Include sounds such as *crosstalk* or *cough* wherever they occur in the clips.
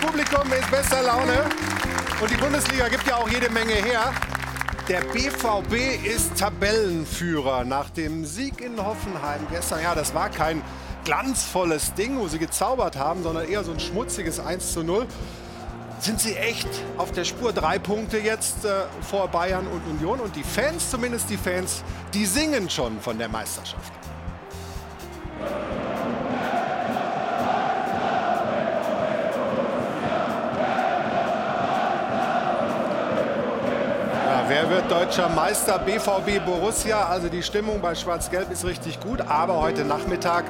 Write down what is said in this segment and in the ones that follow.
Publikum ist bester Laune. Und die Bundesliga gibt ja auch jede Menge her. Der BVB ist Tabellenführer nach dem Sieg in Hoffenheim gestern. Ja, das war kein glanzvolles Ding, wo sie gezaubert haben, sondern eher so ein schmutziges 1 zu 0. Sind sie echt auf der Spur? Drei Punkte jetzt äh, vor Bayern und Union. Und die Fans, zumindest die Fans, die singen schon von der Meisterschaft. Wer wird deutscher Meister? BVB Borussia. Also die Stimmung bei Schwarz-Gelb ist richtig gut. Aber heute Nachmittag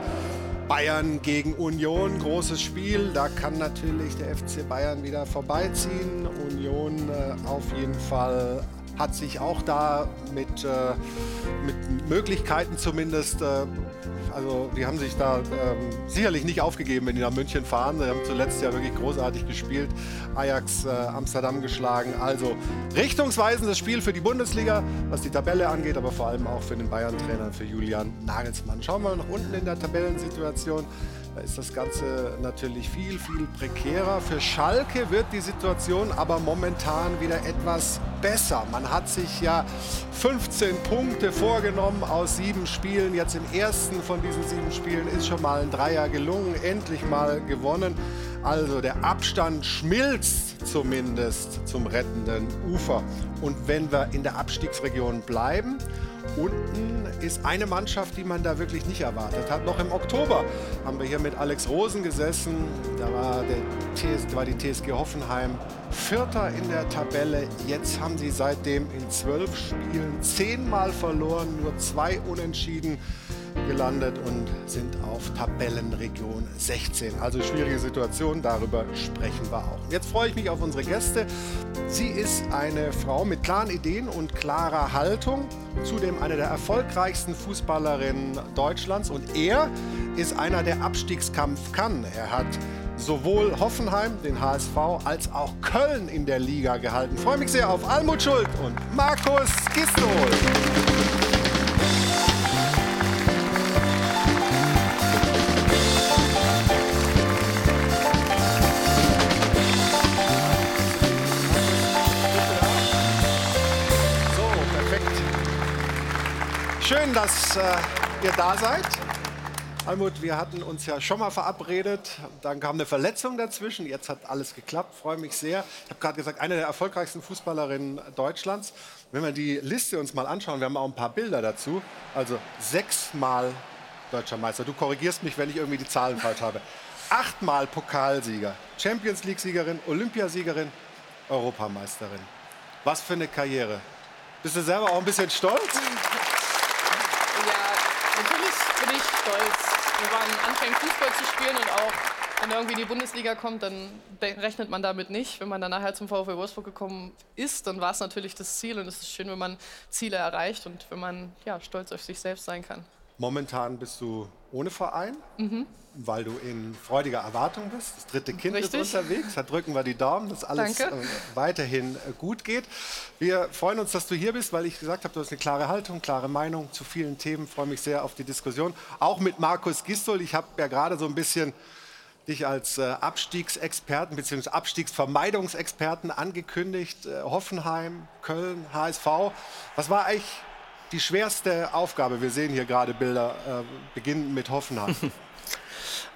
Bayern gegen Union, großes Spiel. Da kann natürlich der FC Bayern wieder vorbeiziehen. Union äh, auf jeden Fall hat sich auch da mit, äh, mit Möglichkeiten zumindest, äh, also die haben sich da ähm, sicherlich nicht aufgegeben, wenn die nach München fahren. Sie haben zuletzt ja wirklich großartig gespielt, Ajax äh, Amsterdam geschlagen. Also richtungsweisendes Spiel für die Bundesliga, was die Tabelle angeht, aber vor allem auch für den Bayern-Trainer, für Julian Nagelsmann. Schauen wir mal nach unten in der Tabellensituation. Ist das Ganze natürlich viel, viel prekärer. Für Schalke wird die Situation aber momentan wieder etwas besser. Man hat sich ja 15 Punkte vorgenommen aus sieben Spielen. Jetzt im ersten von diesen sieben Spielen ist schon mal ein Dreier gelungen, endlich mal gewonnen. Also der Abstand schmilzt zumindest zum rettenden Ufer. Und wenn wir in der Abstiegsregion bleiben, unten ist eine Mannschaft, die man da wirklich nicht erwartet hat. Noch im Oktober haben wir hier mit Alex Rosen gesessen. Da war, TS, war die TSG Hoffenheim Vierter in der Tabelle. Jetzt haben sie seitdem in zwölf Spielen zehnmal verloren, nur zwei Unentschieden gelandet und sind auf Tabellenregion 16. Also schwierige Situation, darüber sprechen wir auch. Jetzt freue ich mich auf unsere Gäste. Sie ist eine Frau mit klaren Ideen und klarer Haltung, zudem eine der erfolgreichsten Fußballerinnen Deutschlands und er ist einer, der Abstiegskampf kann. Er hat sowohl Hoffenheim, den HSV, als auch Köln in der Liga gehalten. Ich freue mich sehr auf Almut Schuld und Markus Gistol. Schön, dass äh, ihr da seid. Almut, wir hatten uns ja schon mal verabredet. Dann kam eine Verletzung dazwischen. Jetzt hat alles geklappt. Freue mich sehr. Ich habe gerade gesagt, eine der erfolgreichsten Fußballerinnen Deutschlands. Wenn wir die Liste uns mal anschauen, wir haben auch ein paar Bilder dazu. Also sechsmal deutscher Meister. Du korrigierst mich, wenn ich irgendwie die Zahlen falsch habe. Achtmal Pokalsieger, Champions League-Siegerin, Olympiasiegerin, Europameisterin. Was für eine Karriere. Bist du selber auch ein bisschen stolz? Ich stolz. Wir waren anfangen, Fußball zu spielen und auch, wenn irgendwie in die Bundesliga kommt, dann rechnet man damit nicht. Wenn man dann nachher zum VfW Wolfsburg gekommen ist, dann war es natürlich das Ziel und es ist schön, wenn man Ziele erreicht und wenn man ja, stolz auf sich selbst sein kann. Momentan bist du ohne Verein, mhm. weil du in freudiger Erwartung bist. Das dritte Kind Richtig. ist unterwegs. Da drücken wir die Daumen, dass alles äh, weiterhin äh, gut geht. Wir freuen uns, dass du hier bist, weil ich gesagt habe, du hast eine klare Haltung, klare Meinung zu vielen Themen. Ich freue mich sehr auf die Diskussion. Auch mit Markus Gistol. Ich habe ja gerade so ein bisschen dich als äh, Abstiegsexperten bzw. Abstiegsvermeidungsexperten angekündigt. Hoffenheim, Köln, HSV. Was war eigentlich die schwerste Aufgabe? Wir sehen hier gerade Bilder, äh, beginnen mit Hoffenheim. *laughs*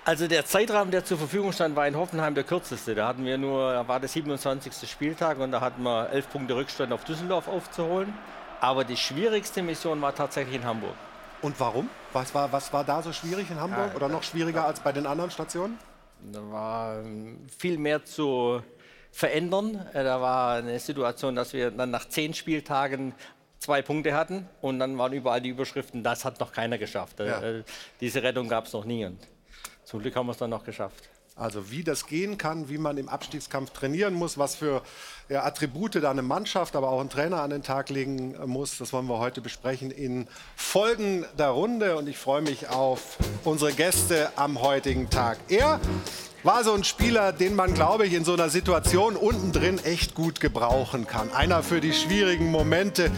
Also der Zeitrahmen, der zur Verfügung stand, war in Hoffenheim der kürzeste. Da hatten wir nur, da war der 27. Spieltag und da hatten wir elf Punkte Rückstand auf Düsseldorf aufzuholen. Aber die schwierigste Mission war tatsächlich in Hamburg. Und warum? Was war, was war da so schwierig in Hamburg ja, oder noch schwieriger als bei den anderen Stationen? Da war ähm, viel mehr zu verändern. Äh, da war eine Situation, dass wir dann nach zehn Spieltagen zwei Punkte hatten und dann waren überall die Überschriften, das hat noch keiner geschafft. Ja. Äh, diese Rettung gab es noch nie und zum Glück haben wir es dann noch geschafft. Also wie das gehen kann, wie man im Abstiegskampf trainieren muss, was für ja, Attribute da eine Mannschaft, aber auch ein Trainer an den Tag legen muss, das wollen wir heute besprechen in Folgen der Runde. Und ich freue mich auf unsere Gäste am heutigen Tag. Er war so ein Spieler, den man, glaube ich, in so einer Situation unten drin echt gut gebrauchen kann. Einer für die schwierigen Momente.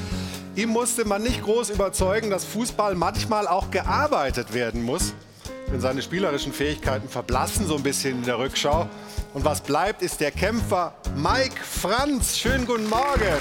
Ihm musste man nicht groß überzeugen, dass Fußball manchmal auch gearbeitet werden muss. Denn seine spielerischen Fähigkeiten verblassen so ein bisschen in der Rückschau. Und was bleibt, ist der Kämpfer Mike Franz. Schönen guten Morgen.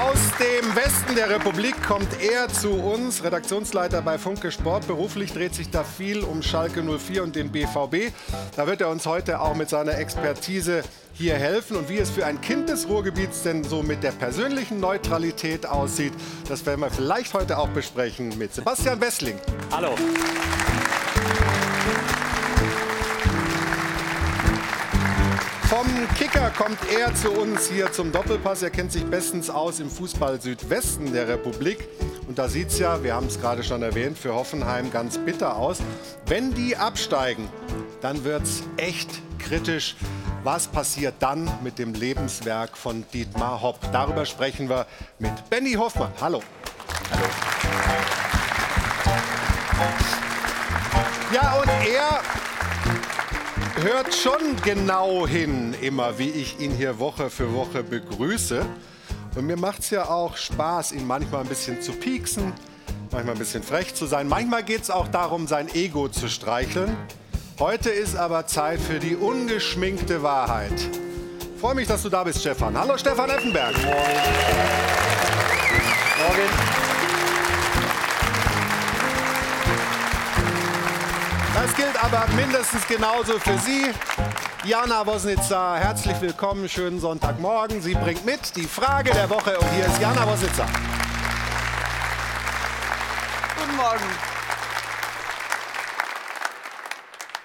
Aus dem Westen der Republik kommt er zu uns, Redaktionsleiter bei Funke Sport. Beruflich dreht sich da viel um Schalke 04 und den BVB. Da wird er uns heute auch mit seiner Expertise hier helfen. Und wie es für ein Kind des Ruhrgebiets denn so mit der persönlichen Neutralität aussieht, das werden wir vielleicht heute auch besprechen mit Sebastian Wessling. Hallo. Vom Kicker kommt er zu uns hier zum Doppelpass. Er kennt sich bestens aus im Fußball Südwesten der Republik. Und da sieht es ja, wir haben es gerade schon erwähnt, für Hoffenheim ganz bitter aus. Wenn die absteigen, dann wird es echt kritisch. Was passiert dann mit dem Lebenswerk von Dietmar Hopp? Darüber sprechen wir mit Benny Hoffmann. Hallo. Hallo. Ja, und er hört schon genau hin, immer wie ich ihn hier Woche für Woche begrüße. Und mir macht es ja auch Spaß, ihn manchmal ein bisschen zu pieksen, manchmal ein bisschen frech zu sein. Manchmal geht es auch darum, sein Ego zu streicheln. Heute ist aber Zeit für die ungeschminkte Wahrheit. Freue mich, dass du da bist, Stefan. Hallo, Stefan Effenberg. Morgen. Morgen. Das gilt aber mindestens genauso für Sie. Jana Wosnitzer, herzlich willkommen, schönen Sonntagmorgen. Sie bringt mit die Frage der Woche und hier ist Jana Wosnitzer. Guten Morgen.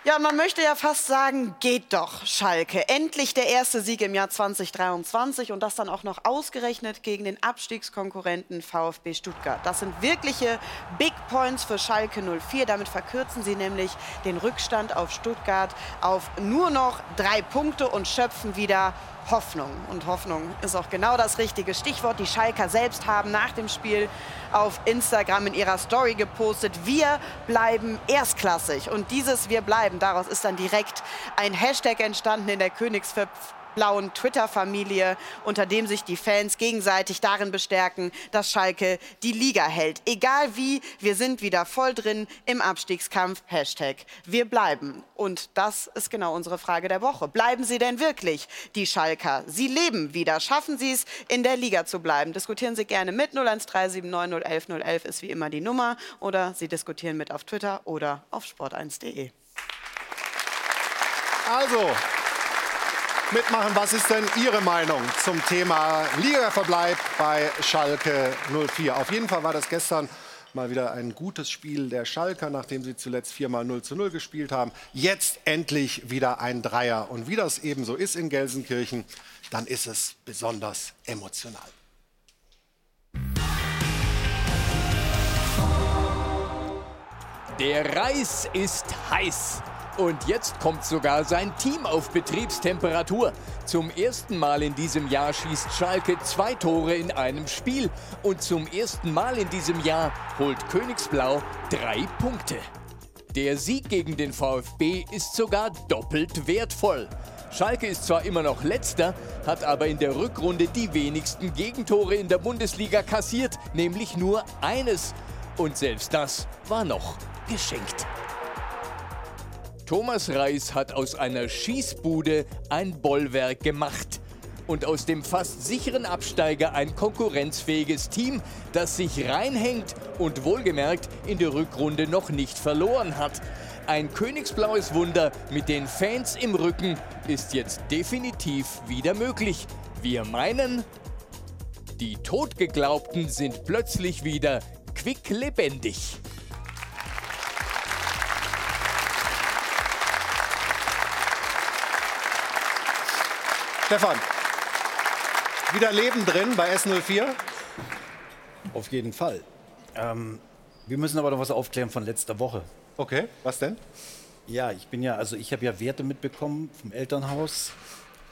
Ja, man möchte ja fast sagen, geht doch, Schalke. Endlich der erste Sieg im Jahr 2023 und das dann auch noch ausgerechnet gegen den Abstiegskonkurrenten VfB Stuttgart. Das sind wirkliche Big Points für Schalke 04. Damit verkürzen sie nämlich den Rückstand auf Stuttgart auf nur noch drei Punkte und schöpfen wieder Hoffnung. Und Hoffnung ist auch genau das richtige Stichwort. Die Schalker selbst haben nach dem Spiel auf Instagram in ihrer Story gepostet, wir bleiben erstklassig. Und dieses Wir bleiben, daraus ist dann direkt ein Hashtag entstanden in der Königsförp blauen Twitter-Familie, unter dem sich die Fans gegenseitig darin bestärken, dass Schalke die Liga hält. Egal wie, wir sind wieder voll drin im Abstiegskampf. Hashtag wir bleiben. Und das ist genau unsere Frage der Woche. Bleiben Sie denn wirklich, die Schalker? Sie leben wieder. Schaffen Sie es, in der Liga zu bleiben? Diskutieren Sie gerne mit 01379 011 ist wie immer die Nummer. Oder Sie diskutieren mit auf Twitter oder auf sport1.de. Also, mitmachen. Was ist denn Ihre Meinung zum Thema Ligaverbleib bei Schalke 04? Auf jeden Fall war das gestern mal wieder ein gutes Spiel der Schalker, nachdem sie zuletzt viermal 0 zu 0 gespielt haben. Jetzt endlich wieder ein Dreier. Und wie das eben so ist in Gelsenkirchen, dann ist es besonders emotional. Der Reis ist heiß. Und jetzt kommt sogar sein Team auf Betriebstemperatur. Zum ersten Mal in diesem Jahr schießt Schalke zwei Tore in einem Spiel. Und zum ersten Mal in diesem Jahr holt Königsblau drei Punkte. Der Sieg gegen den VfB ist sogar doppelt wertvoll. Schalke ist zwar immer noch letzter, hat aber in der Rückrunde die wenigsten Gegentore in der Bundesliga kassiert, nämlich nur eines. Und selbst das war noch geschenkt. Thomas Reis hat aus einer Schießbude ein Bollwerk gemacht und aus dem fast sicheren Absteiger ein konkurrenzfähiges Team, das sich reinhängt und wohlgemerkt in der Rückrunde noch nicht verloren hat. Ein königsblaues Wunder mit den Fans im Rücken ist jetzt definitiv wieder möglich. Wir meinen, die Totgeglaubten sind plötzlich wieder quicklebendig. Stefan, wieder Leben drin bei S04? Auf jeden Fall. Ähm, wir müssen aber noch was aufklären von letzter Woche. Okay, was denn? Ja, ich bin ja, also ich habe ja Werte mitbekommen vom Elternhaus.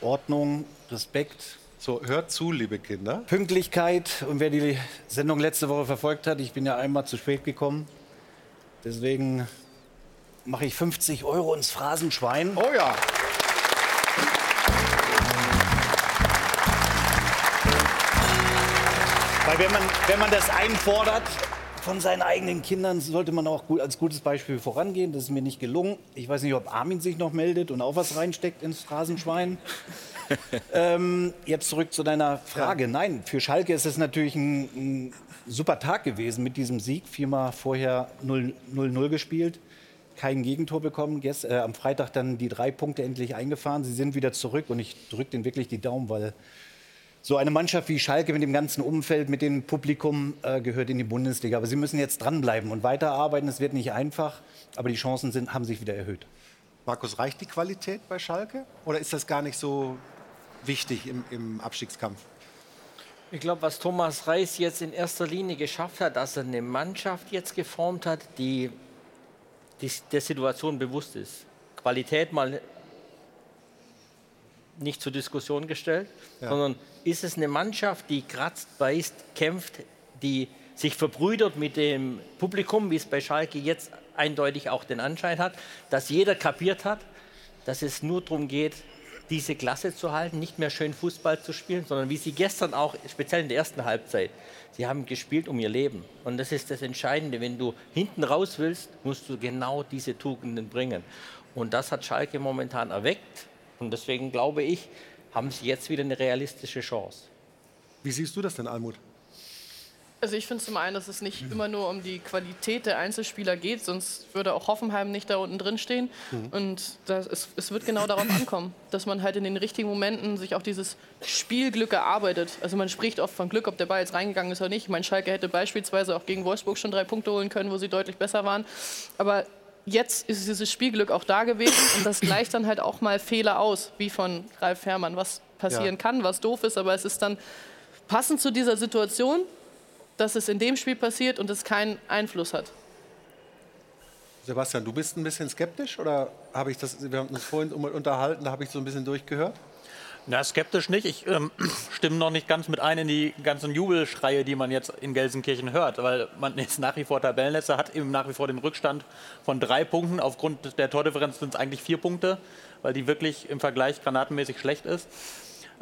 Ordnung, Respekt. So, hört zu, liebe Kinder. Pünktlichkeit. Und wer die Sendung letzte Woche verfolgt hat, ich bin ja einmal zu spät gekommen. Deswegen mache ich 50 Euro ins Phrasenschwein. Oh ja. Weil wenn man, wenn man das einfordert, von seinen eigenen Kindern sollte man auch gut, als gutes Beispiel vorangehen. Das ist mir nicht gelungen. Ich weiß nicht, ob Armin sich noch meldet und auch was reinsteckt ins Phrasenschwein. *laughs* ähm, jetzt zurück zu deiner Frage. Nein, für Schalke ist es natürlich ein, ein super Tag gewesen mit diesem Sieg. Viermal vorher 0-0 gespielt, kein Gegentor bekommen. Gest, äh, am Freitag dann die drei Punkte endlich eingefahren. Sie sind wieder zurück und ich drücke denen wirklich die Daumen, weil so eine Mannschaft wie Schalke mit dem ganzen Umfeld, mit dem Publikum äh, gehört in die Bundesliga. Aber sie müssen jetzt dranbleiben und weiterarbeiten. Es wird nicht einfach, aber die Chancen sind, haben sich wieder erhöht. Markus, reicht die Qualität bei Schalke? Oder ist das gar nicht so wichtig im, im Abstiegskampf? Ich glaube, was Thomas Reis jetzt in erster Linie geschafft hat, dass er eine Mannschaft jetzt geformt hat, die, die der Situation bewusst ist. Qualität mal nicht zur Diskussion gestellt, ja. sondern ist es eine Mannschaft, die kratzt, beißt, kämpft, die sich verbrüdert mit dem Publikum, wie es bei Schalke jetzt eindeutig auch den Anschein hat, dass jeder kapiert hat, dass es nur darum geht, diese Klasse zu halten, nicht mehr schön Fußball zu spielen, sondern wie sie gestern auch, speziell in der ersten Halbzeit, sie haben gespielt um ihr Leben. Und das ist das Entscheidende. Wenn du hinten raus willst, musst du genau diese Tugenden bringen. Und das hat Schalke momentan erweckt. Und deswegen glaube ich, haben sie jetzt wieder eine realistische Chance. Wie siehst du das denn, Almut? Also ich finde zum einen, dass es nicht immer nur um die Qualität der Einzelspieler geht, sonst würde auch Hoffenheim nicht da unten drin stehen. Mhm. Und das, es, es, wird genau darauf *coughs* ankommen, dass man halt in den richtigen Momenten sich auch dieses Spielglück erarbeitet. Also man spricht oft von Glück, ob der Ball jetzt reingegangen ist oder nicht. Mein Schalke hätte beispielsweise auch gegen Wolfsburg schon drei Punkte holen können, wo sie deutlich besser waren. Aber jetzt ist dieses Spielglück auch da gewesen und das gleicht dann halt auch mal Fehler aus, wie von Ralf Herrmann, was passieren ja. kann, was doof ist, aber es ist dann passend zu dieser Situation, dass es in dem Spiel passiert und es keinen Einfluss hat. Sebastian, du bist ein bisschen skeptisch oder habe ich das, wir haben uns vorhin unterhalten, da habe ich so ein bisschen durchgehört? Na, skeptisch nicht. Ich ähm, *clears throat* stimme noch nicht ganz mit ein in die ganzen Jubelschreie, die man jetzt in Gelsenkirchen hört, weil man jetzt nach wie vor Tabellenletzter hat, eben nach wie vor den Rückstand von drei Punkten. Aufgrund der Tordifferenz sind es eigentlich vier Punkte, weil die wirklich im Vergleich granatenmäßig schlecht ist.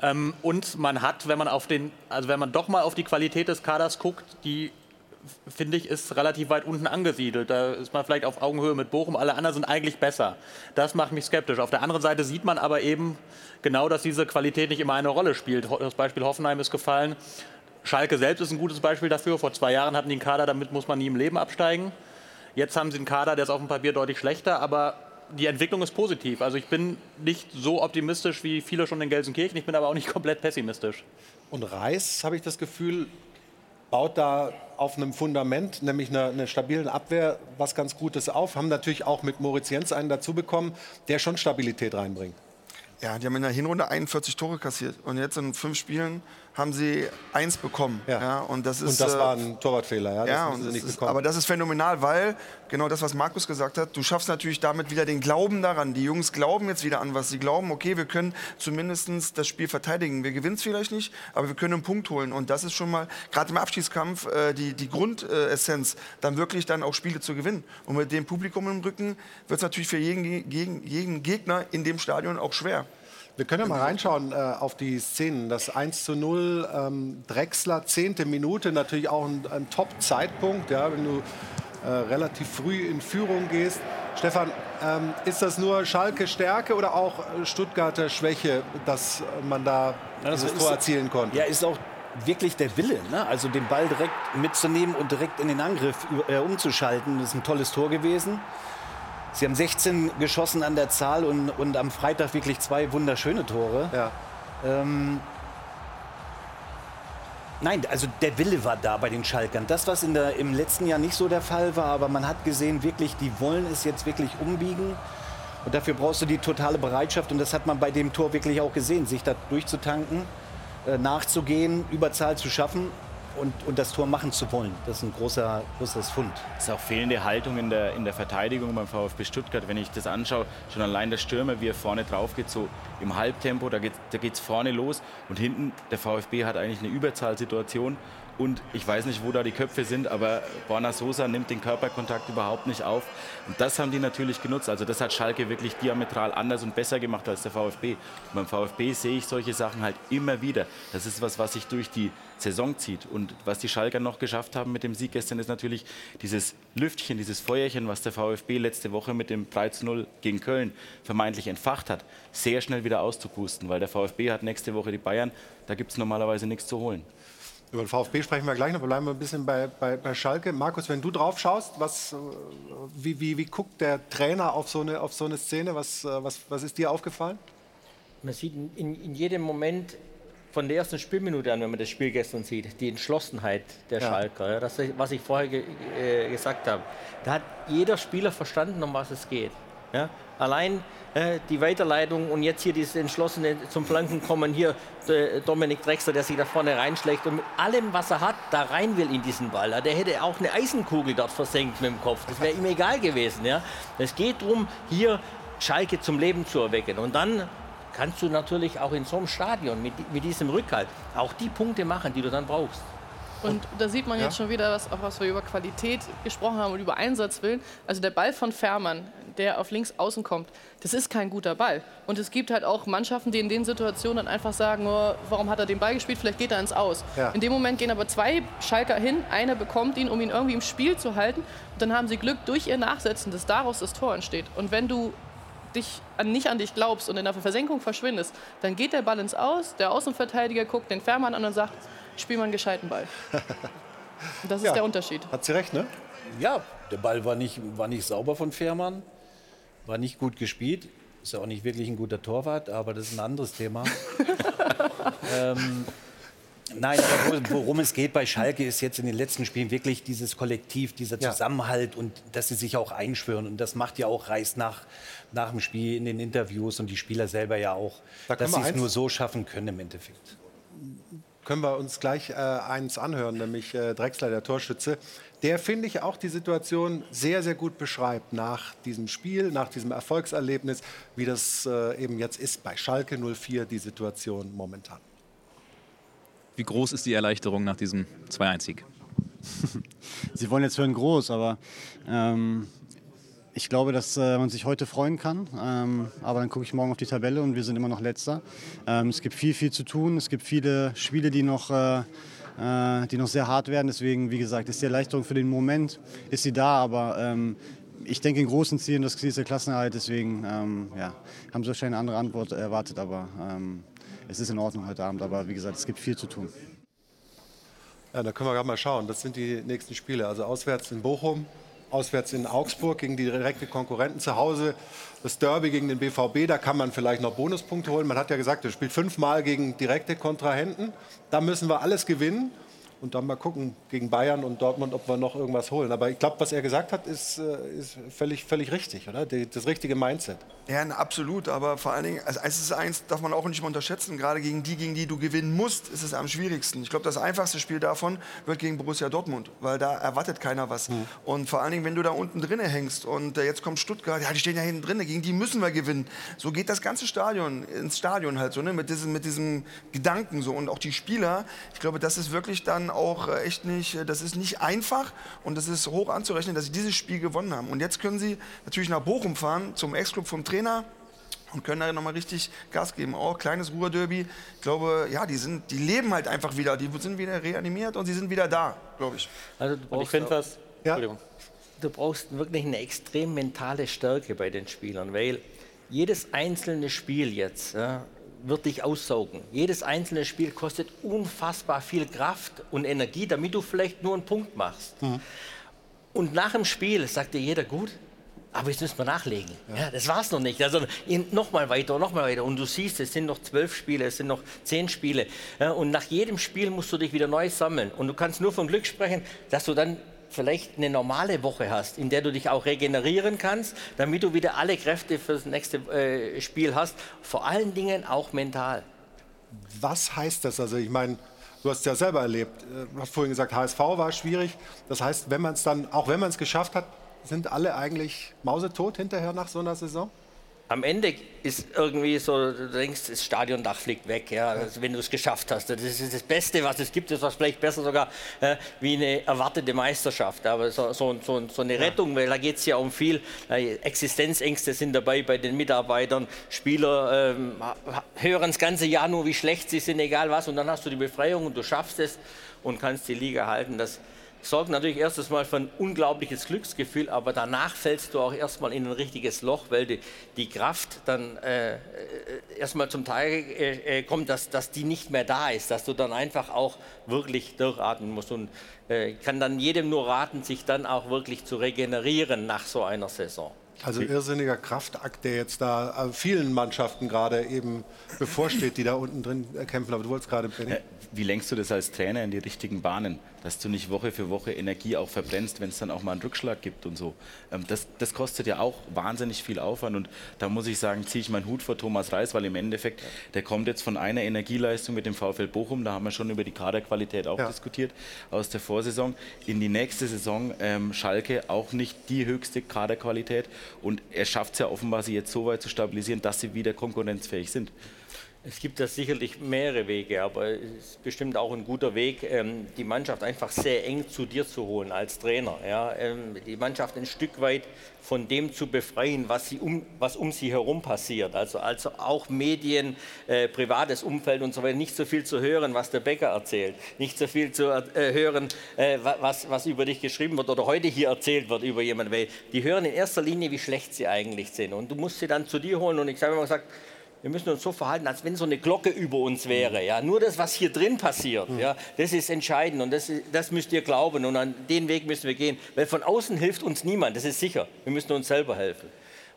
Ähm, und man hat, wenn man auf den, also wenn man doch mal auf die Qualität des Kaders guckt, die finde ich, ist relativ weit unten angesiedelt. Da ist man vielleicht auf Augenhöhe mit Bochum, alle anderen sind eigentlich besser. Das macht mich skeptisch. Auf der anderen Seite sieht man aber eben genau, dass diese Qualität nicht immer eine Rolle spielt. Das Beispiel Hoffenheim ist gefallen. Schalke selbst ist ein gutes Beispiel dafür. Vor zwei Jahren hatten die einen Kader, damit muss man nie im Leben absteigen. Jetzt haben sie einen Kader, der ist auf dem Papier deutlich schlechter, aber die Entwicklung ist positiv. Also ich bin nicht so optimistisch wie viele schon in Gelsenkirchen, ich bin aber auch nicht *laughs* komplett pessimistisch. Und Reis, habe ich das Gefühl, baut da auf einem Fundament, nämlich einer, einer, stabilen Abwehr, was ganz Gutes auf. Haben natürlich auch mit Moritz Jens einen dazu bekommen, der schon Stabilität reinbringt. Ja, die haben in der Hinrunde 41 Tore kassiert und jetzt in fünf Spielen haben sie eins bekommen. Ja. ja und, das ist, und das war ein Torwartfehler, ja. ja das ist, aber das ist phänomenal, weil genau das, was Markus gesagt hat, du schaffst natürlich damit wieder den Glauben daran. Die Jungs glauben jetzt wieder an was. Sie glauben, okay, wir können zumindest das Spiel verteidigen. Wir gewinnen es vielleicht nicht, aber wir können einen Punkt holen. Und das ist schon mal, gerade im Abschießkampf, äh, die, die Grundessenz, dann wirklich dann auch Spiele zu gewinnen. Und mit dem Publikum im Rücken wird es natürlich für jeden, jeden, jeden Gegner in dem Stadion auch schwer. Wir können ja mal reinschauen äh, auf die Szenen. Das 1 zu 0, ähm, Drechsler, zehnte Minute, natürlich auch ein, ein Top-Zeitpunkt, ja, wenn du äh, relativ früh in Führung gehst. Stefan, ähm, ist das nur Schalke Stärke oder auch Stuttgarter Schwäche, dass man da ja, das dieses Tor erzielen konnte? Ja, ist auch wirklich der Wille, ne? also den Ball direkt mitzunehmen und direkt in den Angriff äh, umzuschalten. Das ist ein tolles Tor gewesen. Sie haben 16 geschossen an der Zahl und, und am Freitag wirklich zwei wunderschöne Tore. Ja. Ähm, nein, also der Wille war da bei den Schalkern. Das, was in der, im letzten Jahr nicht so der Fall war, aber man hat gesehen, wirklich, die wollen es jetzt wirklich umbiegen. Und dafür brauchst du die totale Bereitschaft. Und das hat man bei dem Tor wirklich auch gesehen, sich da durchzutanken, äh, nachzugehen, Überzahl zu schaffen und, und das Tor machen zu wollen. Das ist ein großer, großes Fund. Es ist auch fehlende Haltung in der, in der Verteidigung beim VfB Stuttgart. Wenn ich das anschaue, schon allein der Stürmer, wie er vorne drauf geht, so im Halbtempo, da geht es da vorne los und hinten, der VfB hat eigentlich eine Überzahlsituation Und ich weiß nicht, wo da die Köpfe sind, aber Borna Sosa nimmt den Körperkontakt überhaupt nicht auf. Und das haben die natürlich genutzt. Also das hat Schalke wirklich diametral anders und besser gemacht als der VfB. Und beim VfB sehe ich solche Sachen halt immer wieder. Das ist was, was sich durch die Saison zieht. Und was die Schalker noch geschafft haben mit dem Sieg gestern, ist natürlich dieses Lüftchen, dieses Feuerchen, was der VfB letzte Woche mit dem 3-0 gegen Köln vermeintlich entfacht hat, sehr schnell wieder auszupusten. Weil der VfB hat nächste Woche die Bayern, da gibt es normalerweise nichts zu holen. Über den VfB sprechen wir gleich noch. Wir bleiben ein bisschen bei, bei, bei Schalke. Markus, wenn du drauf schaust, was, äh, wie, wie, wie guckt der Trainer auf so eine, auf so eine Szene? Was, äh, was, was ist dir aufgefallen? Man sieht in, in jedem Moment von der ersten Spielminute an, wenn man das Spiel gestern sieht, die Entschlossenheit der Ja. Schalker, das, was ich vorher ge äh, gesagt habe. Da hat jeder Spieler verstanden, um was es geht. Ja? Allein äh, die Weiterleitung und jetzt hier dieses Entschlossene zum Flanken kommen, hier äh, Dominik Drexler, der sich da vorne reinschlägt und mit allem, was er hat, da rein will in diesen Ball. Der hätte auch eine Eisenkugel dort versenkt mit dem Kopf. Das wäre ihm egal gewesen. Ja? Es geht darum, hier Schalke zum Leben zu erwecken. Und dann kannst du natürlich auch in so einem Stadion mit, mit diesem Rückhalt auch die Punkte machen, die du dann brauchst. Und da sieht man jetzt schon wieder, was, auch was wir über Qualität gesprochen haben und über Einsatzwillen. Also der Ball von Fährmann, der auf links außen kommt, das ist kein guter Ball. Und es gibt halt auch Mannschaften, die in den Situationen dann einfach sagen, oh, warum hat er den Ball gespielt, vielleicht geht er ins Aus. Ja. In dem Moment gehen aber zwei Schalker hin, einer bekommt ihn, um ihn irgendwie im Spiel zu halten. Und dann haben sie Glück durch ihr Nachsetzen, dass daraus das Tor entsteht. Und wenn du dich an, nicht an dich glaubst und in der Versenkung verschwindest, dann geht der Ball ins Aus, der Außenverteidiger guckt den Fährmann an und sagt, spiel mal einen gescheiten Ball. Und *laughs* das ist Ja. der Unterschied. Hat sie recht, ne? Ja, der Ball war nicht, war nicht sauber von Fährmann, war nicht gut gespielt. Ist ja auch nicht wirklich ein guter Torwart, aber das ist ein anderes Thema. *laughs* ähm, nein, worum es geht bei Schalke ist jetzt in den letzten Spielen wirklich dieses Kollektiv, dieser Ja. Zusammenhalt und dass sie sich auch einschwören. Und das macht ja auch Reis nach, nach dem Spiel in den Interviews und die Spieler selber ja auch, Da dass sie es nur so schaffen können im Endeffekt. können wir uns gleich äh, eins anhören, nämlich äh, Drexler, der Torschütze, der, finde ich, auch die Situation sehr, sehr gut beschreibt nach diesem Spiel, nach diesem Erfolgserlebnis, wie das äh, eben jetzt ist bei Schalke 04, die Situation momentan. Wie groß ist die Erleichterung nach diesem 2-1-Sieg? *laughs* Sie wollen jetzt hören groß, aber ähm, ich glaube, dass äh, man sich heute freuen kann. Ähm, aber dann gucke ich morgen auf die Tabelle und wir sind immer noch Letzter. Ähm, es gibt viel, viel zu tun. Es gibt viele Spiele, die noch, äh, die noch sehr hart werden. Deswegen, wie gesagt, ist die Erleichterung für den Moment, ist sie da. Aber ähm, ich denke in großen Zielen, das ist der Klassenerhalt. Deswegen ähm, ja, haben Sie wahrscheinlich eine andere Antwort erwartet. Aber ähm, es ist in Ordnung heute Abend. Aber wie gesagt, es gibt viel zu tun. Ja, da können wir gerade mal schauen. Das sind die nächsten Spiele. Also auswärts in Bochum, auswärts in Augsburg gegen die direkte Konkurrenten zu Hause. Das Derby gegen den BVB, da kann man vielleicht noch Bonuspunkte holen. Man hat ja gesagt, er spielt fünfmal gegen direkte Kontrahenten. Da müssen wir alles gewinnen. Und dann mal gucken gegen Bayern und Dortmund, ob wir noch irgendwas holen. Aber ich glaube, was er gesagt hat, ist, äh, ist völlig, völlig richtig, oder? Das richtige Mindset. Ja, absolut. Aber vor allen Dingen, als 1 zu 1 darf man auch nicht mal unterschätzen. Gerade gegen die, gegen die du gewinnen musst, ist es am schwierigsten. Ich glaube, das einfachste Spiel davon wird gegen Borussia Dortmund, weil da erwartet keiner was. Und vor allen Dingen, wenn du da unten drinnen hängst und äh, jetzt kommt Stuttgart, ja, die stehen ja hinten drinnen, gegen die müssen wir gewinnen. So geht das ganze Stadion ins Stadion halt so, ne? mit, diesem, mit diesem Gedanken so. Und auch die Spieler, ich glaube, das ist wirklich dann auch äh, echt nicht, äh, das ist nicht einfach und das ist hoch anzurechnen, dass sie dieses Spiel gewonnen haben. Und jetzt können sie natürlich nach Bochum fahren, zum Ex-Club vom Trainer und können da nochmal richtig Gas geben. Auch kleines Ruhrderby. Ich glaube, ja, die, sind, die leben halt einfach wieder. Die sind wieder reanimiert und sie sind wieder da, glaube ich. Also du ich brauchst, finde was. Ja. Du brauchst wirklich eine extrem mentale Stärke bei den Spielern, weil jedes einzelne Spiel jetzt ja, wird dich aussaugen. Jedes einzelne Spiel kostet unfassbar viel Kraft und Energie, damit du vielleicht nur einen Punkt machst. Und nach dem Spiel sagt dir jeder, gut, aber jetzt müssen wir nachlegen. Ja. das war's noch nicht. Also noch mal weiter, noch mal weiter. Und du siehst, es sind noch zwölf Spiele, es sind noch zehn Spiele. Ja, und nach jedem Spiel musst du dich wieder neu sammeln. Und du kannst nur von Glück sprechen, dass du dann vielleicht eine normale Woche hast, in der du dich auch regenerieren kannst, damit du wieder alle Kräfte für das nächste äh, Spiel hast. Vor allen Dingen auch mental. Was heißt das? Also ich meine, du hast es ja selber erlebt. Du hast vorhin gesagt, HSV war schwierig. Das heißt, wenn man es dann, auch wenn man es geschafft hat, sind alle eigentlich mausetot hinterher nach so einer Saison? Am Ende ist irgendwie so, du denkst, das Stadiondach fliegt weg, ja, also wenn du es geschafft hast. Das ist das Beste, was es gibt, das ist vielleicht besser sogar äh, wie eine erwartete Meisterschaft. Aber so, so, so, so eine Rettung, weil da geht es ja um viel, äh, Existenzängste sind dabei bei den Mitarbeitern, Spieler ähm, hören das ganze Jahr nur, wie schlecht sie sind, egal was, und dann hast du die Befreiung und du schaffst es und kannst die Liga halten. Das sorgt natürlich erstes Mal für ein unglaubliches Glücksgefühl, aber danach fällst du auch erstmal in ein richtiges Loch, weil die, die Kraft dann äh, äh, erstmal zum Teil äh, äh, kommt, dass, dass die nicht mehr da ist, dass du dann einfach auch wirklich durchatmen musst und äh, kann dann jedem nur raten, sich dann auch wirklich zu regenerieren nach so einer Saison. Also irrsinniger Kraftakt, der jetzt da äh, vielen Mannschaften gerade eben bevorsteht, die da unten drin kämpfen. Aber du wolltest gerade, Benny. Wie lenkst du das als Trainer in die richtigen Bahnen, dass du nicht Woche für Woche Energie auch verbrennst, wenn es dann auch mal einen Rückschlag gibt und so? Ähm, das, das kostet ja auch wahnsinnig viel Aufwand und da muss ich sagen, ziehe ich meinen Hut vor Thomas Reis, weil im Endeffekt, der kommt jetzt von einer Energieleistung mit dem VfL Bochum, da haben wir schon über die Kaderqualität auch Ja. diskutiert, aus der Vorsaison, in die nächste Saison ähm, Schalke auch nicht die höchste Kaderqualität und er schafft es ja offenbar, sie jetzt so weit zu stabilisieren, dass sie wieder konkurrenzfähig sind. Es gibt da sicherlich mehrere Wege, aber es ist bestimmt auch ein guter Weg, ähm, die Mannschaft einfach sehr eng zu dir zu holen als Trainer. Ähm, die Mannschaft ein Stück weit von dem zu befreien, was, sie um, was um sie herum passiert. Also, also auch Medien, äh, privates Umfeld und so weiter. Nicht so viel zu hören, was der Bäcker erzählt. Nicht so viel zu äh, hören, äh, wa- was, was über dich geschrieben wird oder heute hier erzählt wird über jemanden. Weil die hören in erster Linie, wie schlecht sie eigentlich sind. Und du musst sie dann zu dir holen. Und ich habe immer gesagt, wir müssen uns so verhalten, als wenn so eine Glocke über uns wäre. Ja? Nur das, was hier drin passiert, ja, das ist entscheidend und das, ist- das müsst ihr glauben und an den Weg müssen wir gehen. Weil von außen hilft uns niemand, das ist sicher. Wir müssen uns selber helfen.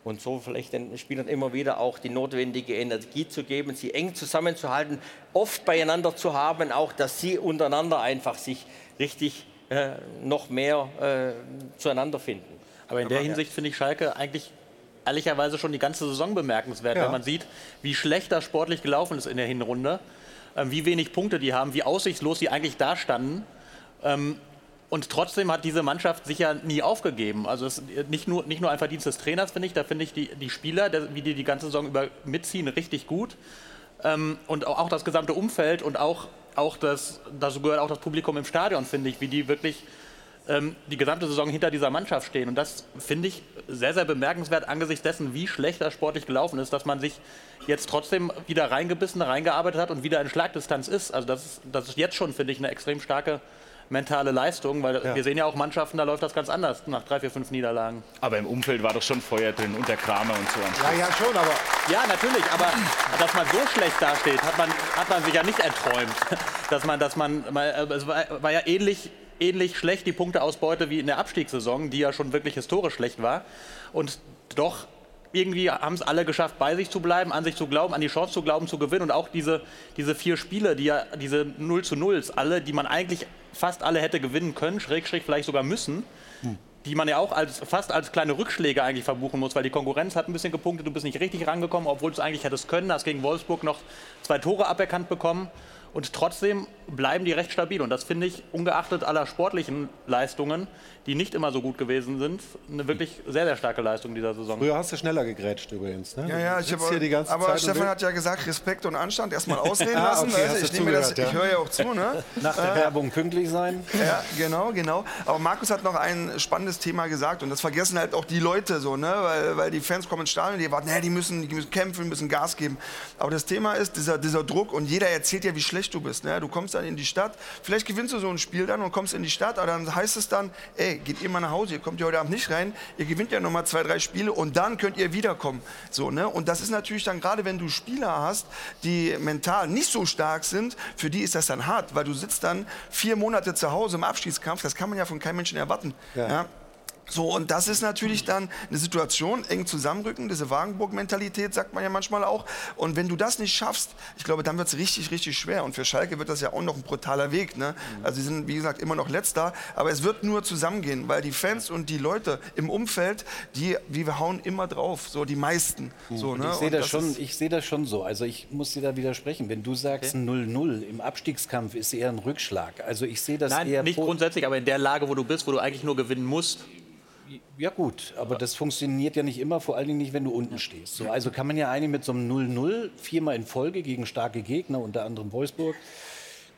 Und so vielleicht den Spielern immer wieder auch die notwendige Energie zu geben, sie eng zusammenzuhalten, oft beieinander zu haben, auch dass sie untereinander einfach sich richtig äh, noch mehr äh, zueinander finden. Aber in der Hinsicht finde ich Schalke eigentlich ehrlicherweise schon die ganze Saison bemerkenswert, Ja. wenn man sieht, wie schlecht das sportlich gelaufen ist in der Hinrunde, ähm, wie wenig Punkte die haben, wie aussichtslos sie eigentlich dastanden. Ähm, und trotzdem hat diese Mannschaft sich ja nie aufgegeben. Also es ist nicht nur, nicht nur ein Verdienst des Trainers, finde ich, da finde ich die, die Spieler, wie die die ganze Saison über mitziehen, richtig gut. Ähm, und auch, das gesamte Umfeld und auch, auch das, dazu gehört auch das Publikum im Stadion, finde ich, wie die wirklich die gesamte Saison hinter dieser Mannschaft stehen. Und das finde ich sehr, sehr bemerkenswert angesichts dessen, wie schlecht das sportlich gelaufen ist, dass man sich jetzt trotzdem wieder reingebissen, reingearbeitet hat und wieder in Schlagdistanz ist. Also das ist, das ist jetzt schon, finde ich, eine extrem starke mentale Leistung, weil wir sehen ja auch Mannschaften, da läuft das ganz anders nach drei, vier, fünf Niederlagen. Aber im Umfeld war doch schon Feuer drin und der Kramer und so. am Ja, ja, schon, aber Ja, natürlich, aber dass man so schlecht dasteht, hat man, hat man sich ja nicht erträumt. *laughs* Dass man, dass man, äh, es war, war ja ähnlich, ähnlich schlecht die Punkteausbeute wie in der Abstiegssaison, die ja schon wirklich historisch schlecht war. Und doch irgendwie haben es alle geschafft, bei sich zu bleiben, an sich zu glauben, an die Chance zu glauben, zu gewinnen. Und auch diese, diese vier Spiele, die ja, diese 0 zu 0s, alle, die man eigentlich fast alle hätte gewinnen können, schräg, schräg vielleicht sogar müssen, die man ja auch als, fast als kleine Rückschläge eigentlich verbuchen muss, weil die Konkurrenz hat ein bisschen gepunktet, du bist nicht richtig rangekommen, obwohl du es eigentlich hättest können, hast gegen Wolfsburg noch zwei Tore aberkannt bekommen und trotzdem bleiben die recht stabil und das finde ich, ungeachtet aller sportlichen Leistungen, die nicht immer so gut gewesen sind, eine wirklich sehr, sehr starke Leistung dieser Saison. früher hast du schneller gegrätscht übrigens. Ne? Ja, ja, ich sitzt hab, hier die ganze aber Zeit und Stefan hat ja gesagt, Respekt und Anstand erstmal *laughs* ausreden Ah, lassen. okay, also ich nehme das, zugehört, ich ja. höre ja auch zu, ne? Nach der Werbung pünktlich sein. *laughs* Ja, genau, genau. Aber Markus hat noch ein spannendes Thema gesagt und das vergessen halt auch die Leute so, ne? Weil, weil die Fans kommen ins Stadion, die warten, die müssen, die müssen kämpfen, müssen Gas geben. Aber das Thema ist dieser, dieser Druck und jeder erzählt ja, wie schlecht du bist. Ne? Du kommst dann in die Stadt, vielleicht gewinnst du so ein Spiel dann und kommst in die Stadt, aber dann heißt es dann, ey, geht ihr mal nach Hause, ihr kommt ja heute Abend nicht rein, ihr gewinnt ja noch mal zwei, drei Spiele und dann könnt ihr wiederkommen. So, ne? Und das ist natürlich dann gerade, wenn du Spieler hast, die mental nicht so stark sind, für die ist das dann hart, weil du sitzt dann vier Monate zu Hause im Abschiedskampf, das kann man ja von keinem Menschen erwarten. Ja. So, und das ist natürlich dann eine Situation, eng zusammenrücken, diese Wagenburg-Mentalität, sagt man ja manchmal auch. Und wenn du das nicht schaffst, ich glaube, dann wird es richtig, richtig schwer. Und für Schalke wird das ja auch noch ein brutaler Weg. Ne? Also sie sind, wie gesagt, immer noch letzter, aber es wird nur zusammengehen, weil die Fans und die Leute im Umfeld, die, wir hauen immer drauf, so die meisten. So, ne? ich sehe Und das, schon, ich sehe das schon so. Also ich muss dir da widersprechen. Wenn du sagst 0-0 im Abstiegskampf ist eher ein Rückschlag. Also ich sehe das Nein, eher nicht po- grundsätzlich, aber in der Lage, wo du bist, wo du eigentlich nur gewinnen musst, Ja gut, aber das funktioniert ja nicht immer, vor allen Dingen nicht, wenn du unten stehst. So, also kann man ja eigentlich mit so einem 0-0 viermal in Folge gegen starke Gegner, unter anderem Wolfsburg,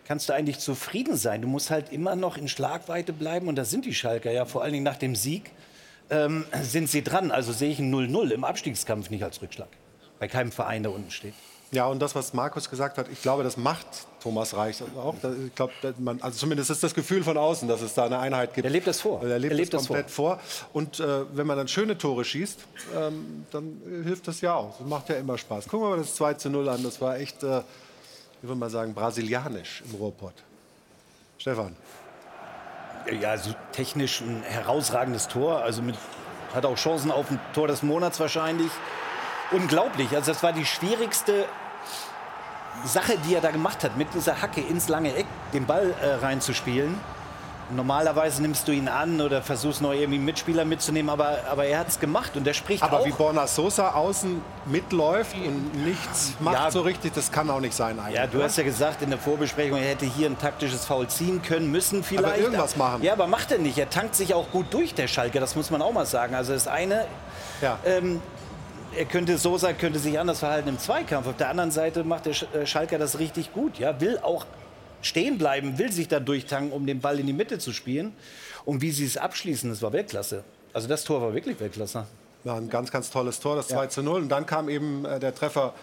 kannst du eigentlich zufrieden sein. Du musst halt immer noch in Schlagweite bleiben und da sind die Schalker ja vor allen Dingen nach dem Sieg ähm, sind sie dran. Also sehe ich ein 0-0 im Abstiegskampf nicht als Rückschlag. Bei keinem Verein, der unten steht. Ja, und das, was Markus gesagt hat, ich glaube, das macht Thomas Reich auch. Ich glaube, man, also zumindest ist das Gefühl von außen, dass es da eine Einheit gibt. Er lebt das vor. Er lebt, Er lebt das das komplett vor. Und äh, wenn man dann schöne Tore schießt, ähm, dann hilft das ja auch. Das macht ja immer Spaß. Gucken wir mal das 2 zu 0 an. Das war echt, äh, wie würde man sagen, brasilianisch im Ruhrpott. Stefan. Ja, also technisch ein herausragendes Tor. Also mit, hat auch Chancen auf ein Tor des Monats wahrscheinlich. Unglaublich. Also das war die schwierigste Sache, die er da gemacht hat, mit dieser Hacke ins lange Eck den Ball äh, reinzuspielen. Normalerweise nimmst du ihn an oder versuchst noch irgendwie einen Mitspieler mitzunehmen, aber, aber er hat es gemacht und er spricht Aber auch. wie Borna Sosa außen mitläuft und nichts macht Ja. so richtig, das kann auch nicht sein eigentlich. Ja, du hast ja gesagt in der Vorbesprechung, er hätte hier ein taktisches Foul ziehen können, müssen vielleicht. irgendwas machen. Ja, aber macht er nicht. Er tankt sich auch gut durch, der Schalke. Das muss man auch mal sagen. Also das eine, Ja. ähm, er könnte Sosa könnte sich anders verhalten im Zweikampf. Auf der anderen Seite macht der äh, Schalker das richtig gut. Ja, will auch stehen bleiben, will sich da durchtanken, um den Ball in die Mitte zu spielen. Und wie sie es abschließen, das war Weltklasse. Also das Tor war wirklich Weltklasse. Ja, ein ganz, ganz tolles Tor, das 2 zu 0. Und dann kam eben äh, der Treffer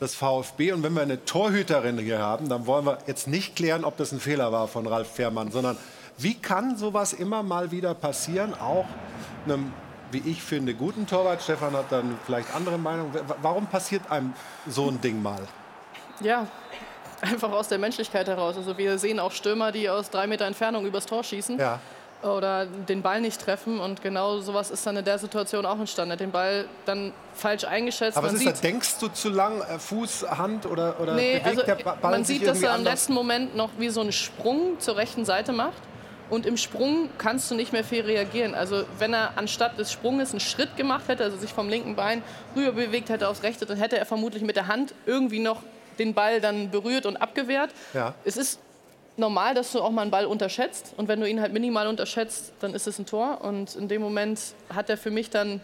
des VfB. Und wenn wir eine Torhüterin hier haben, dann wollen wir jetzt nicht klären, ob das ein Fehler war von Ralf Fährmann, sondern wie kann sowas immer mal wieder passieren, auch einem, wie ich finde, guten Torwart. Stefan hat dann vielleicht andere Meinung. Warum passiert einem so ein Ding mal? Ja, *laughs* einfach aus der Menschlichkeit heraus. Also wir sehen auch Stürmer, die aus drei Meter Entfernung übers Tor schießen Ja. oder den Ball nicht treffen. Und genau sowas ist dann in der Situation auch entstanden. Hat Den Ball dann falsch eingeschätzt. Aber man was ist da, sieht, denkst du zu lang, äh, Fuß, Hand oder, oder nee, bewegt also der Ba- Ball man sieht, dass er im letzten Moment noch wie so einen Sprung zur rechten Seite macht. Und im Sprung kannst du nicht mehr viel reagieren. Also wenn er anstatt des Sprunges einen Schritt gemacht hätte, also sich vom linken Bein rüber bewegt hätte aufs rechte, dann hätte er vermutlich mit der Hand irgendwie noch den Ball dann berührt und abgewehrt. Ja. Es ist normal, dass du auch mal einen Ball unterschätzt. Und wenn du ihn halt minimal unterschätzt, dann ist es ein Tor. Und in dem Moment hat er für mich dann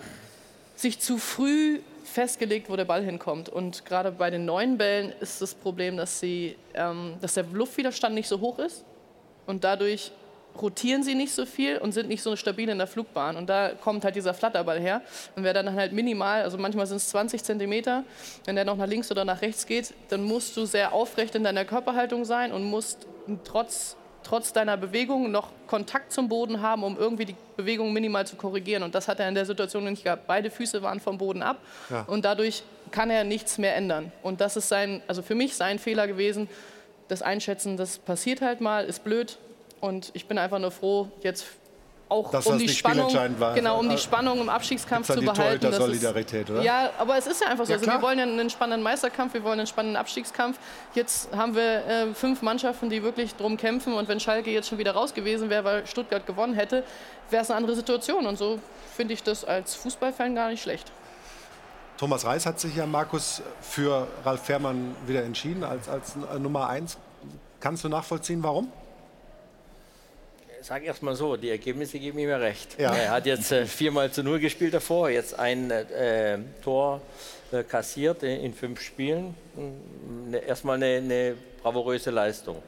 sich zu früh festgelegt, wo der Ball hinkommt. Und gerade bei den neuen Bällen ist das Problem, dass, sie, ähm, dass der Luftwiderstand nicht so hoch ist. Und dadurch rotieren sie nicht so viel und sind nicht so stabil in der Flugbahn. Und da kommt halt dieser Flatterball her. Und wer dann halt minimal, also manchmal sind es 20 Zentimeter, wenn der noch nach links oder nach rechts geht, dann musst du sehr aufrecht in deiner Körperhaltung sein und musst trotz, trotz deiner Bewegung noch Kontakt zum Boden haben, um irgendwie die Bewegung minimal zu korrigieren. Und das hat er in der Situation nicht gehabt. Beide Füße waren vom Boden ab Ja. und dadurch kann er nichts mehr ändern. Und das ist sein, also für mich sein Fehler gewesen. Das Einschätzen, das passiert halt mal, ist blöd. Und ich bin einfach nur froh, jetzt auch Dass um das die nicht Spannung, war. genau, um die Spannung im Abstiegskampf zu behalten. Das ist- Torhüter-Solidarität, oder? Ja, aber es ist ja einfach so. Ja, also wir wollen ja einen spannenden Meisterkampf, wir wollen einen spannenden Abstiegskampf. Jetzt haben wir äh, fünf Mannschaften, die wirklich drum kämpfen. Und wenn Schalke jetzt schon wieder raus gewesen wäre, weil Stuttgart gewonnen hätte, wäre es eine andere Situation. Und so finde ich das als Fußballfan gar nicht schlecht. Thomas Reis hat sich ja, Markus, für Ralf Fährmann wieder entschieden als, als Nummer eins. Kannst du nachvollziehen, warum? Sag erst mal so, die Ergebnisse geben ihm ja recht. Ja. Er hat jetzt äh, viermal zu null gespielt davor, jetzt ein äh, Tor äh, kassiert in, in fünf Spielen. Mm, Ne, erstmal eine, eine bravouröse Leistung.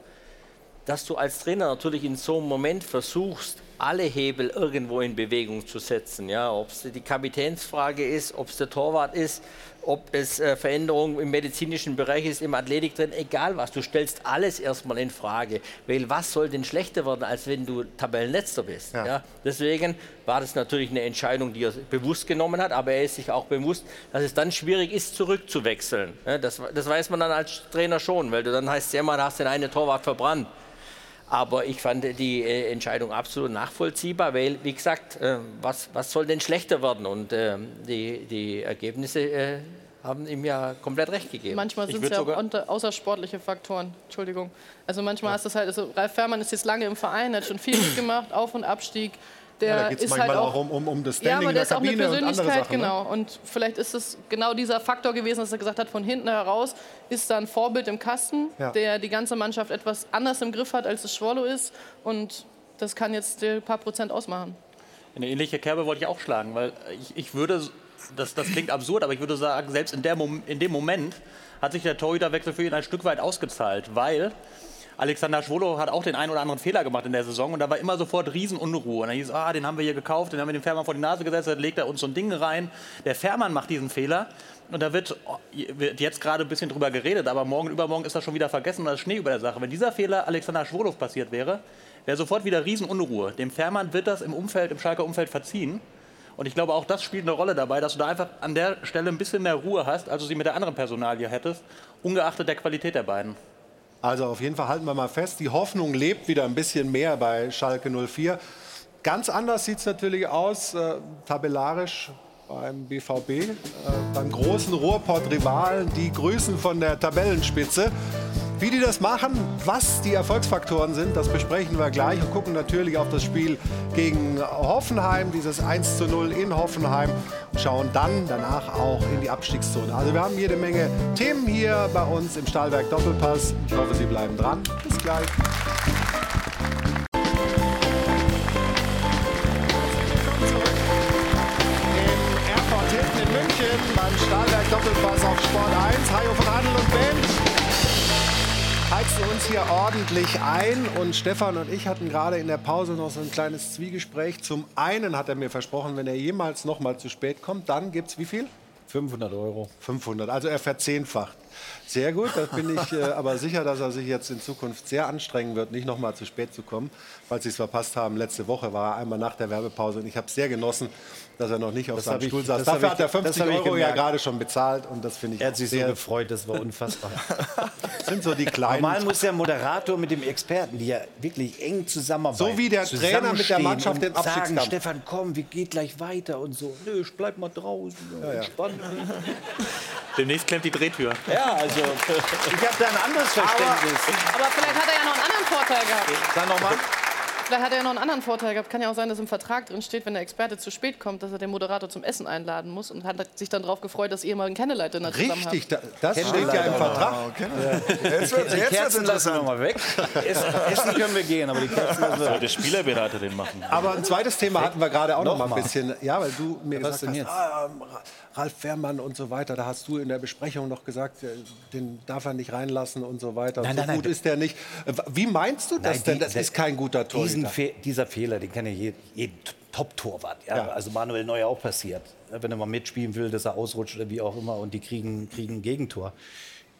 Dass du als Trainer natürlich in so einem Moment versuchst, alle Hebel irgendwo in Bewegung zu setzen. Ja? Ob es die Kapitänsfrage ist, ob es der Torwart ist, ob es äh, Veränderungen im medizinischen Bereich ist, im Athletik drin, egal was. Du stellst alles erstmal in Frage. Weil was soll denn schlechter werden, als wenn du Tabellenletzter bist? Ja. Ja. Deswegen war das natürlich eine Entscheidung, die er bewusst genommen hat, aber er ist sich auch bewusst, dass es dann schwierig ist, zurückzuwechseln. Ja, das, das weiß man dann als Trainer schon, weil du dann heißt es ja immer, du hast den einen Torwart verbrannt. Aber ich fand die äh, Entscheidung absolut nachvollziehbar, weil, wie gesagt, äh, was, was soll denn schlechter werden? Und äh, die, die Ergebnisse äh, haben ihm ja komplett recht gegeben. Manchmal sind es ja unter, außersportliche Faktoren. Entschuldigung. Also manchmal ist das halt, also Ralf Fährmann ist jetzt lange im Verein, hat schon viel mitgemacht, Auf- und Abstieg. Der Ja, da geht es ist manchmal halt auch, auch um, um, um das ja, Standing aber in der der ist auch eine Kabine und andere Persönlichkeit, Sachen. Ne? genau. Und vielleicht ist es genau dieser Faktor gewesen, dass er gesagt hat, von hinten heraus ist da ein Vorbild im Kasten, Ja. der die ganze Mannschaft etwas anders im Griff hat, als es Schwollo ist. Und das kann jetzt ein paar Prozent ausmachen. Eine ähnliche Kerbe wollte ich auch schlagen, weil ich, ich würde, das, das klingt absurd, aber ich würde sagen, selbst in, der Mom in dem Moment hat sich der Torhüterwechsel für ihn ein Stück weit ausgezahlt, weil Alexander Schwolo hat auch den einen oder anderen Fehler gemacht in der Saison und da war immer sofort Riesenunruhe. Und dann hieß, ah, den haben wir hier gekauft, den haben wir dem Fährmann vor die Nase gesetzt, dann legt er uns so ein Ding rein. Der Fährmann macht diesen Fehler und da wird, wird jetzt gerade ein bisschen drüber geredet, aber morgen, übermorgen ist das schon wieder vergessen und da ist Schnee über der Sache. Wenn dieser Fehler Alexander Schwolow passiert wäre, wäre sofort wieder Riesenunruhe. Dem Fährmann wird das im Umfeld, im Schalker Umfeld verziehen. Und ich glaube, auch das spielt eine Rolle dabei, dass du da einfach an der Stelle ein bisschen mehr Ruhe hast, als du sie mit der anderen Personalie hättest, ungeachtet der Qualität der beiden. Also auf jeden Fall halten wir mal fest, die Hoffnung lebt wieder ein bisschen mehr bei Schalke 04. Ganz anders sieht es natürlich aus, äh, tabellarisch beim BVB, äh, beim großen Ruhrpott-Rivalen. Die grüßen von der Tabellenspitze. Wie die das machen, was die Erfolgsfaktoren sind, das besprechen wir gleich und gucken natürlich auf das Spiel gegen Hoffenheim, dieses 1 zu 0 in Hoffenheim und schauen dann danach auch in die Abstiegszone. Also wir haben jede Menge Themen hier bei uns im Stahlwerk Doppelpass. Ich hoffe, Sie bleiben dran. Bis gleich. Beim Stahlwerk Doppelpass auf Sport 1. heizen uns hier ordentlich ein und Stefan und ich hatten gerade in der Pause noch so ein kleines Zwiegespräch. Zum einen hat er mir versprochen, wenn er jemals noch mal zu spät kommt, dann gibt es wie viel? 500 Euro. 500, also er verzehnfacht. Sehr gut, da bin ich äh, aber sicher, dass er sich jetzt in Zukunft sehr anstrengen wird, nicht noch mal zu spät zu kommen. Falls Sie es verpasst haben, letzte Woche war er einmal nach der Werbepause und ich habe es sehr genossen, dass er noch nicht auf Das seinem hab ich- Stuhl saß. das Dafür hat er ich- 50 das hab ich Euro ja gerade schon bezahlt und das finde ich Er hat sich so sehr, gefreut, das war unfassbar. das *laughs* sind so die kleinen Normal muss der Moderator mit dem Experten, die ja wirklich eng zusammenarbeiten. So wie der Trainer mit der Mannschaft den sagen, Abstiegskampf. Stefan, komm, wir geht gleich weiter und so. Nö, ich bleib mal draußen. ja. Entspannt. *laughs* Demnächst klemmt die Drehtür. Ja, also ich habe da ein anderes Verständnis. Aber vielleicht hat er ja noch einen anderen Vorteil gehabt. Sag noch mal. Vielleicht hat er ja noch einen anderen Vorteil gehabt. Kann ja auch sein, dass im Vertrag drin steht, wenn der Experte zu spät kommt, dass er den Moderator zum Essen einladen muss und hat sich dann darauf gefreut, dass ihr mal einen Candlelight Dinner zusammen habt. Richtig, da, das steht ja im Vertrag. Jetzt wird Die jetzt wird's Kerzen lassen wir interessant. mal weg. Essen, essen können wir gehen, aber die Kerzen lassen wir der Spielerberater den machen? Aber ein zweites Thema hatten wir gerade auch noch, mal ein bisschen. Ja, weil du mir Was gesagt denn hast, ah, Ralf Fährmann und so weiter, da hast du in der Besprechung noch gesagt, äh, den darf er nicht reinlassen und so weiter. Nein, so nein, gut nein. ist der nicht. Äh, Wie meinst du das Nein, denn? die- Das ist kein guter Diesen. Fe dieser Fehler, den kann ja jeden, jeden Top-Torwart. Ja? Ja. Also Manuel Neuer auch passiert. Ja, Wenn er mal mitspielen will, dass er ausrutscht oder wie auch immer und die kriegen, kriegen ein Gegentor.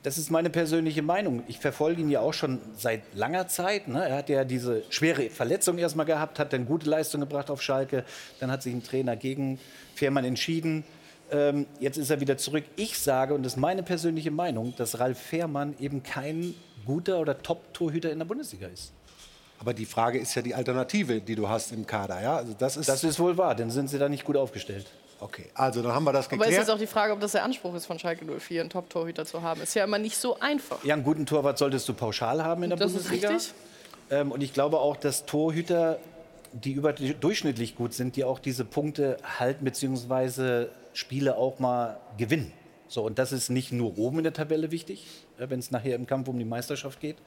Das ist meine persönliche Meinung. Ich verfolge ihn ja auch schon seit langer Zeit. Ne? Er hat ja diese schwere Verletzung erstmal gehabt, hat dann gute Leistung gebracht auf Schalke. Dann hat sich ein Trainer gegen Fährmann entschieden. Ähm, jetzt ist er wieder zurück. Ich sage, und das ist meine persönliche Meinung, dass Ralf Fährmann eben kein guter oder Top-Torhüter in der Bundesliga ist. Aber die Frage ist ja die Alternative, die du hast im Kader. Ja? Also das ist, Das ist wohl wahr, dann sind sie da nicht gut aufgestellt. okay. Also dann haben wir das Aber ist geklärt. jetzt auch die Frage, ob das der Anspruch ist von Schalke 04, einen Top-Torhüter zu haben. Ist ja immer nicht so einfach. Ja, einen guten Torwart solltest du pauschal haben in der Das ist Bundesliga. richtig. Ähm, und ich glaube auch, dass Torhüter, die überdurchschnittlich gut sind, die auch diese Punkte halten bzw. Spiele auch mal gewinnen. So, und das ist nicht nur oben in der Tabelle wichtig, äh, wenn es nachher im Kampf um die Meisterschaft geht,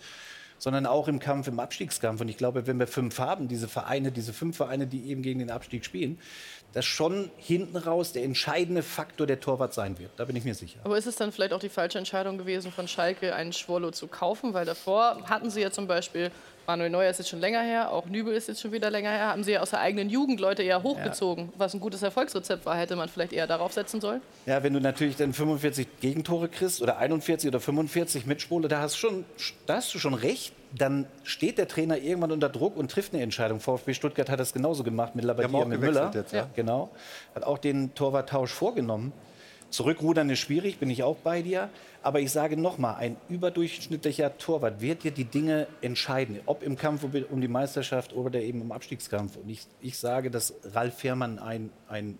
sondern auch im Kampf, im Abstiegskampf. Und ich glaube, wenn wir fünf haben, diese Vereine, diese fünf Vereine, die eben gegen den Abstieg spielen, dass schon hinten raus der entscheidende Faktor der Torwart sein wird. Da bin ich mir sicher. Aber ist es dann vielleicht auch die falsche Entscheidung gewesen, von Schalke einen Schwollo zu kaufen? Weil davor hatten sie ja zum Beispiel, Manuel Neuer ist jetzt schon länger her, auch Nübel ist jetzt schon wieder länger her, haben sie ja aus der eigenen Jugend Leute eher hochgezogen. Was ein gutes Erfolgsrezept war, hätte man vielleicht eher darauf setzen sollen. Ja, wenn du natürlich dann 45 Gegentore kriegst oder 41 oder 45 Mitspule, da hast, schon, da hast du schon recht. Dann steht der Trainer irgendwann unter Druck und trifft eine Entscheidung. VfB Stuttgart hat das genauso gemacht mit auch mit Müller. jetzt, ja. Genau. Hat auch den Torwarttausch vorgenommen. Zurückrudern ist schwierig, bin ich auch bei dir. Aber ich sage nochmal, ein überdurchschnittlicher Torwart wird dir die Dinge entscheiden. Ob im Kampf um die Meisterschaft oder eben im Abstiegskampf. Und ich, ich sage, dass Ralf Fährmann ein, ein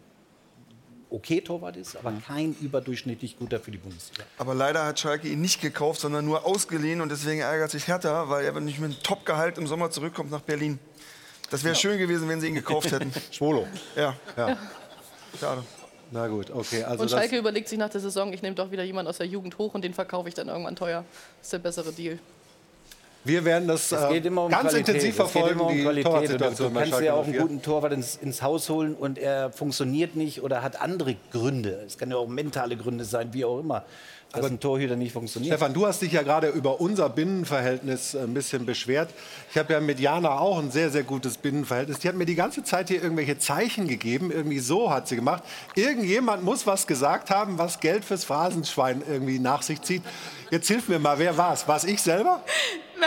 okay Torwart ist, aber kein überdurchschnittlich guter für die Bundesliga. Aber leider hat Schalke ihn nicht gekauft, sondern nur ausgeliehen und deswegen ärgert sich Hertha, weil er nicht mit einem Top-Gehalt im Sommer zurückkommt nach Berlin. Das wäre schön gewesen, wenn sie ihn gekauft hätten. *laughs* Schwolo. Ja, Ja. schade. Na gut, okay. Also Und Schalke überlegt sich nach der Saison, ich nehme doch wieder jemanden aus der Jugend hoch und den verkaufe ich dann irgendwann teuer. Das ist der bessere Deal. Wir werden das Es äh, geht immer um ganz Qualität. intensiv Es geht verfolgen, immer um die Qualität. Und Du, kannst ja auch einen 04. guten Torwart ins, ins Haus holen und er funktioniert nicht oder hat andere Gründe. Es kann ja auch mentale Gründe sein, wie auch immer, dass ein Torhüter nicht funktioniert. Stefan, du hast dich ja gerade über unser Binnenverhältnis ein bisschen beschwert. Ich habe ja mit Jana auch ein sehr, sehr gutes Binnenverhältnis. Die hat mir die ganze Zeit hier irgendwelche Zeichen gegeben. Irgendwie so hat sie gemacht. Irgendjemand muss was gesagt haben, was Geld fürs Phrasenschwein irgendwie nach sich zieht. Jetzt hilf mir mal, wer war es? War es ich selber? *laughs*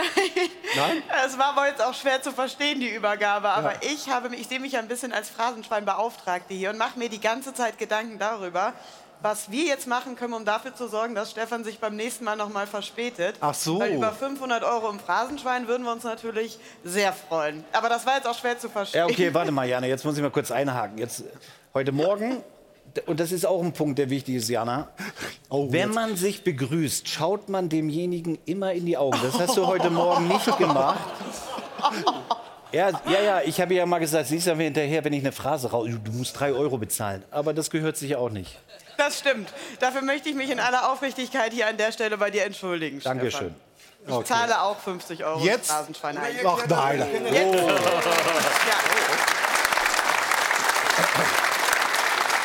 Nein? Es war aber jetzt auch schwer zu verstehen, die Übergabe. Aber ich, habe, mich- ich sehe mich ein bisschen als Phrasenschweinbeauftragte hier und mache mir die ganze Zeit Gedanken darüber, was wir jetzt machen können, um dafür zu sorgen, dass Stefan sich beim nächsten Mal noch mal verspätet. Ach so. Weil über 500 Euro im Phrasenschwein würden wir uns natürlich sehr freuen. Aber das war jetzt auch schwer zu verstehen. Ja, okay, warte mal, Jana, jetzt muss ich mal kurz einhaken. Jetzt, heute Morgen, und das ist auch ein Punkt, der wichtig ist, Jana. Wenn man sich begrüßt, schaut man demjenigen immer in die Augen. Das hast du heute Morgen nicht gemacht. Ja, ja, ja, ich habe ja mal gesagt, siehst du mir hinterher, wenn ich eine Phrase raus, du musst drei Euro bezahlen. Aber das gehört sich auch nicht. Das stimmt. Dafür möchte ich mich in aller Aufrichtigkeit hier an der Stelle bei dir entschuldigen. Dankeschön. Stefan. Ich zahle auch 50 Euro Jetzt? ins Phrasenschwein ein. Ach nein.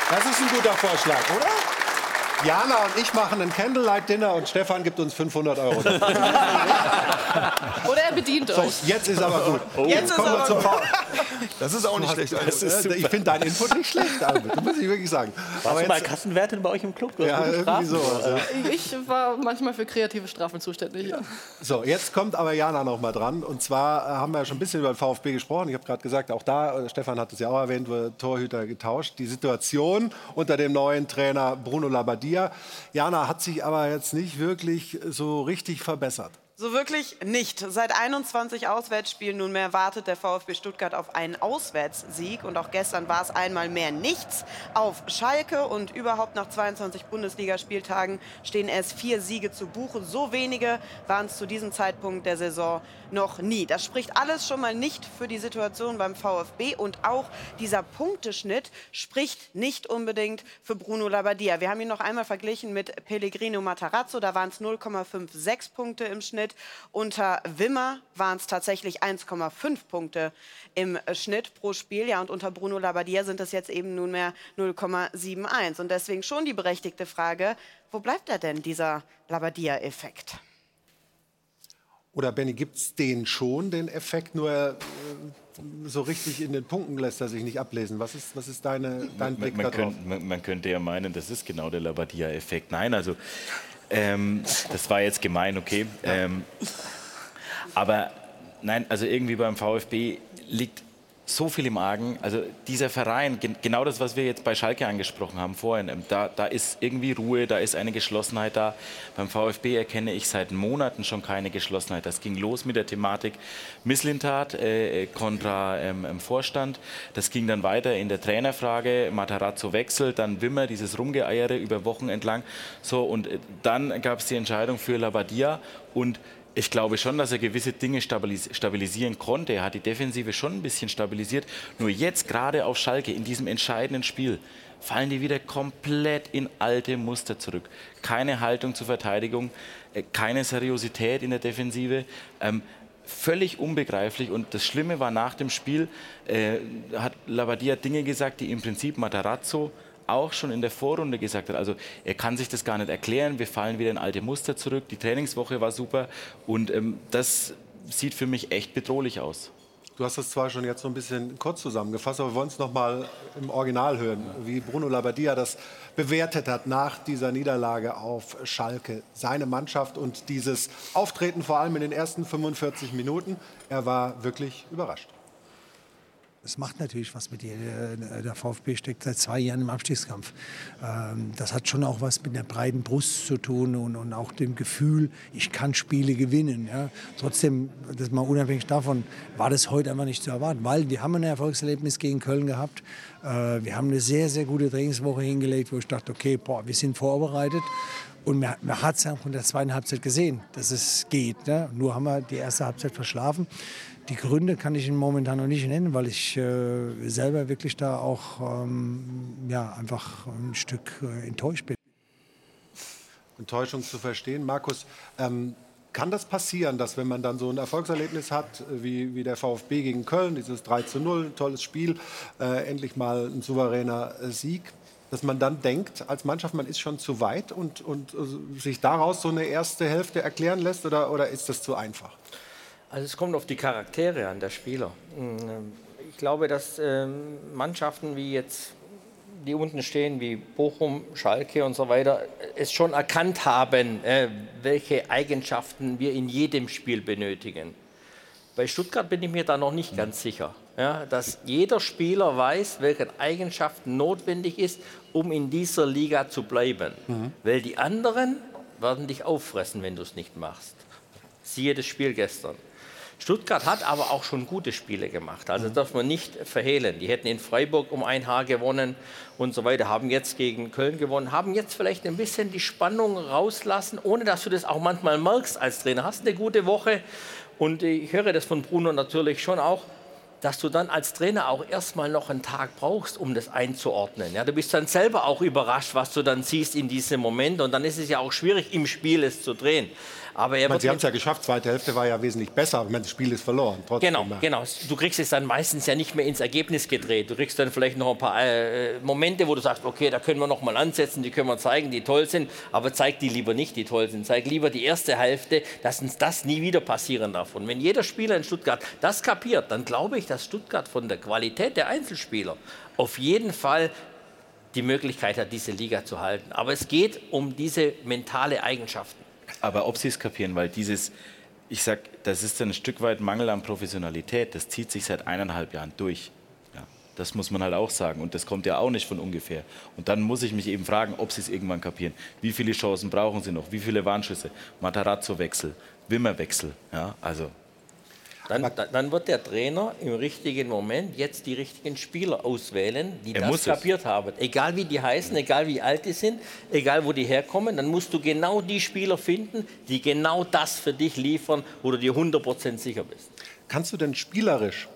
Das ist ein guter Vorschlag, oder? Jana und ich machen ein Candlelight-Dinner und Stefan gibt uns 500 Euro. Oder er bedient So, euch. jetzt ist aber gut. Jetzt ist kommen wir aber zum gut. Foul. Das ist auch nicht schlecht. Äh, Ich finde deinen Input nicht schlecht, Albert. Das muss ich wirklich sagen. Warst Aber du mal jetzt, Kassenwertin bei euch im Club? Ja, irgendwie sowas. Ja. Ich war manchmal für kreative Strafen zuständig. Ja. So, jetzt kommt aber Jana noch mal dran. Und zwar äh, haben wir ja schon ein bisschen über den VfB gesprochen. Ich habe gerade gesagt, auch da, äh, Stefan hat es ja auch erwähnt, wurde Torhüter getauscht. Die Situation unter dem neuen Trainer Bruno Labbadia. Jana hat sich aber jetzt nicht wirklich so richtig verbessert. So wirklich nicht. Seit 21 Auswärtsspielen nunmehr wartet der VfB Stuttgart auf einen Auswärtssieg. Und auch gestern war es einmal mehr nichts auf Schalke. Und überhaupt nach 22 Bundesligaspieltagen stehen erst vier Siege zu Buche. So wenige waren es zu diesem Zeitpunkt der Saison noch nie. Das spricht alles schon mal nicht für die Situation beim VfB. Und auch dieser Punkteschnitt spricht nicht unbedingt für Bruno Labbadia. Wir haben ihn noch einmal verglichen mit Pellegrino Matarazzo. Da waren es 0,56 Punkte im Schnitt. Unter Wimmer waren es tatsächlich 1,5 Punkte im Schnitt pro Spiel. Ja, und unter Bruno Labbadia sind es jetzt eben nunmehr 0,71. Und deswegen schon die berechtigte Frage, wo bleibt er denn, dieser Labbadia-Effekt? Oder Benny, gibt es den schon, den Effekt? Nur äh, so richtig in den Punkten lässt er sich nicht ablesen. Was ist, was ist deine, dein Man, Blick man, darauf? könnte, man, man könnte ja meinen, das ist genau der Labadia-Effekt. Nein, also ähm, das war jetzt gemein, okay. Ähm, aber nein, also irgendwie beim VfB liegt so viel im Argen. Also dieser Verein, gen genau das, was wir jetzt bei Schalke angesprochen haben vorhin, ähm, da, da ist irgendwie Ruhe, da ist eine Geschlossenheit da. Beim VfB erkenne ich seit Monaten schon keine Geschlossenheit. Das ging los mit der Thematik Misslintat äh, kontra ähm, ähm, Vorstand. Das ging dann weiter in der Trainerfrage, Matarazzo wechselt, dann Wimmer, dieses Rumgeeiere über Wochen entlang. So, und äh, dann gab es die Entscheidung für Labadia und ich glaube schon, dass er gewisse Dinge stabilis stabilisieren konnte. Er hat die Defensive schon ein bisschen stabilisiert. Nur jetzt, gerade auf Schalke, in diesem entscheidenden Spiel, fallen die wieder komplett in alte Muster zurück. Keine Haltung zur Verteidigung, äh, keine Seriosität in der Defensive. Ähm, völlig unbegreiflich. Und das Schlimme war nach dem Spiel, äh, hat Labadia Dinge gesagt, die im Prinzip Matarazzo auch schon in der Vorrunde gesagt hat. Also er kann sich das gar nicht erklären. Wir fallen wieder in alte Muster zurück. Die Trainingswoche war super und ähm, das sieht für mich echt bedrohlich aus. Du hast das zwar schon jetzt so ein bisschen kurz zusammengefasst, aber wir wollen es noch mal im Original hören, wie Bruno Labbadia das bewertet hat nach dieser Niederlage auf Schalke. Seine Mannschaft und dieses Auftreten vor allem in den ersten 45 Minuten. Er war wirklich überrascht. Es macht natürlich was mit dir. Der- Der VfB steckt seit zwei Jahren im Abstiegskampf. Ähm, Das hat schon auch was mit der breiten Brust zu tun und, auch dem Gefühl, ich kann Spiele gewinnen. Trotzdem, das mal unabhängig davon, war das heute einfach nicht zu erwarten, weil wir haben ein Erfolgserlebnis gegen Köln gehabt. Äh, Wir haben eine sehr, sehr gute Trainingswoche hingelegt, wo ich dachte, okay, boah, wir sind vorbereitet. Und man, hat es ja auch in der zweiten Halbzeit gesehen, dass es geht. Nur haben wir die erste Halbzeit verschlafen. Die Gründe kann ich Ihnen momentan noch nicht nennen, weil ich äh, selber wirklich da auch ähm, ja, einfach ein Stück äh, enttäuscht bin. Enttäuschung zu verstehen. Markus, ähm, Kann das passieren, dass wenn man dann so ein Erfolgserlebnis hat, äh, wie, wie der VfB gegen Köln, dieses 3 zu 0, ein tolles Spiel, äh, endlich mal ein souveräner äh, Sieg, dass man dann denkt, als Mannschaft, man ist schon zu weit und, und äh, sich daraus so eine erste Hälfte erklären lässt oder, oder ist das zu einfach? Also es kommt auf die Charaktere an der Spieler. Mm, Ich glaube, dass ähm, Mannschaften wie jetzt, die unten stehen, wie Bochum, Schalke und so weiter, es schon erkannt haben, äh, welche Eigenschaften wir in jedem Spiel benötigen. Bei Stuttgart bin ich mir da noch nicht ganz sicher, ja, dass jeder Spieler weiß, welche Eigenschaften notwendig ist, um in dieser Liga zu bleiben. Weil die anderen werden dich auffressen, wenn du es nicht machst. Siehe das Spiel gestern. Stuttgart hat aber auch schon gute Spiele gemacht. Also das darf man nicht verhehlen. Die hätten in Freiburg um ein Haar gewonnen und so weiter, haben jetzt gegen Köln gewonnen, haben jetzt vielleicht ein bisschen die Spannung rauslassen, ohne dass du das auch manchmal merkst als Trainer. Hast eine gute Woche und ich höre das von Bruno natürlich schon auch, dass du dann als Trainer auch erstmal noch einen Tag brauchst, um das einzuordnen. Ja, du bist dann selber auch überrascht, was du dann siehst in diesem Moment und dann ist es ja auch schwierig, im Spiel es zu drehen. Aber er meine, Sie haben es ja geschafft, zweite Hälfte war ja wesentlich besser, aber das Spiel ist verloren. Trotzdem. Genau, genau. Du kriegst es dann meistens ja nicht mehr ins Ergebnis gedreht. Du kriegst dann vielleicht noch ein paar äh, Momente, wo du sagst, okay, da können wir noch mal ansetzen, die können wir zeigen, die toll sind, aber zeig die lieber nicht, die toll sind. Zeig lieber die erste Hälfte, dass uns das nie wieder passieren darf. Und wenn jeder Spieler in Stuttgart das kapiert, dann glaube ich, dass Stuttgart von der Qualität der Einzelspieler auf jeden Fall die Möglichkeit hat, diese Liga zu halten. Aber es geht um diese mentale Eigenschaften. Aber ob sie es kapieren, weil dieses, ich sag, das ist ein Stück weit Mangel an Professionalität. Das zieht sich seit eineinhalb Jahren durch. Ja, das muss man halt auch sagen. Und das kommt ja auch nicht von ungefähr. Und dann muss ich mich eben fragen, ob sie es irgendwann kapieren. Wie viele Chancen brauchen sie noch? Wie viele Warnschüsse? Matarazzo-Wechsel, Wimmer-Wechsel. Ja, also Dann, dann- wird der Trainer im richtigen Moment jetzt die richtigen Spieler auswählen, die Er das muss es. kapiert haben. Egal wie die heißen, egal wie alt die sind, egal wo die herkommen, dann musst du genau die Spieler finden, die genau das für dich liefern, wo du dir 100% sicher bist. Kannst du denn spielerisch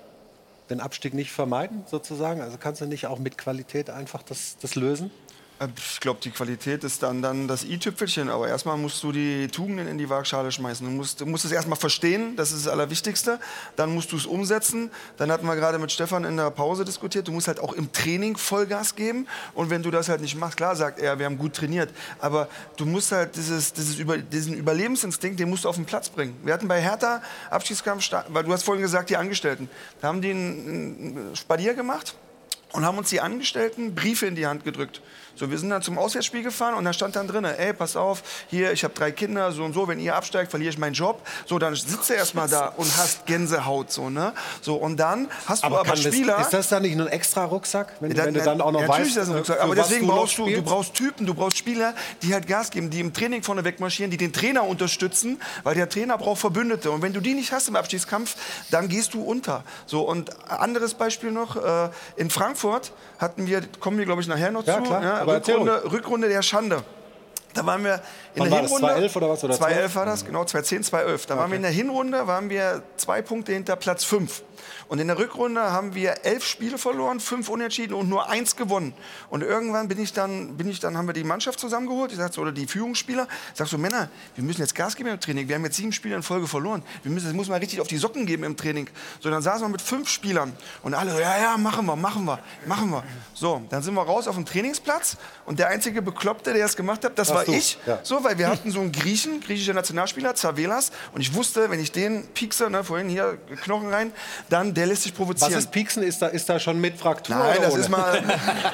den Abstieg nicht vermeiden, sozusagen? Also kannst du nicht auch mit Qualität einfach das, das lösen? Äh, Ich glaube, die Qualität ist dann, dann das i-Tüpfelchen. Aber erstmal musst du die Tugenden in die Waagschale schmeißen. Du musst, du musst es erstmal verstehen, das ist das Allerwichtigste. Dann musst du es umsetzen. Dann hatten wir gerade mit Stefan in der Pause diskutiert. Du musst halt auch im Training Vollgas geben. Und wenn du das halt nicht machst, klar sagt er, wir haben gut trainiert. Aber du musst halt dieses, dieses Über, diesen Überlebensinstinkt, den musst du auf den Platz bringen. Wir hatten bei Hertha Abschiedskampf, weil du hast vorhin gesagt, die Angestellten. Da haben die einen, Spalier gemacht und haben uns die Angestellten Briefe in die Hand gedrückt. So, wir sind dann zum Auswärtsspiel gefahren und da stand dann drin, ey, pass auf, hier, ich habe drei Kinder, so und so, wenn ihr absteigt, verliere ich meinen Job. So, dann sitzt du erstmal da und hast Gänsehaut, so, ne? So, und dann hast du aber, Spieler... Das, ist das dann nicht nur ein extra Rucksack, wenn, Ja, wenn du dann auch noch ja, weißt, natürlich ist das ein äh, Rucksack. Aber deswegen noch brauchst du, du brauchst Typen, du brauchst Spieler, die halt Gas geben, die im Training vorne wegmarschieren, die den Trainer unterstützen, weil der Trainer braucht Verbündete. Und wenn du die nicht hast im Abstiegskampf, dann gehst du unter. So, und anderes Beispiel noch, äh, in Frankfurt hatten wir, kommen wir glaube ich nachher noch Ja, zu, klar, erzähl Rückrunde, Rückrunde der Schande. Da waren wir in Wann der war das? Hinrunde. 2011 oder was, oder 2011 war das, genau, 2010, 2011. Da waren wir in der Hinrunde, waren wir zwei Punkte hinter Platz fünf. Und in der Rückrunde haben wir elf Spiele verloren, fünf Unentschieden und nur eins gewonnen. Und irgendwann bin ich dann, bin ich dann haben wir die Mannschaft zusammengeholt, ich sag so, oder die Führungsspieler. Ich sag so, Männer, wir müssen jetzt Gas geben im Training. Wir haben jetzt sieben Spiele in Folge verloren. Wir müssen, das muss mal richtig auf die Socken geben im Training. So, dann saßen wir mit fünf Spielern und alle so, ja, ja, machen wir, machen wir, machen wir. So, dann sind wir raus auf dem Trainingsplatz und der einzige Bekloppte, der es gemacht hat, das Warst war du, ich. ja. So, weil wir *laughs* hatten so einen Griechen, griechischer Nationalspieler, Zavelas, und ich wusste, wenn ich den piekse, ne, vorhin hier Knochen rein, dann der lässt sich Was provozieren. ist Pieksen? Ist da, ist da schon mit Fraktur? Nein, das ohne? ist, mal,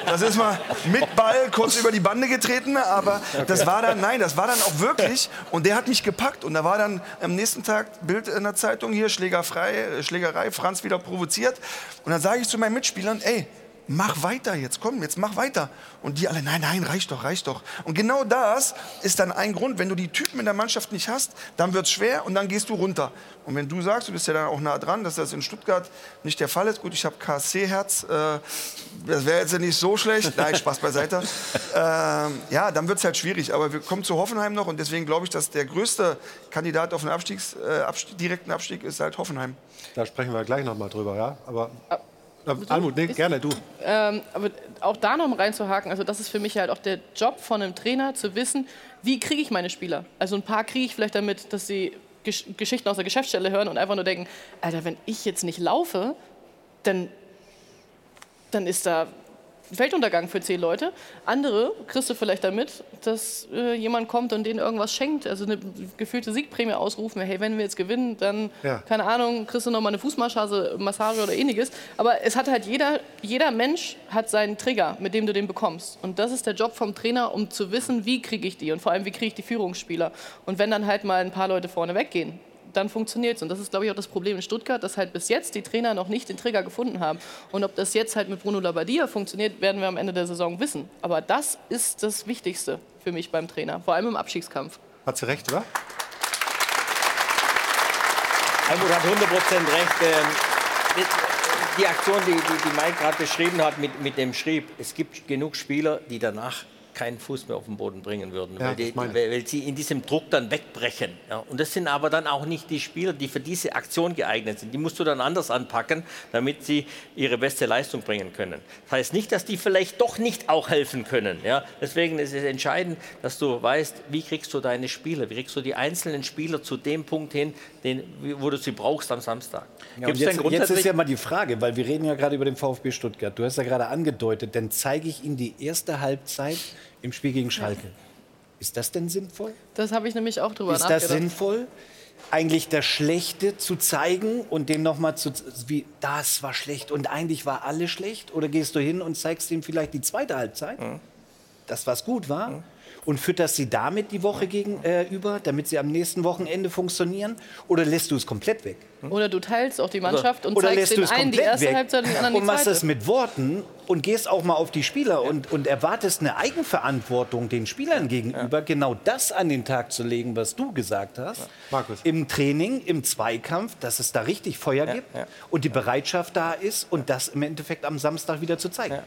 das ist mal mit Ball kurz über die Bande getreten, aber das war dann, nein, das war dann auch wirklich und der hat mich gepackt und da war dann am nächsten Tag Bild in der Zeitung hier, Schlägerfrei, äh, Schlägerei, Franz wieder provoziert und dann sage ich zu meinen Mitspielern, ey, mach weiter jetzt, komm, jetzt mach weiter. Und die alle, nein, nein, reicht doch, reicht doch. Und genau das ist dann ein Grund, wenn du die Typen in der Mannschaft nicht hast, dann wird es schwer und dann gehst du runter. Und wenn du sagst, du bist ja dann auch nah dran, dass das in Stuttgart nicht der Fall ist, gut, ich habe KSC-Herz, äh, das wäre jetzt ja nicht so schlecht, nein, Spaß beiseite. *laughs* ähm, ja, dann wird es halt schwierig, aber wir kommen zu Hoffenheim noch und deswegen glaube ich, dass der größte Kandidat auf einen Abstiegs, äh, Abstieg, direkten Abstieg ist halt Hoffenheim. Da sprechen wir gleich noch mal drüber, ja? Aber äh, Almut, nee, gerne du. Ähm, aber auch da noch mal reinzuhaken, also das ist für mich halt auch der Job von einem Trainer, zu wissen, wie kriege ich meine Spieler. Also ein paar kriege ich vielleicht damit, dass sie Gesch Geschichten aus der Geschäftsstelle hören und einfach nur denken, Alter, wenn ich jetzt nicht laufe, dann, dann ist da Weltuntergang für zehn Leute. Andere kriegst du vielleicht damit, dass äh, jemand kommt und denen irgendwas schenkt, also eine gefühlte Siegprämie ausrufen. Hey, wenn wir jetzt gewinnen, dann, Ja. keine Ahnung, kriegst du noch mal eine Fußmassage Massage oder ähnliches. Aber es hat halt jeder, jeder Mensch hat seinen Trigger, mit dem du den bekommst. Und das ist der Job vom Trainer, um zu wissen, wie kriege ich die und vor allem, wie kriege ich die Führungsspieler. Und wenn dann halt mal ein paar Leute vorne weggehen, dann funktioniert es. Und das ist, glaube ich, auch das Problem in Stuttgart, dass halt bis jetzt die Trainer noch nicht den Trigger gefunden haben. Und ob das jetzt halt mit Bruno Labbadia funktioniert, werden wir am Ende der Saison wissen. Aber das ist das Wichtigste für mich beim Trainer, vor allem im Abstiegskampf. Hat sie recht, oder? Almut hat 100% recht. Ähm, die- Die Aktion, die, die, die Mike gerade beschrieben hat, mit, mit dem Schrieb, es gibt genug Spieler, die danach keinen Fuß mehr auf den Boden bringen würden, Ja, weil, die, weil sie in diesem Druck dann wegbrechen. Ja. Und das sind aber dann auch nicht die Spieler, die für diese Aktion geeignet sind. Die musst du dann anders anpacken, damit sie ihre beste Leistung bringen können. Das heißt nicht, dass die vielleicht doch nicht auch helfen können. Ja. Deswegen ist es entscheidend, dass du weißt, wie kriegst du deine Spieler, wie kriegst du die einzelnen Spieler zu dem Punkt hin, den, wo du sie brauchst am Samstag. Ja, und jetzt, jetzt ist ja mal die Frage, weil wir reden ja gerade über den VfB Stuttgart. Du hast ja gerade angedeutet, dann zeige ich Ihnen die erste Halbzeit im Spiel gegen Schalke. Ist das denn sinnvoll? Das habe ich nämlich auch drüber Ist nachgedacht. das sinnvoll? Eigentlich das Schlechte zu zeigen und dem nochmal zu, wie, das war schlecht und eigentlich war alles schlecht? Oder gehst du hin und zeigst ihm vielleicht die zweite Halbzeit, das was gut war? Und fütterst sie damit die Woche gegenüber, damit sie am nächsten Wochenende funktionieren? Oder lässt du es komplett weg? Oder du teilst auch die Mannschaft und Oder zeigst den einen die erste weg Halbzeit und den anderen und die machst zweite. es mit Worten und gehst auch mal auf die Spieler und, und erwartest eine Eigenverantwortung den Spielern gegenüber, genau das an den Tag zu legen, was du gesagt hast. Markus. Im Training, im Zweikampf, dass es da richtig Feuer gibt ja. und die Bereitschaft da ist und das im Endeffekt am Samstag wieder zu zeigen.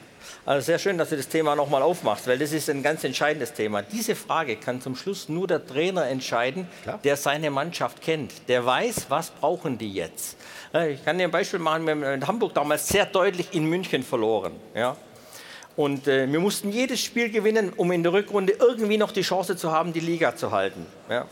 Also sehr schön, dass du das Thema nochmal aufmachst, weil das ist ein ganz entscheidendes Thema. Diese Frage kann zum Schluss nur der Trainer entscheiden, der seine Mannschaft kennt, der weiß, was brauchen die jetzt. Äh, Ich kann dir ein Beispiel machen, wir haben in Hamburg damals sehr deutlich in München verloren. Ja? Und äh, wir mussten jedes Spiel gewinnen, um in der Rückrunde irgendwie noch die Chance zu haben, die Liga zu halten. Ja?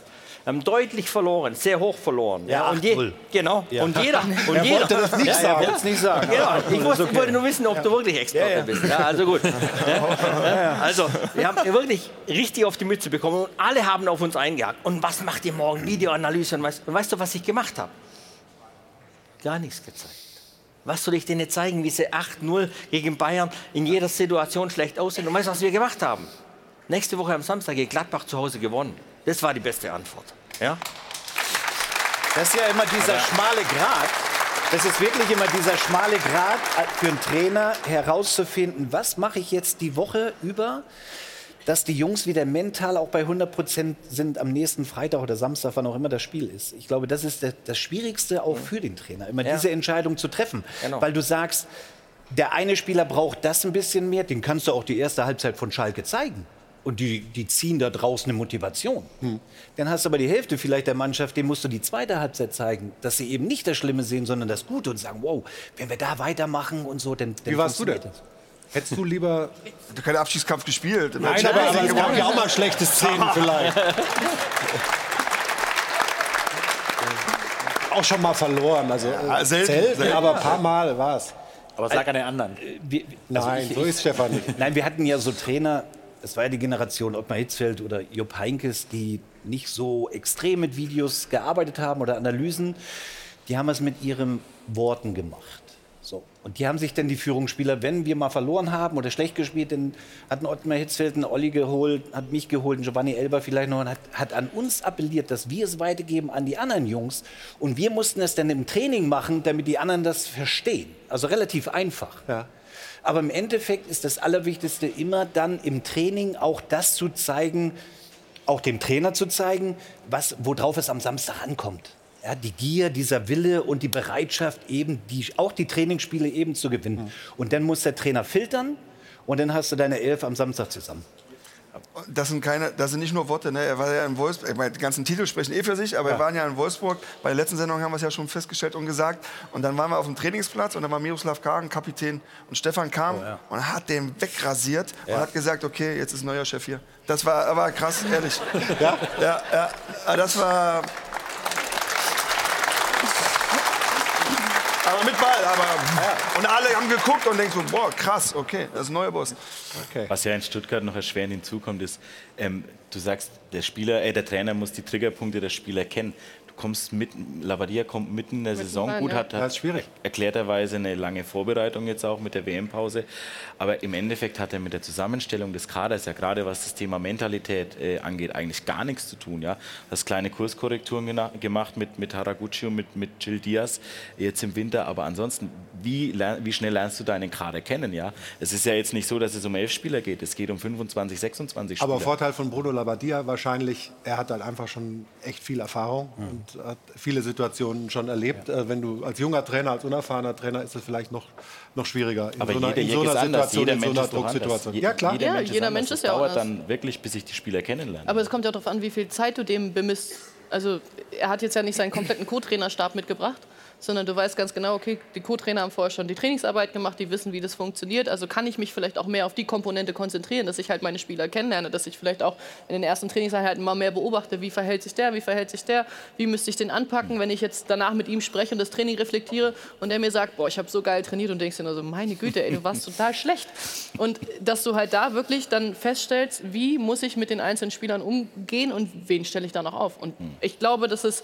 Wir haben deutlich verloren, sehr hoch verloren. Ja, und je, 8-0. genau. Ja. Und jeder. *laughs* Und Er jeder wollte das nicht ja, sagen. Es nicht sagen. Genau. Ich wusste, okay. wollte nur wissen, ob du wirklich Experte Ja, ja. bist. Ja, also gut. *laughs* Ja? Also, wir haben wirklich richtig auf die Mütze bekommen und alle haben auf uns eingehakt. Und was macht ihr morgen? Videoanalyse und weißt, und weißt du, was ich gemacht habe? Gar nichts gezeigt. Was soll ich denen zeigen, wie sie 8-0 gegen Bayern in jeder Situation schlecht aussehen? Und weißt du, was wir gemacht haben? Nächste Woche am Samstag gegen Gladbach zu Hause gewonnen. Das war die beste Antwort. Ja? Das ist ja immer dieser schmale Grat. Das ist wirklich immer dieser schmale Grat für einen Trainer herauszufinden, was mache ich jetzt die Woche über, dass die Jungs wieder mental auch bei 100 Prozent sind am nächsten Freitag oder Samstag, wann auch immer das Spiel ist. Ich glaube, das ist das, Schwierigste auch für den Trainer, immer Ja. diese Entscheidung zu treffen. Genau. Weil du sagst, der eine Spieler braucht das ein bisschen mehr, den kannst du auch die erste Halbzeit von Schalke zeigen. Und die, die ziehen da draußen eine Motivation. Dann hast du aber die Hälfte vielleicht der Mannschaft, dem musst du die zweite Halbzeit zeigen, dass sie eben nicht das Schlimme sehen, sondern das Gute und sagen, wow, wenn wir da weitermachen und so, dann, dann Wie warst du denn? das. Hättest du lieber. Du keinen Abstiegskampf gespielt. Nein, aber, aber es gab ja auch mal schlechte Szenen *laughs* vielleicht. auch schon mal verloren. Also Ja, äh, selten, selten, selten. aber ein paar Mal war es. Aber sag an den anderen. Wir, also Nein, ich- so ist Stefan nicht. Nein, wir hatten ja so Trainer, das war ja die Generation Ottmar Hitzfeld oder Jupp Heinkes, die nicht so extrem mit Videos gearbeitet haben oder Analysen. Die haben es mit ihren Worten gemacht. Und die haben sich dann die Führungsspieler, wenn wir mal verloren haben oder schlecht gespielt, dann hat ein Ottmar Hitzfeld einen Olli geholt, hat mich geholt, einen Giovanni Elber vielleicht noch und hat, hat an uns appelliert, dass wir es weitergeben an die anderen Jungs. Und wir mussten es dann im Training machen, damit die anderen das verstehen. Also relativ einfach. Ja. Aber im Endeffekt ist das Allerwichtigste immer dann im Training auch das zu zeigen, auch dem Trainer zu zeigen, was, worauf es am Samstag ankommt. Ja, die Gier, dieser Wille und die Bereitschaft, eben die, auch die Trainingsspiele eben zu gewinnen. Und dann muss der Trainer filtern und dann hast du deine Elf am Samstag zusammen. Das sind keine, das sind nicht nur Worte. Ne? Er war ja in Wolfsburg. Ich meine, die ganzen Titel sprechen eh für sich, aber wir waren ja in Wolfsburg. Bei der letzten Sendung haben wir es ja schon festgestellt und gesagt. Und dann waren wir auf dem Trainingsplatz und dann war Miroslav Kagen Kapitän und Stefan kam und hat den wegrasiert und hat gesagt, okay, jetzt ist neuer Chef hier. Das war aber krass, ehrlich. *laughs* ja, ja, ja. Das war Aber mit Ball. Aber, Und alle haben geguckt und denken so, boah, krass, okay, das ist ein neuer Boss. Okay. Was ja in Stuttgart noch erschwerend hinzukommt, ist, ähm, du sagst, der Spieler, äh, der Trainer muss die Triggerpunkte der Spieler kennen. Kommst mitten, Labadia kommt mitten in der Mitten Saison rein, gut, ja. hat, hat ist schwierig. erklärterweise eine lange Vorbereitung jetzt auch mit der WM-Pause. Aber im Endeffekt hat er mit der Zusammenstellung des Kaders ja gerade was das Thema Mentalität äh, angeht, eigentlich gar nichts zu tun. Ja? Du hast kleine Kurskorrekturen gena- gemacht mit, mit Haraguchi und mit, mit Gil Diaz jetzt im Winter. Aber ansonsten, wie, lern, wie schnell lernst du deinen Kader kennen? Ja? Es ist ja jetzt nicht so, dass es um elf Spieler geht. Es geht um 25, 26 Spieler. Aber Vorteil von Bruno Labbadia wahrscheinlich, er hat halt einfach schon echt viel Erfahrung und hat viele Situationen schon erlebt. Äh, Wenn du als junger Trainer, als unerfahrener Trainer, ist es vielleicht noch, noch schwieriger in Aber so einer, jeder in so einer ist anders. Situation, Jeder in so Mensch einer anders. Drucksituation. Je- Ja, klar. Jeder Ja, Mensch jeder ist Mensch ist ja dauert anders. dann wirklich, bis sich die Spieler kennenlernen. Aber es kommt ja darauf an, wie viel Zeit du dem bemisst. Also er hat jetzt ja nicht seinen kompletten Co-Trainerstab mitgebracht, sondern du weißt ganz genau, okay, die Co-Trainer haben vorher schon die Trainingsarbeit gemacht, die wissen, wie das funktioniert. Also kann ich mich vielleicht auch mehr auf die Komponente konzentrieren, dass ich halt meine Spieler kennenlerne, dass ich vielleicht auch in den ersten Trainingseinheiten mal mehr beobachte, wie verhält sich der, wie verhält sich der, wie müsste ich den anpacken, wenn ich jetzt danach mit ihm spreche und das Training reflektiere und der mir sagt, boah, ich habe so geil trainiert und denkst dir nur so, meine Güte, ey, du warst *laughs* total schlecht. Und dass du halt da wirklich dann feststellst, wie muss ich mit den einzelnen Spielern umgehen und wen stelle ich da noch auf. Und ich glaube, dass es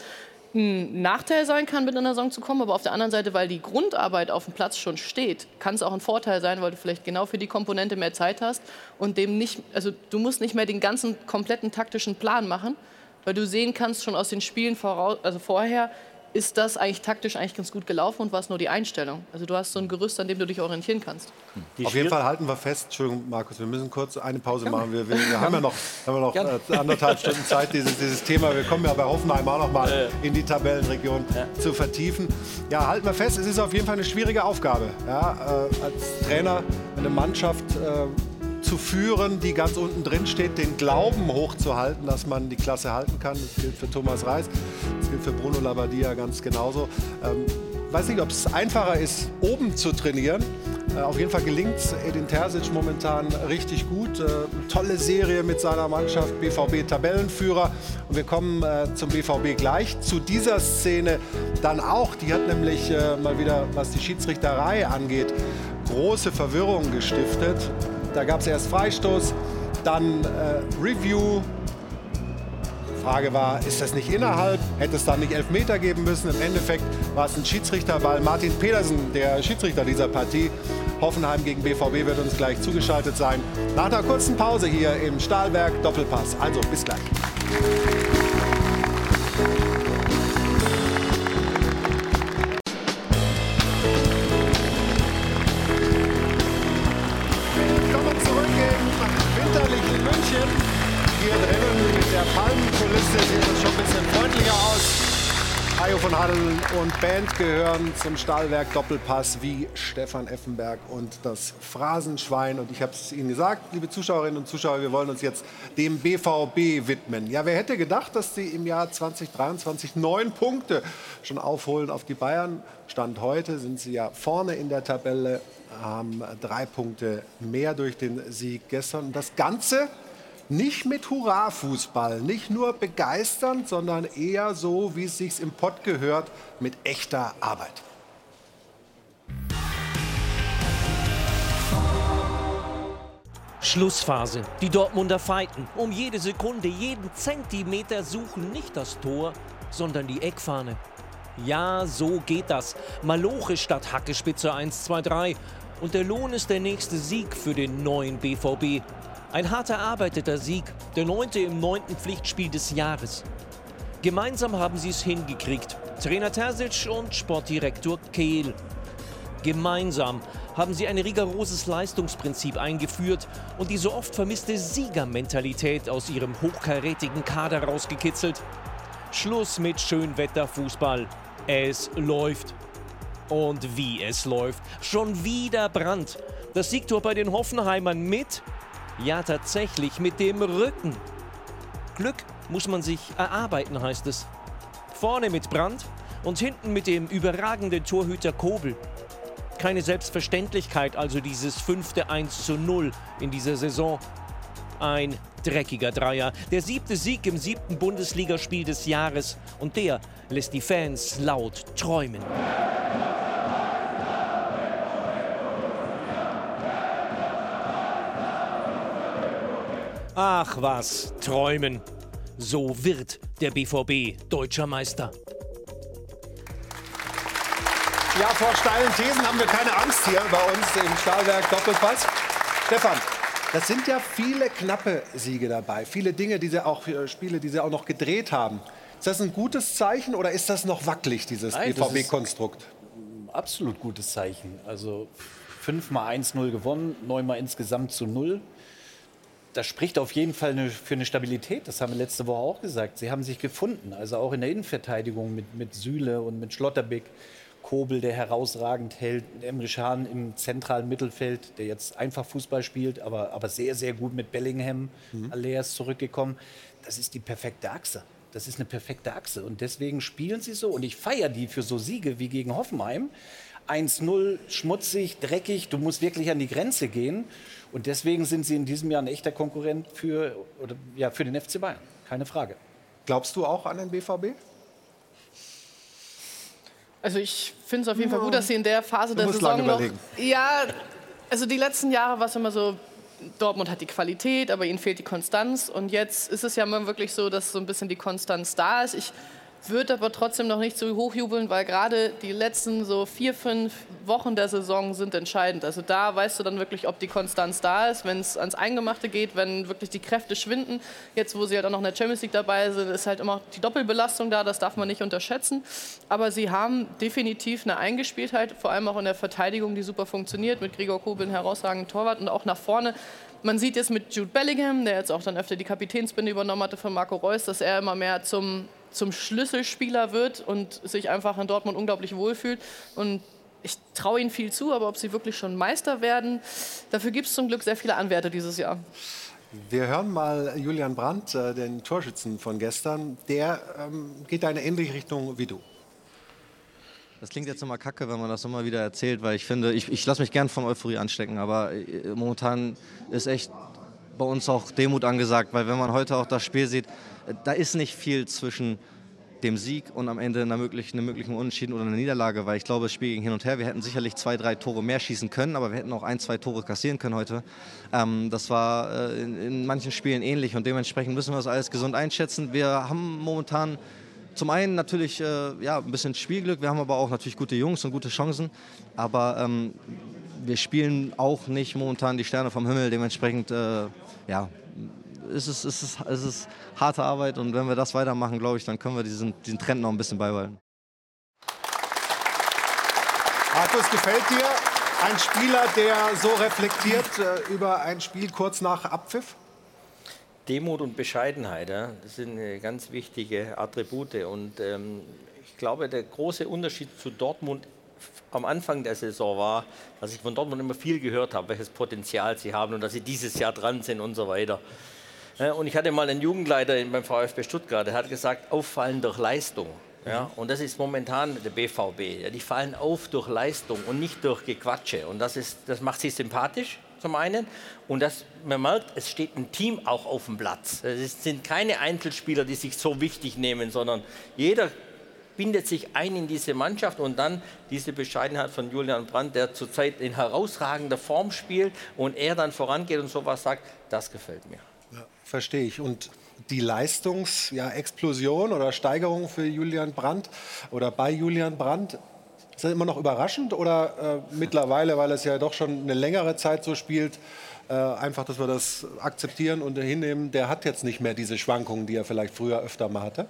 ein Nachteil sein kann, mit in der Saison zu kommen, aber auf der anderen Seite, weil die Grundarbeit auf dem Platz schon steht, kann es auch ein Vorteil sein, weil du vielleicht genau für die Komponente mehr Zeit hast und dem nicht, also du musst nicht mehr den ganzen kompletten taktischen Plan machen, weil du sehen kannst schon aus den Spielen voraus, also vorher, ist das eigentlich taktisch eigentlich ganz gut gelaufen und war es nur die Einstellung. Also du hast so ein Gerüst, an dem du dich orientieren kannst. Auf jeden Fall halten wir fest, Entschuldigung, Markus, wir müssen kurz eine Pause machen. Wir, wir, wir haben ja noch, *laughs* haben wir noch äh, anderthalb Stunden Zeit, dieses, dieses Thema. Wir kommen ja bei Hoffenheim auch noch mal in die Tabellenregion zu vertiefen. Ja, halten wir fest, es ist auf jeden Fall eine schwierige Aufgabe, ja, äh, als Trainer eine Mannschaft äh, zu führen, die ganz unten drin steht, den Glauben hochzuhalten, dass man die Klasse halten kann. Das gilt für Thomas Reis, das gilt für Bruno Labbadia ganz genauso. Ähm, weiß nicht, ob es einfacher ist, oben zu trainieren. Äh, auf jeden Fall gelingt es Edin Terzic momentan richtig gut. Äh, tolle Serie mit seiner Mannschaft, BVB Tabellenführer. Und wir kommen äh, zum BVB gleich. Zu dieser Szene dann auch. Die hat nämlich äh, mal wieder, was die Schiedsrichterei angeht, große Verwirrung gestiftet. Da gab es erst Freistoß, dann äh, Review, Frage war, ist das nicht innerhalb? Hätte es dann nicht Elfmeter geben müssen? Im Endeffekt war es ein Schiedsrichterball. Martin Pedersen, der Schiedsrichter dieser Partie. Hoffenheim gegen BVB wird uns gleich zugeschaltet sein. Nach einer kurzen Pause hier im Stahlwerk Doppelpass. Also bis gleich. Und Band gehören zum Stahlwerk Doppelpass wie Stefan Effenberg und das Phrasenschwein. Und ich habe es Ihnen gesagt, liebe Zuschauerinnen und Zuschauer, wir wollen uns jetzt dem BVB widmen. Ja, wer hätte gedacht, dass sie im Jahr 2023 neun Punkte schon aufholen auf die Bayern? Stand heute sind sie ja vorne in der Tabelle, haben drei Punkte mehr durch den Sieg gestern. Und das Ganze nicht mit Hurra-Fußball, nicht nur begeisternd, sondern eher so, wie es sich im Pott gehört, mit echter Arbeit. Schlussphase. Die Dortmunder fighten. Um jede Sekunde, jeden Zentimeter suchen nicht das Tor, sondern die Eckfahne. Ja, so geht das. Maloche statt Hackespitze 1, 2, 3. Und der Lohn ist der nächste Sieg für den neuen BVB. Ein hart erarbeiteter Sieg, der neunte im neunten Pflichtspiel des Jahres. Gemeinsam haben sie es hingekriegt. Trainer Terzic und Sportdirektor Kehl. Gemeinsam haben sie ein rigoroses Leistungsprinzip eingeführt und die so oft vermisste Siegermentalität aus ihrem hochkarätigen Kader rausgekitzelt. Schluss mit Schönwetterfußball. Es läuft. Und wie es läuft. Schon wieder Brand. Das Siegtor bei den Hoffenheimern mit? Ja, tatsächlich mit dem Rücken. Glück muss man sich erarbeiten, heißt es. Vorne mit Brandt und hinten mit dem überragenden Torhüter Kobel. Keine Selbstverständlichkeit also dieses fünfte 1 zu 0 in dieser Saison. Ein dreckiger Dreier, der siebte Sieg im siebten Bundesligaspiel des Jahres und der lässt die Fans laut träumen. Ach was, träumen. So wird der BVB deutscher Meister. Ja, vor steilen Thesen haben wir keine Angst hier bei uns im Stahlwerk Doppelpass. Stefan, das sind ja viele knappe Siege dabei, viele Dinge, diese auch äh, Spiele, die sie auch noch gedreht haben. Ist das ein gutes Zeichen oder ist das noch wackelig, dieses BVB-Konstrukt? absolut gutes Zeichen. Also fünfmal 1-0 gewonnen, neunmal insgesamt zu null. Das spricht auf jeden Fall eine, für eine Stabilität. Das haben wir letzte Woche auch gesagt. Sie haben sich gefunden. Also auch in der Innenverteidigung mit, mit Süle und mit Schlotterbeck. Kobel, der herausragend hält. Emre Can im zentralen Mittelfeld, der jetzt einfach Fußball spielt, aber, aber sehr, sehr gut mit Bellingham. Alea ist zurückgekommen. Das ist die perfekte Achse. Das ist eine perfekte Achse. Und deswegen spielen sie so. Und ich feiere die für so Siege wie gegen Hoffenheim. 1-0, schmutzig, dreckig. Du musst wirklich an die Grenze gehen. Und deswegen sind sie in diesem Jahr ein echter Konkurrent für, oder, ja, für den FC Bayern. Keine Frage. Glaubst du auch an den BVB? Also ich finde es auf jeden Fall gut, dass sie in der Phase Du der Saison lange noch. überlegen. Ja, also die letzten Jahre war es immer so, Dortmund hat die Qualität, aber ihnen fehlt die Konstanz. Und jetzt ist es ja mal wirklich so, dass so ein bisschen die Konstanz da ist. Ich würde aber trotzdem noch nicht so hochjubeln, weil gerade die letzten so vier, fünf Wochen der Saison sind entscheidend. Also da weißt du dann wirklich, ob die Konstanz da ist, wenn es ans Eingemachte geht, wenn wirklich die Kräfte schwinden. Jetzt, wo sie halt auch noch in der Champions League dabei sind, ist halt immer die Doppelbelastung da, das darf man nicht unterschätzen. Aber sie haben definitiv eine Eingespieltheit, vor allem auch in der Verteidigung, die super funktioniert, mit Gregor Kobel, einem herausragenden Torwart und auch nach vorne. Man sieht jetzt mit Jude Bellingham, der jetzt auch dann öfter die Kapitänsbinde übernommen hatte von Marco Reus, dass er immer mehr zum, zum Schlüsselspieler wird und sich einfach in Dortmund unglaublich wohlfühlt. Und ich traue ihnen viel zu, aber ob sie wirklich schon Meister werden, dafür gibt es zum Glück sehr viele Anwärter dieses Jahr. Wir hören mal Julian Brandt, äh, den Torschützen von gestern. Der ähm, geht in eine ähnliche Richtung wie du. Das klingt jetzt immer kacke, wenn man das immer wieder erzählt, weil ich finde, ich, ich lasse mich gern von Euphorie anstecken, aber äh, momentan ist echt bei uns auch Demut angesagt, weil wenn man heute auch das Spiel sieht, äh, da ist nicht viel zwischen dem Sieg und am Ende einer möglichen, einem möglichen Unentschieden oder einer Niederlage, weil ich glaube, das Spiel ging hin und her. Wir hätten sicherlich zwei, drei Tore mehr schießen können, aber wir hätten auch ein, zwei Tore kassieren können heute. Ähm, das war äh, in, in manchen Spielen ähnlich und dementsprechend müssen wir das alles gesund einschätzen. Wir haben momentan zum einen natürlich äh, ja, ein bisschen Spielglück, wir haben aber auch natürlich gute Jungs und gute Chancen, aber ähm, wir spielen auch nicht momentan die Sterne vom Himmel, dementsprechend äh, ja, ist es, ist es, ist es harte Arbeit und wenn wir das weitermachen, glaube ich, dann können wir diesen, diesen Trend noch ein bisschen beibehalten. Markus, gefällt dir ein Spieler, der so reflektiert äh, über ein Spiel kurz nach Abpfiff? Demut und Bescheidenheit, ja, das sind äh, ganz wichtige Attribute. Und ähm, ich glaube, der große Unterschied zu Dortmund am Anfang der Saison war, dass ich von Dortmund immer viel gehört habe, welches Potenzial sie haben und dass sie dieses Jahr dran sind und so weiter. Und ich hatte mal einen Jugendleiter beim VfB Stuttgart, der hat gesagt, auffallen durch Leistung. Ja, und das ist momentan der BVB. Die fallen auf durch Leistung und nicht durch Gequatsche. Und das, ist, das macht sie sympathisch zum einen. Und das, man merkt, es steht ein Team auch auf dem Platz. Es sind keine Einzelspieler, die sich so wichtig nehmen, sondern jeder bindet sich ein in diese Mannschaft und dann diese Bescheidenheit von Julian Brandt, der zurzeit in herausragender Form spielt und er dann vorangeht und sowas sagt, das gefällt mir. Verstehe ich. Und die Leistungsexplosion ja, oder Steigerung für Julian Brandt oder bei Julian Brandt, ist das immer noch überraschend oder äh, mittlerweile, weil es ja doch schon eine längere Zeit so spielt, äh, einfach, dass wir das akzeptieren und hinnehmen, der hat jetzt nicht mehr diese Schwankungen, die er vielleicht früher öfter mal hatte?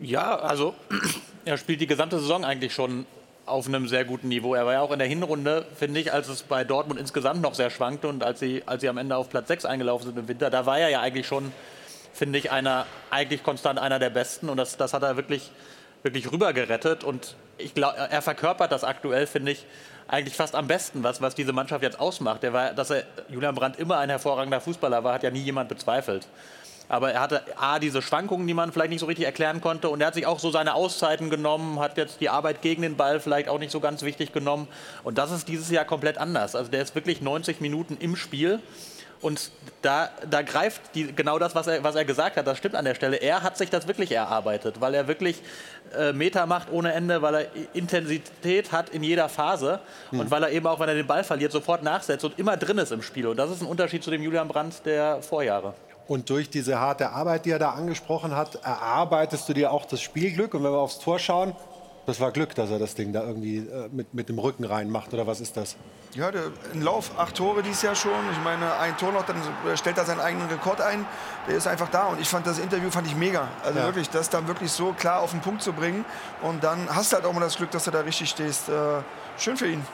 Ja, also *clears throat* er spielt die gesamte Saison eigentlich schon auf einem sehr guten Niveau. Er war ja auch in der Hinrunde, finde ich, als es bei Dortmund insgesamt noch sehr schwankte und als sie, als sie am Ende auf Platz 6 eingelaufen sind im Winter, da war er ja eigentlich schon, finde ich, einer, eigentlich konstant einer der Besten und das, das hat er wirklich, wirklich rübergerettet und ich glaube, er verkörpert das aktuell, finde ich, eigentlich fast am besten, was, was diese Mannschaft jetzt ausmacht. Er war, dass er, Julian Brandt immer ein hervorragender Fußballer war, hat ja nie jemand bezweifelt. Aber er hatte A, diese Schwankungen, die man vielleicht nicht so richtig erklären konnte. Und er hat sich auch so seine Auszeiten genommen, hat jetzt die Arbeit gegen den Ball vielleicht auch nicht so ganz wichtig genommen. Und das ist dieses Jahr komplett anders. Also der ist wirklich 90 Minuten im Spiel. Und da, da greift die, genau das, was er, was er gesagt hat, das stimmt an der Stelle. Er hat sich das wirklich erarbeitet, weil er wirklich äh, Meter macht ohne Ende, weil er Intensität hat in jeder Phase und weil er eben auch, wenn er den Ball verliert, sofort nachsetzt und immer drin ist im Spiel. Und das ist ein Unterschied zu dem Julian Brandt der Vorjahre. Und durch diese harte Arbeit, die er da angesprochen hat, erarbeitest du dir auch das Spielglück. Und wenn wir aufs Tor schauen, das war Glück, dass er das Ding da irgendwie äh, mit, mit dem Rücken reinmacht. Oder was ist das? Ja, der, ein Lauf, acht Tore dieses Jahr schon. Ich meine, ein Tor noch, dann stellt er seinen eigenen Rekord ein. Der ist einfach da. Und ich fand das Interview fand ich mega. Also Ja. wirklich, das dann wirklich so klar auf den Punkt zu bringen. Und dann hast du halt auch mal das Glück, dass du da richtig stehst. Äh, schön für ihn.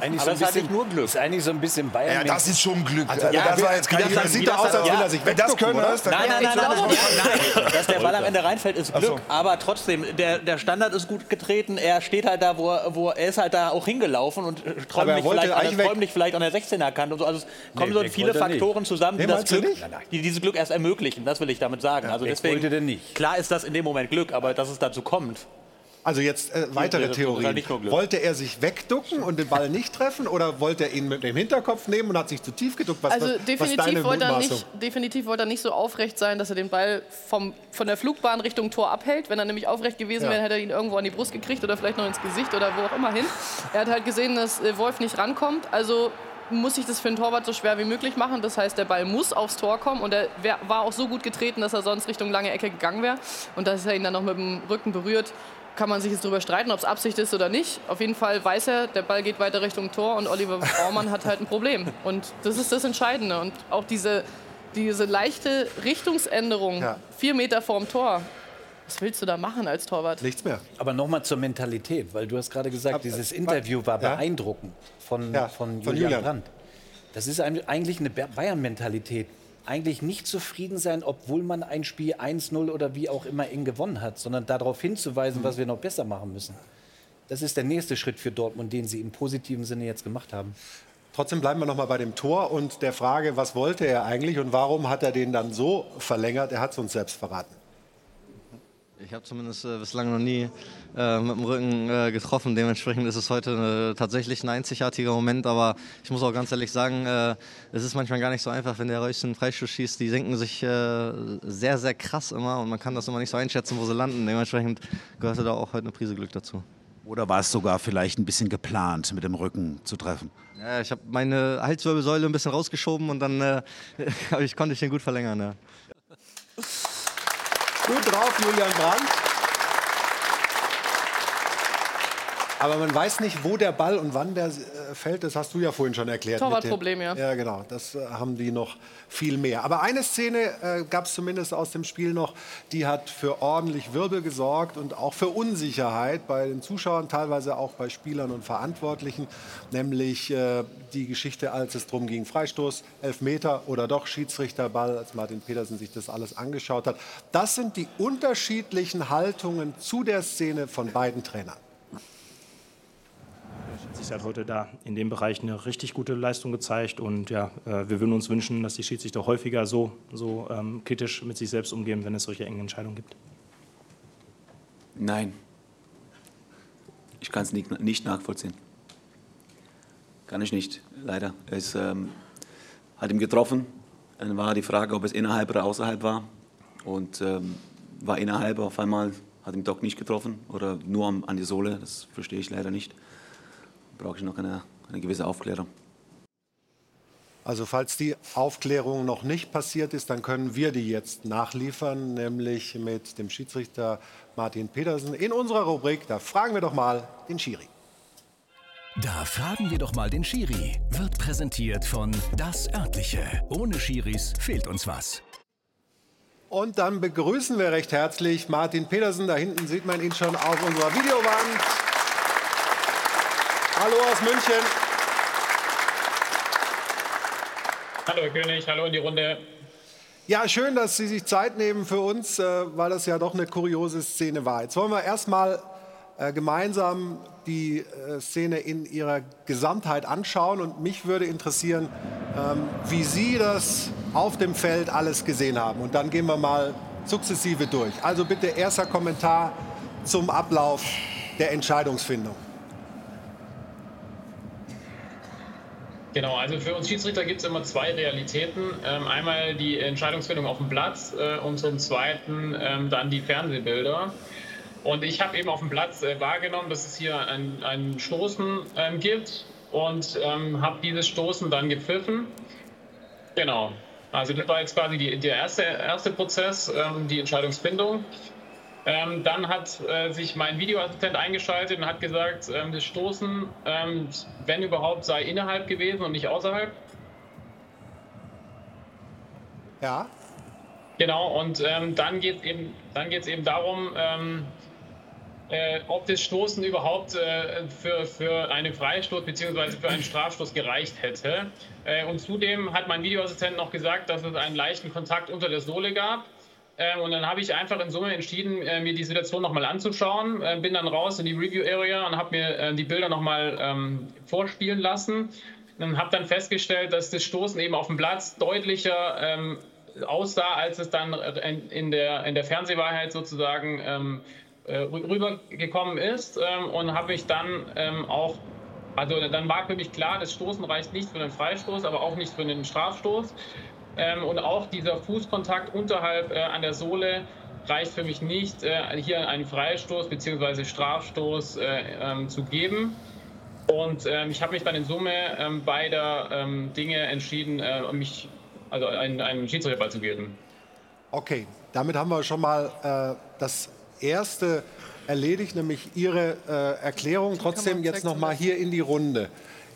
Eigentlich Aber so ein bisschen, nicht nur Glück. Ist eigentlich so ein bisschen Bayern. Ja, das ist schon Glück. Also, ja, das war jetzt kein das- das sieht das doch aus, dann- als will er sich wenn das können, ist, Dann Nein, nein, nein, nein, nein, nein, dass der Ball am Ende reinfällt, ist Glück. so. Aber trotzdem, der, der Standard ist gut getreten. Er steht halt da, wo er, wo er ist halt da auch hingelaufen und er träumlich vielleicht, an eigentlich der, weg. träumlich vielleicht an der 16er Kante und so. Also es kommen Nee, so viele. Faktoren zusammen, die das Glück, die dieses Glück erst ermöglichen. Das will ich damit sagen. also weg deswegen. Klar ist das in dem Moment Glück, aber dass es dazu kommt. Also jetzt äh, weitere Theorien. Wollte er sich wegducken und den Ball nicht treffen oder wollte er ihn mit dem Hinterkopf nehmen und hat sich zu tief geduckt? Was, Also definitiv wollte, er nicht, definitiv wollte er nicht so aufrecht sein, dass er den Ball vom, von der Flugbahn Richtung Tor abhält. Wenn er nämlich aufrecht gewesen Ja. wäre, hätte er ihn irgendwo an die Brust gekriegt oder vielleicht noch ins Gesicht oder wo auch immer hin. Er hat halt gesehen, dass äh, Wolf nicht rankommt. Also muss ich das für den Torwart so schwer wie möglich machen. Das heißt, der Ball muss aufs Tor kommen und er wär, war auch so gut getreten, dass er sonst Richtung lange Ecke gegangen wäre. Und dass er ihn dann noch mit dem Rücken berührt, kann man sich jetzt darüber streiten, ob es Absicht ist oder nicht. Auf jeden Fall weiß er, der Ball geht weiter Richtung Tor und Oliver Baumann hat halt ein Problem. Und das ist das Entscheidende. Und auch diese, diese leichte Richtungsänderung, Ja. vier Meter vorm Tor. Was willst du da machen als Torwart? Nichts mehr. Aber nochmal zur Mentalität, weil du hast gerade gesagt, dieses Interview war Ja. beeindruckend von, Ja, von, von Julian. Brandt. Das ist eigentlich eine Ba- Bayern-Mentalität. Eigentlich nicht zufrieden sein, obwohl man ein Spiel 1-0 oder wie auch immer eng gewonnen hat, sondern darauf hinzuweisen, was wir noch besser machen müssen. Das ist der nächste Schritt für Dortmund, den sie im positiven Sinne jetzt gemacht haben. Trotzdem bleiben wir noch mal bei dem Tor und der Frage, was wollte er eigentlich und warum hat er den dann so verlängert? Er hat es uns selbst verraten. Ich habe zumindest äh, bislang noch nie äh, mit dem Rücken äh, getroffen. Dementsprechend ist es heute äh, tatsächlich ein einzigartiger Moment. Aber ich muss auch ganz ehrlich sagen, äh, es ist manchmal gar nicht so einfach, wenn der Reus einen Freischuss schießt. Die senken sich äh, sehr, sehr krass immer und man kann das immer nicht so einschätzen, wo sie landen. Dementsprechend gehörte da auch heute eine Prise Glück dazu. Oder war es sogar vielleicht ein bisschen geplant, mit dem Rücken zu treffen? Ja, ich habe meine Halswirbelsäule ein bisschen rausgeschoben und dann *laughs* ich, konnte ich den gut verlängern. Ja. Gut drauf, Julian Brandt. Aber man weiß nicht, wo der Ball und wann der äh, fällt. Das hast du ja vorhin schon erklärt. Torwartproblem, ja. Ja, genau. Das äh, haben die noch viel mehr. Aber eine Szene äh, gab es zumindest aus dem Spiel noch, die hat für ordentlich Wirbel gesorgt und auch für Unsicherheit bei den Zuschauern, teilweise auch bei Spielern und Verantwortlichen. Nämlich äh, die Geschichte, als es darum ging, Freistoß, Elfmeter oder doch Schiedsrichterball, als Martin Petersen sich das alles angeschaut hat. Das sind die unterschiedlichen Haltungen zu der Szene von beiden Trainern. Schiedsrichter hat heute da in dem Bereich eine richtig gute Leistung gezeigt und ja, äh, wir würden uns wünschen, dass die Schiedsrichter häufiger so, so ähm, kritisch mit sich selbst umgehen, wenn es solche engen Entscheidungen gibt. Nein. Ich kann es nicht, nicht nachvollziehen. Kann ich nicht, leider. Es ähm, hat ihn getroffen. Dann war die Frage, ob es innerhalb oder außerhalb war. Und ähm, war innerhalb, auf einmal hat ihn doch nicht getroffen oder nur an die Sohle. Das verstehe ich leider nicht. Brauche ich noch eine, eine gewisse Aufklärung. Also falls die Aufklärung noch nicht passiert ist, dann können wir die jetzt nachliefern, nämlich mit dem Schiedsrichter Martin Petersen in unserer Rubrik. Da fragen wir doch mal den Schiri. Da fragen wir doch mal den Schiri. Wird präsentiert von Das Örtliche. Ohne Schiris fehlt uns was. Und dann begrüßen wir recht herzlich Martin Petersen. Da hinten sieht man ihn schon auf unserer Videowand. Hallo aus München. Hallo Herr König, hallo in die Runde. Ja, schön, dass Sie sich Zeit nehmen für uns, äh, weil das ja doch eine kuriose Szene war. Jetzt wollen wir erstmal äh, gemeinsam die äh, Szene in ihrer Gesamtheit anschauen. Und mich würde interessieren, ähm, wie Sie das auf dem Feld alles gesehen haben. Und dann gehen wir mal sukzessive durch. Also bitte erster Kommentar zum Ablauf der Entscheidungsfindung. Genau, also für uns Schiedsrichter gibt es immer zwei Realitäten. Ähm, einmal die Entscheidungsfindung auf dem Platz äh, und zum Zweiten ähm, dann die Fernsehbilder. Und ich habe eben auf dem Platz äh, wahrgenommen, dass es hier ein, Stoßen ähm, gibt und ähm, habe dieses Stoßen dann gepfiffen. Genau. Also das war jetzt quasi die, der erste, erste Prozess, ähm, die Entscheidungsfindung. Ähm, dann hat äh, sich mein Videoassistent eingeschaltet und hat gesagt, ähm, das Stoßen, ähm, wenn überhaupt, sei innerhalb gewesen und nicht außerhalb. Ja. Genau, und ähm, dann geht es eben, dann geht's eben darum, ähm, äh, ob das Stoßen überhaupt äh, für, für einen Freistoß bzw. für einen Strafstoß gereicht hätte. Äh, und zudem hat mein Videoassistent noch gesagt, dass es einen leichten Kontakt unter der Sohle gab. Ähm, und dann habe ich einfach in Summe entschieden, äh, mir die Situation nochmal anzuschauen. Äh, bin dann raus in die Review Area und habe mir äh, die Bilder nochmal ähm, vorspielen lassen. Und habe dann festgestellt, dass das Stoßen eben auf dem Platz deutlicher ähm, aussah, als es dann in, der, in der Fernsehwahrheit sozusagen ähm, äh, rübergekommen ist. Ähm, und habe mich dann ähm, auch also dann war für mich klar, das Stoßen reicht nicht für einen Freistoß, aber auch nicht für einen Strafstoß. Ähm, und auch dieser Fußkontakt unterhalb äh, an der Sohle reicht für mich nicht, äh, hier einen Freistoß bzw. Strafstoß äh, ähm, zu geben. Und ähm, ich habe mich dann in Summe ähm, beider ähm, Dinge entschieden, äh, mich also einen, einen Schiedsrichterball zu geben. Okay, damit haben wir schon mal äh, das erste erledigt, nämlich Ihre äh, Erklärung. Trotzdem jetzt noch mal hier in die Runde.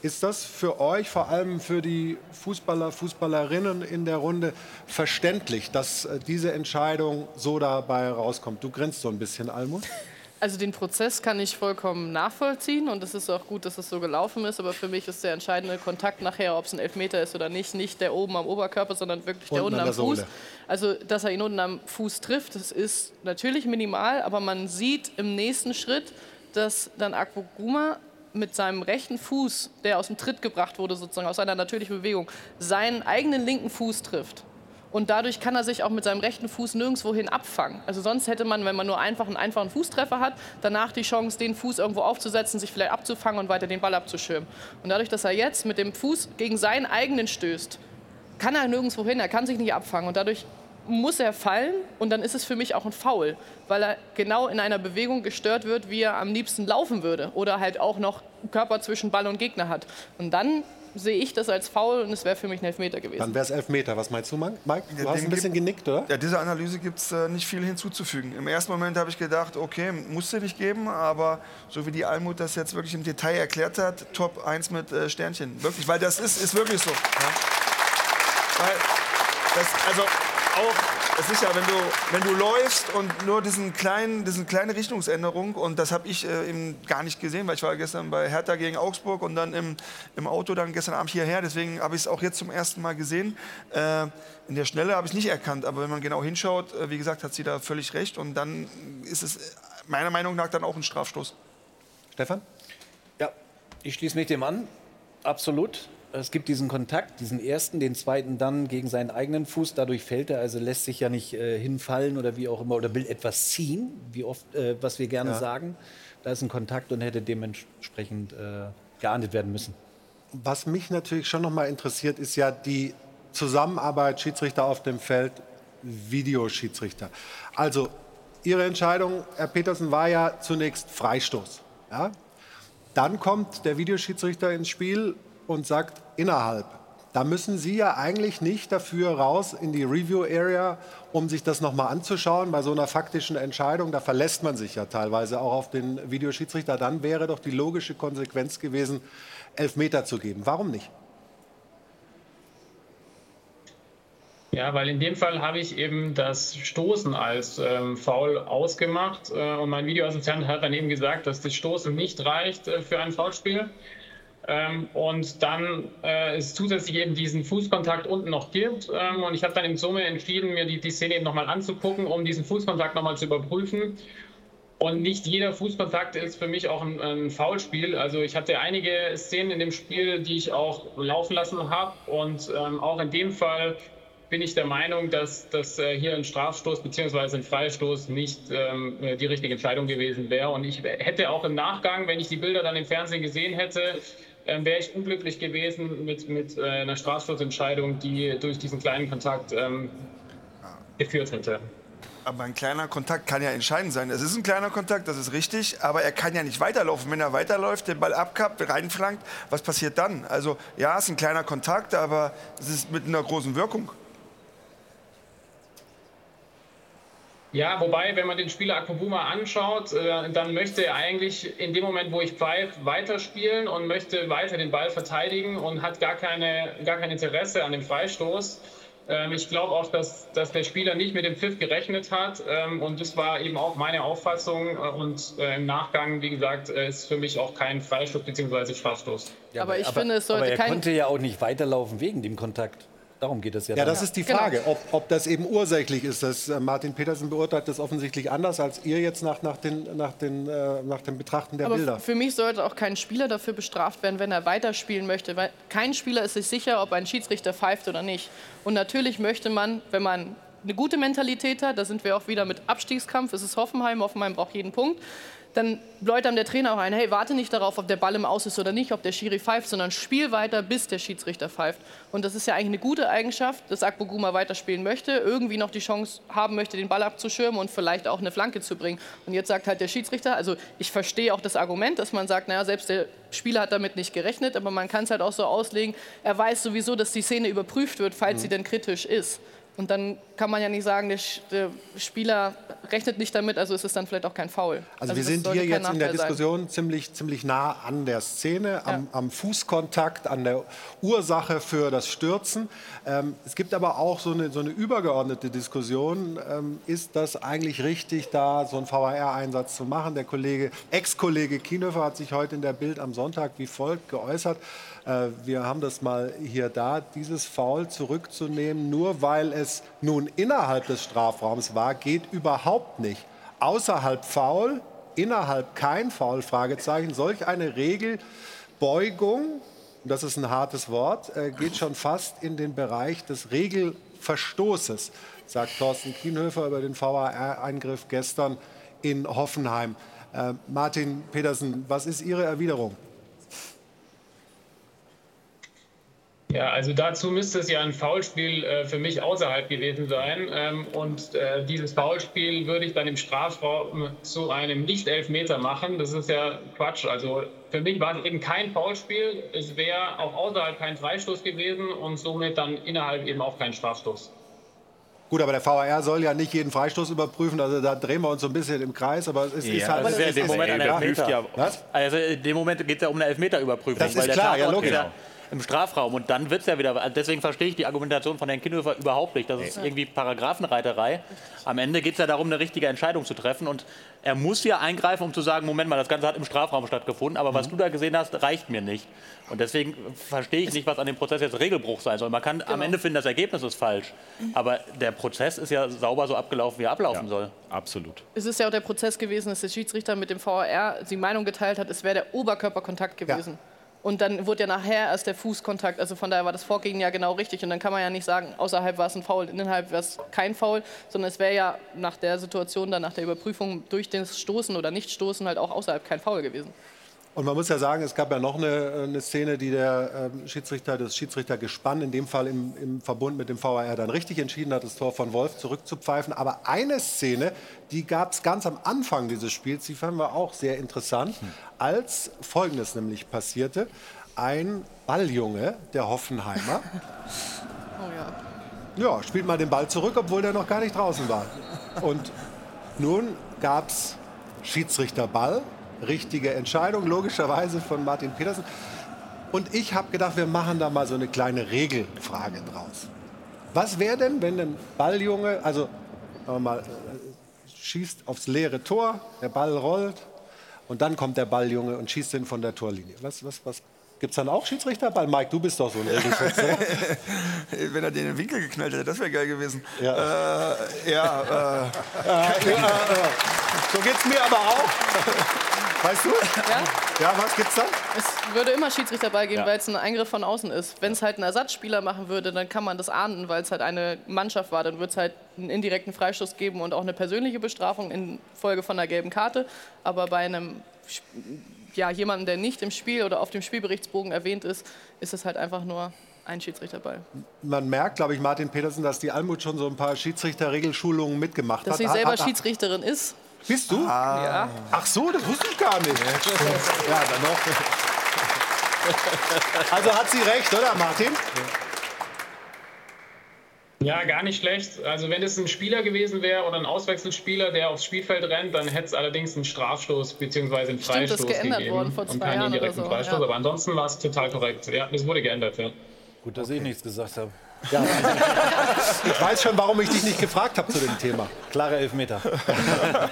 Ist das für euch, vor allem für die Fußballer, Fußballerinnen in der Runde, verständlich, dass äh, diese Entscheidung so dabei rauskommt? Du grinst so ein bisschen, Almut. *laughs* Also den Prozess kann ich vollkommen nachvollziehen und es ist auch gut, dass es so gelaufen ist. Aber für mich ist der entscheidende Kontakt nachher, ob es ein Elfmeter ist oder nicht, nicht der oben am Oberkörper, sondern wirklich der unten am Fuß. Also dass er ihn unten am Fuß trifft, das ist natürlich minimal, aber man sieht im nächsten Schritt, dass dann Akpoguma mit seinem rechten Fuß, der aus dem Tritt gebracht wurde, sozusagen aus seiner natürlichen Bewegung, seinen eigenen linken Fuß trifft. Und dadurch kann er sich auch mit seinem rechten Fuß nirgendwohin abfangen. Also sonst hätte man, wenn man nur einfach einen einfachen Fußtreffer hat, danach die Chance, den Fuß irgendwo aufzusetzen, sich vielleicht abzufangen und weiter den Ball abzuschirmen. Und dadurch, dass er jetzt mit dem Fuß gegen seinen eigenen stößt, kann er nirgendwo hin, er kann sich nicht abfangen. Und dadurch muss er fallen und dann ist es für mich auch ein Foul, weil er genau in einer Bewegung gestört wird, wie er am liebsten laufen würde oder halt auch noch Körper zwischen Ball und Gegner hat. Und dann sehe ich das als faul und es wäre für mich ein Elfmeter gewesen. Dann wäre es Elfmeter. Was meinst du, Mike? Du ja, hast ein bisschen genickt, oder? Ja, dieser Analyse gibt es äh, nicht viel hinzuzufügen. Im ersten Moment habe ich gedacht, okay, musste nicht geben, aber so wie die Almut das jetzt wirklich im Detail erklärt hat, Top 1 mit äh, Sternchen. Wirklich, weil das ist, ist wirklich so. Ja? Weil das, also auch es ist ja, wenn du, wenn du läufst und nur diesen kleinen, diesen kleine Richtungsänderung, und das habe ich äh, eben gar nicht gesehen, weil ich war gestern bei Hertha gegen Augsburg und dann im, im Auto dann gestern Abend hierher, deswegen habe ich es auch jetzt zum ersten Mal gesehen. Äh, in der Schnelle habe ich es nicht erkannt, aber wenn man genau hinschaut, äh, wie gesagt, hat sie da völlig recht und dann ist es meiner Meinung nach dann auch ein Strafstoß. Stefan? Ja, ich schließe mich dem an, absolut es gibt diesen Kontakt, diesen ersten, den zweiten dann gegen seinen eigenen Fuß. Dadurch fällt er, also lässt sich ja nicht äh, hinfallen oder wie auch immer oder will etwas ziehen, wie oft, äh, was wir gerne ja. sagen. Da ist ein Kontakt und hätte dementsprechend äh, geahndet werden müssen. Was mich natürlich schon noch mal interessiert, ist ja die Zusammenarbeit Schiedsrichter auf dem Feld, Videoschiedsrichter. Also Ihre Entscheidung, Herr Petersen, war ja zunächst Freistoß. Ja? Dann kommt der Videoschiedsrichter ins Spiel und sagt innerhalb. Da müssen Sie ja eigentlich nicht dafür raus in die Review Area, um sich das nochmal anzuschauen. Bei so einer faktischen Entscheidung, da verlässt man sich ja teilweise auch auf den Videoschiedsrichter. Dann wäre doch die logische Konsequenz gewesen, Elfmeter zu geben. Warum nicht? Ja, weil in dem Fall habe ich eben das Stoßen als ähm, Foul ausgemacht äh, und mein Videoassistent hat dann eben gesagt, dass das Stoßen nicht reicht äh, für ein Foulspiel. Und dann äh, es zusätzlich eben diesen Fußkontakt unten noch gibt. Ähm, und ich habe dann im Summe entschieden, mir die, die Szene eben nochmal anzugucken, um diesen Fußkontakt nochmal zu überprüfen. Und nicht jeder Fußkontakt ist für mich auch ein, ein Foulspiel. Also ich hatte einige Szenen in dem Spiel, die ich auch laufen lassen habe. Und ähm, auch in dem Fall bin ich der Meinung, dass, dass äh, hier ein Strafstoß bzw. ein Freistoß nicht ähm, die richtige Entscheidung gewesen wäre. Und ich hätte auch im Nachgang, wenn ich die Bilder dann im Fernsehen gesehen hätte, ähm, wäre ich unglücklich gewesen mit, mit äh, einer Strafstoßentscheidung, die durch diesen kleinen Kontakt ähm, geführt hätte. Aber ein kleiner Kontakt kann ja entscheidend sein. Es ist ein kleiner Kontakt, das ist richtig, aber er kann ja nicht weiterlaufen. Wenn er weiterläuft, den Ball abkappt, reinflankt, was passiert dann? Also ja, es ist ein kleiner Kontakt, aber es ist mit einer großen Wirkung. Ja, wobei, wenn man den Spieler Akpobuma anschaut, äh, dann möchte er eigentlich in dem Moment, wo ich pfeife, weiterspielen und möchte weiter den Ball verteidigen und hat gar, keine, gar kein Interesse an dem Freistoß. Ähm, ich glaube auch, dass, dass der Spieler nicht mit dem Pfiff gerechnet hat ähm, und das war eben auch meine Auffassung äh, und äh, im Nachgang, wie gesagt, ist für mich auch kein Freistoß bzw. Strafstoß. Ja, aber ich finde, es sollte aber er kein- konnte ja auch nicht weiterlaufen wegen dem Kontakt. Darum geht es ja. Ja, dann. das ist die Genau. Frage, ob, ob das eben ursächlich ist. Das, äh, Martin Petersen beurteilt das offensichtlich anders als ihr jetzt nach, nach, den, nach, den, äh, nach dem Betrachten der Aber Bilder. für mich sollte auch kein Spieler dafür bestraft werden, wenn er weiterspielen möchte. Weil kein Spieler ist sich sicher, ob ein Schiedsrichter pfeift oder nicht. Und natürlich möchte man, wenn man eine gute Mentalität hat, da sind wir auch wieder mit Abstiegskampf, es ist Hoffenheim, Hoffenheim braucht jeden Punkt, dann läutet einem der Trainer auch ein, hey, warte nicht darauf, ob der Ball im Aus ist oder nicht, ob der Schiri pfeift, sondern spiel weiter, bis der Schiedsrichter pfeift. Und das ist ja eigentlich eine gute Eigenschaft, dass Akpoguma weiterspielen möchte, irgendwie noch die Chance haben möchte, den Ball abzuschirmen und vielleicht auch eine Flanke zu bringen. Und jetzt sagt halt der Schiedsrichter, also ich verstehe auch das Argument, dass man sagt, naja, selbst der Spieler hat damit nicht gerechnet, aber man kann es halt auch so auslegen, er weiß sowieso, dass die Szene überprüft wird, falls Mhm. sie denn kritisch ist. Und dann kann man ja nicht sagen, der, der Spieler rechnet nicht damit, also ist es dann vielleicht auch kein Foul. Also, wir das sind hier jetzt in der Nachteil sein. Diskussion ziemlich, ziemlich nah an der Szene, am, am Fußkontakt, an der Ursache für das Stürzen. Ähm, es gibt aber auch so eine, so eine übergeordnete Diskussion. Ähm, ist das eigentlich richtig, da so einen VAR-Einsatz zu machen? Der Kollege, Ex-Kollege Kienhöfer hat sich heute in der Bild am Sonntag wie folgt geäußert. Äh, wir haben das mal hier da, dieses Foul zurückzunehmen, nur weil es nun innerhalb des Strafraums war, geht überhaupt nicht. Außerhalb Foul, innerhalb kein Foul, Fragezeichen. Solch eine Regelbeugung, das ist ein hartes Wort, äh, geht schon fast in den Bereich des Regelverstoßes, sagt Thorsten Kienhöfer über den VAR-Eingriff gestern in Hoffenheim. Äh, Martin Petersen, was ist Ihre Erwiderung? Ja, also dazu müsste es ja ein Foulspiel äh, für mich außerhalb gewesen sein. Ähm, und äh, dieses Foulspiel würde ich dann im Strafraum zu einem Nicht-Elfmeter machen. Das ist ja Quatsch. Also für mich war es eben kein Foulspiel. Es wäre auch außerhalb kein Freistoß gewesen und somit dann innerhalb eben auch kein Strafstoß. Gut, aber der VAR soll ja nicht jeden Freistoß überprüfen, also da drehen wir uns so ein bisschen im Kreis, aber es ist Ja, halt... ist ja in dem Moment ein Elfmeter. Was? Also in dem Moment geht es ja um eine Elfmeterüberprüfung. Das ist weil der klar, ja, logisch. ist Im Strafraum und dann wird es ja wieder. Deswegen verstehe ich die Argumentation von Herrn Kienhöfer überhaupt nicht. Das ist irgendwie Paragraphenreiterei. Am Ende geht es ja darum, eine richtige Entscheidung zu treffen. Und er muss ja eingreifen, um zu sagen: Moment mal, das Ganze hat im Strafraum stattgefunden. Aber Mhm. was du da gesehen hast, reicht mir nicht. Und deswegen verstehe ich nicht, was an dem Prozess jetzt Regelbruch sein soll. Man kann am Ende finden, das Ergebnis ist falsch. Aber der Prozess ist ja sauber so abgelaufen, wie er ablaufen soll. Absolut. Es ist ja auch der Prozess gewesen, dass der Schiedsrichter mit dem VAR die Meinung geteilt hat, es wäre der Oberkörperkontakt gewesen. Und dann wurde ja nachher erst der Fußkontakt. Also von daher war das Vorgehen ja genau richtig. Und dann kann man ja nicht sagen, außerhalb war es ein Foul, innerhalb war es kein Foul, sondern es wäre ja nach der Situation, dann nach der Überprüfung durch das Stoßen oder Nicht-Stoßen halt auch außerhalb kein Foul gewesen. Und man muss ja sagen, es gab ja noch eine, eine Szene, die der ähm, Schiedsrichter, das Schiedsrichtergespann, in dem Fall im, im Verbund mit dem VAR, dann richtig entschieden hat, das Tor von Wolf zurückzupfeifen. Aber eine Szene, die gab es ganz am Anfang dieses Spiels, die fanden wir auch sehr interessant, als Folgendes nämlich passierte. Ein Balljunge, der Hoffenheimer, *laughs* Oh ja. ja, spielt mal den Ball zurück, obwohl der noch gar nicht draußen war. Und nun gab es Schiedsrichterball, richtige Entscheidung, logischerweise von Martin Petersen. Und ich habe gedacht, wir machen da mal so eine kleine Regelfrage draus. Was wäre denn, wenn ein Balljunge, also mal, äh, schießt aufs leere Tor, der Ball rollt und dann kommt der Balljunge und schießt ihn von der Torlinie. Was, was, was? Gibt es dann auch Schiedsrichterball? Mike, du bist doch so ein Regelschutz. oder? *laughs* Wenn er den in den Winkel geknallt hätte, das wäre geil gewesen. Ja. Äh, ja, äh, *laughs* so geht's mir aber auch. Weißt du? Ja? Ja, was gibt's da? Es würde immer Schiedsrichterball geben, Ja. weil es ein Eingriff von außen ist. Wenn es halt ein Ersatzspieler machen würde, dann kann man das ahnden, weil es halt eine Mannschaft war. Dann wird es halt einen indirekten Freistoß geben und auch eine persönliche Bestrafung in Folge von einer gelben Karte. Aber bei einem ja, jemanden, der nicht im Spiel oder auf dem Spielberichtsbogen erwähnt ist, ist es halt einfach nur ein Schiedsrichterball. Man merkt, glaube ich, Martin Petersen, dass die Almut schon so ein paar Schiedsrichterregelschulungen mitgemacht Dass hat. sie Hat- selber hat- Schiedsrichterin ist. Bist du? Ja. Ach so, das wusste ich gar nicht. ja, dann noch. Also hat sie recht, oder Martin? Ja, gar nicht schlecht. Also wenn es ein Spieler gewesen wäre oder ein Auswechselspieler, der aufs Spielfeld rennt, dann hätte es allerdings einen Strafstoß bzw. einen Stimmt, das Freistoß ist geändert gegeben worden vor und zwei keinen Jahren oder indirekten so, Freistoß. ja. Aber ansonsten war es total korrekt. Ja, das wurde geändert, ja. Gut, dass ich nichts gesagt habe. *laughs* Ich weiß schon, warum ich dich nicht gefragt habe zu dem Thema. Klare Elfmeter. *laughs*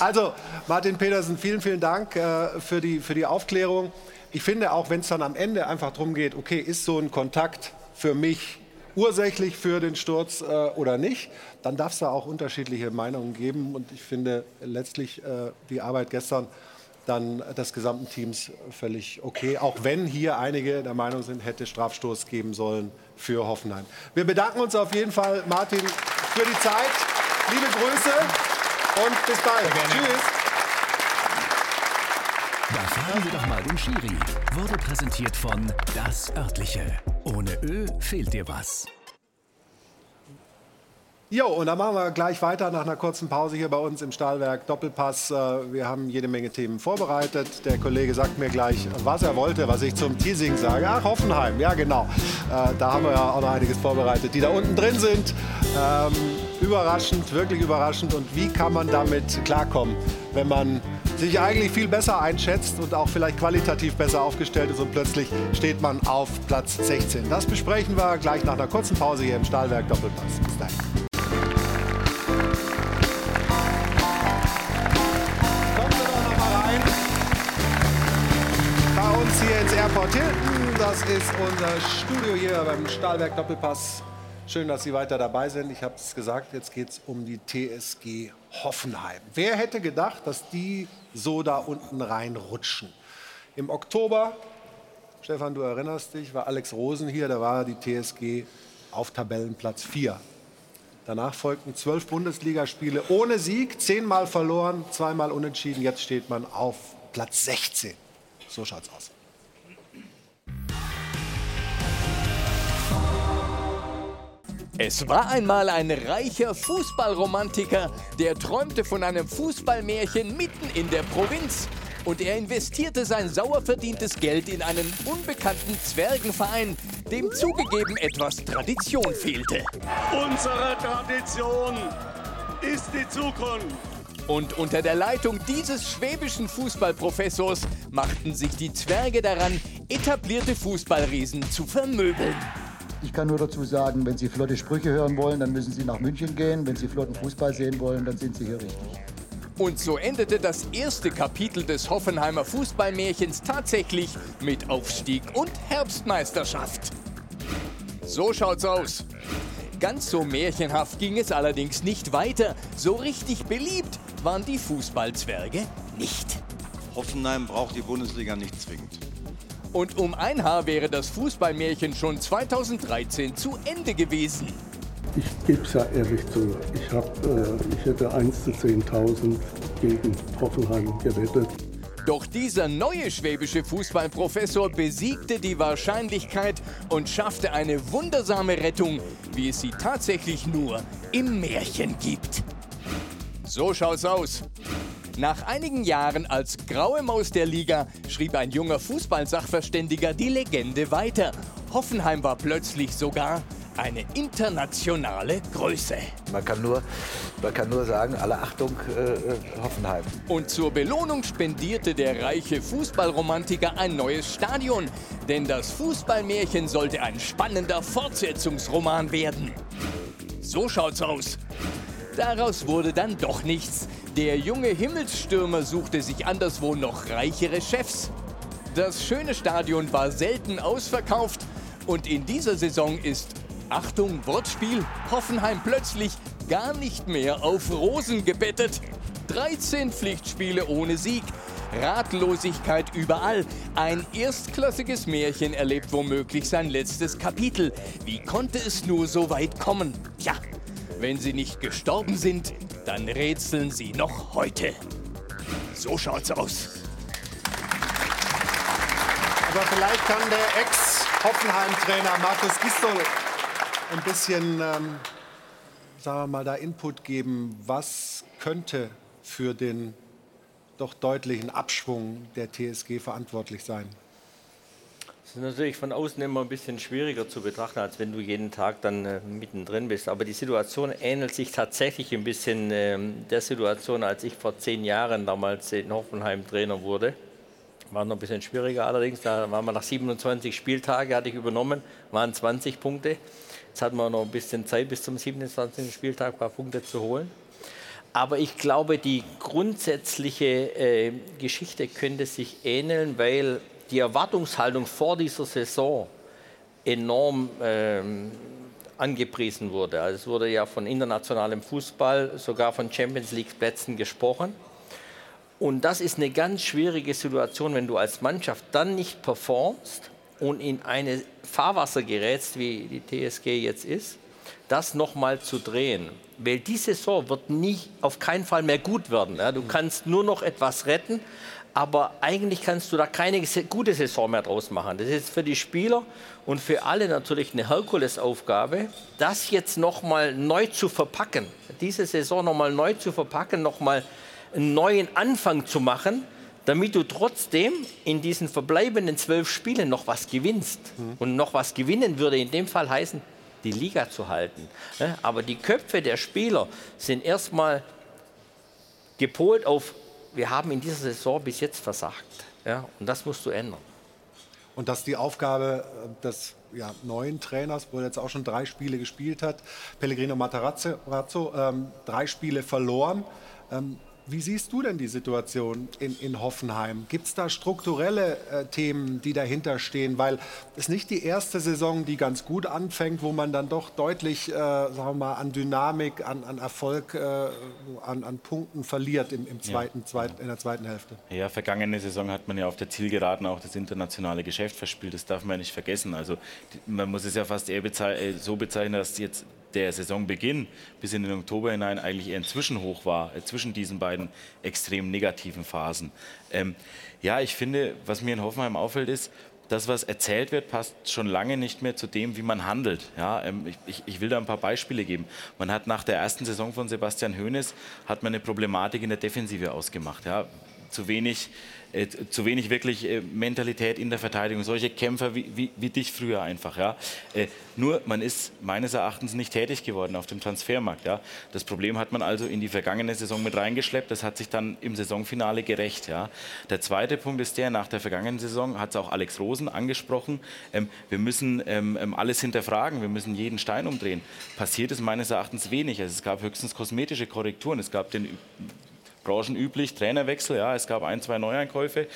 Also, Martin Petersen, vielen, vielen Dank äh, für, die, für die Aufklärung. Ich finde, auch wenn es dann am Ende einfach darum geht, okay, ist so ein Kontakt für mich ursächlich für den Sturz äh, oder nicht, dann darf es da auch unterschiedliche Meinungen geben. Und ich finde letztlich äh, die Arbeit gestern dann des gesamten Teams völlig okay, auch wenn hier einige der Meinung sind, hätte Strafstoß geben sollen für Hoffenheim. Wir bedanken uns auf jeden Fall, Martin, für die Zeit. Liebe Grüße und bis bald. Tschüss. Da fragen wir doch mal den Schiri. Wurde präsentiert von Das Örtliche. Ohne Ö fehlt dir was. Jo, und dann machen wir gleich weiter nach einer kurzen Pause hier bei uns im Stahlwerk Doppelpass. Äh, Wir haben jede Menge Themen vorbereitet. Der Kollege sagt mir gleich, was er wollte, was ich zum Teasing sage. Ach, Hoffenheim, ja genau. Äh, Da haben wir ja auch noch einiges vorbereitet, die da unten drin sind. Ähm, überraschend, wirklich überraschend. Und wie kann man damit klarkommen, wenn man sich eigentlich viel besser einschätzt und auch vielleicht qualitativ besser aufgestellt ist und plötzlich steht man auf Platz 16. Das besprechen wir gleich nach einer kurzen Pause hier im Stahlwerk Doppelpass. Bis dahin. bei uns hier ins Airport Hilton. Das ist unser Studio hier beim Stahlwerk Doppelpass. Schön, dass Sie weiter dabei sind. Ich habe es gesagt, jetzt geht es um die TSG Hoffenheim. Wer hätte gedacht, dass die so da unten reinrutschen? Im Oktober, Stefan, du erinnerst dich, war Alex Rosen hier, da war die TSG auf Tabellenplatz 4. Danach folgten zwölf Bundesligaspiele ohne Sieg, zehnmal verloren, zweimal unentschieden. Jetzt steht man auf Platz 16. So schaut's aus. Es war einmal ein reicher Fußballromantiker, der träumte von einem Fußballmärchen mitten in der Provinz. Und er investierte sein sauer verdientes Geld in einen unbekannten Zwergenverein, dem zugegeben etwas Tradition fehlte. Unsere Tradition ist die Zukunft. Und unter der Leitung dieses schwäbischen Fußballprofessors machten sich die Zwerge daran, etablierte Fußballriesen zu vermöbeln. Ich kann nur dazu sagen, wenn Sie flotte Sprüche hören wollen, dann müssen Sie nach München gehen. Wenn Sie flotten Fußball sehen wollen, dann sind Sie hier richtig. Und so endete das erste Kapitel des Hoffenheimer Fußballmärchens tatsächlich mit Aufstieg und Herbstmeisterschaft. So schaut's aus. Ganz so märchenhaft ging es allerdings nicht weiter. So richtig beliebt waren die Fußballzwerge nicht. Hoffenheim braucht die Bundesliga nicht zwingend. Und um ein Haar wäre das Fußballmärchen schon 2013 zu Ende gewesen. Ich gebe es ja ehrlich zu. Ich, hab, äh, ich hätte 1 zu 10.000 gegen Hoffenheim gewettet. Doch dieser neue schwäbische Fußballprofessor besiegte die Wahrscheinlichkeit und schaffte eine wundersame Rettung, wie es sie tatsächlich nur im Märchen gibt. So schaut's aus. Nach einigen Jahren als graue Maus der Liga schrieb ein junger Fußballsachverständiger die Legende weiter. Hoffenheim war plötzlich sogar eine internationale Größe. Man kann nur, man kann nur sagen, alle Achtung, äh, äh, Hoffenheim. Und zur Belohnung spendierte der reiche Fußballromantiker ein neues Stadion. Denn das Fußballmärchen sollte ein spannender Fortsetzungsroman werden. So schaut's aus. Daraus wurde dann doch nichts. Der junge Himmelsstürmer suchte sich anderswo noch reichere Chefs. Das schöne Stadion war selten ausverkauft und in dieser Saison ist, Achtung, Wortspiel, Hoffenheim plötzlich gar nicht mehr auf Rosen gebettet. 13 Pflichtspiele ohne Sieg, Ratlosigkeit überall. Ein erstklassiges Märchen erlebt womöglich sein letztes Kapitel. Wie konnte es nur so weit kommen? Tja, wenn sie nicht gestorben sind, dann rätseln sie noch heute. So schaut's aus. Aber vielleicht kann der Ex-Hoffenheim-Trainer Markus Gistol ein bisschen, ähm, sagen wir mal, da Input geben. Was könnte für den doch deutlichen Abschwung der TSG verantwortlich sein? Ist natürlich von außen immer ein bisschen schwieriger zu betrachten, als wenn du jeden Tag dann äh, mittendrin bist. Aber die Situation ähnelt sich tatsächlich ein bisschen ähm, der Situation, als ich vor zehn Jahren damals in Hoffenheim Trainer wurde. War noch ein bisschen schwieriger allerdings. Da waren wir nach 27 Spieltage, hatte ich übernommen, waren 20 Punkte. Jetzt hatten wir noch ein bisschen Zeit bis zum 27. Spieltag, ein paar Punkte zu holen. Aber ich glaube, die grundsätzliche äh, Geschichte könnte sich ähneln, weil die Erwartungshaltung vor dieser Saison enorm ähm, angepriesen wurde. Also es wurde ja von internationalem Fußball, sogar von Champions League Plätzen gesprochen. Und das ist eine ganz schwierige Situation, wenn du als Mannschaft dann nicht performst und in eine Fahrwasser gerätst, wie die TSG jetzt ist, das nochmal zu drehen. Weil die Saison wird nicht auf keinen Fall mehr gut werden. Ja, du kannst nur noch etwas retten, aber eigentlich kannst du da keine gute Saison mehr draus machen. Das ist für die Spieler und für alle natürlich eine Herkulesaufgabe, das jetzt nochmal neu zu verpacken, diese Saison nochmal neu zu verpacken, nochmal einen neuen Anfang zu machen, damit du trotzdem in diesen verbleibenden zwölf Spielen noch was gewinnst. Mhm. Und noch was gewinnen würde in dem Fall heißen, die Liga zu halten. Aber die Köpfe der Spieler sind erstmal gepolt auf wir haben in dieser Saison bis jetzt versagt. Und das musst du ändern. Und dass die Aufgabe äh, des ja, neuen Trainers, wo er jetzt auch schon drei Spiele gespielt hat, Pellegrino Matarazzo, ähm, drei Spiele verloren. Ähm, wie siehst du denn die Situation in, in Hoffenheim? Gibt es da strukturelle äh, Themen, die dahinter stehen? Weil es nicht die erste Saison, die ganz gut anfängt, wo man dann doch deutlich äh, sagen wir mal, an Dynamik, an, an Erfolg, äh, an, an, Punkten verliert im, im zweiten, ja. zweit, in der zweiten Hälfte. Ja, vergangene Saison hat man ja auf der Zielgeraden auch das internationale Geschäft verspielt. Das darf man ja nicht vergessen. Also man muss es ja fast eher bezei äh, so bezeichnen, dass jetzt der Saisonbeginn bis in den Oktober hinein eigentlich eher ein Zwischenhoch war, äh, zwischen diesen beiden extrem negativen Phasen. Ähm, ja, ich finde, was mir in Hoffenheim auffällt, ist, das, was erzählt wird, passt schon lange nicht mehr zu dem, wie man handelt. Ja, ähm, ich, ich, will da ein paar Beispiele geben. Man hat nach der ersten Saison von Sebastian Hoeneß hat man eine Problematik in der Defensive ausgemacht. Ja, zu wenig äh, zu wenig wirklich äh, Mentalität in der Verteidigung. Solche Kämpfer wie, wie, wie dich früher einfach. Ja. Äh, nur man ist meines Erachtens nicht tätig geworden auf dem Transfermarkt. Ja. Das Problem hat man also in die vergangene Saison mit reingeschleppt. Das hat sich dann im Saisonfinale gerecht. Ja. Der zweite Punkt ist der, nach der vergangenen Saison hat es auch Alex Rosen angesprochen, ähm, wir müssen ähm, ähm, alles hinterfragen, wir müssen jeden Stein umdrehen. Passiert ist meines Erachtens wenig. Also es gab höchstens kosmetische Korrekturen. Es gab den branchenüblich, Trainerwechsel, ja, es gab ein, zwei Neueinkäufe.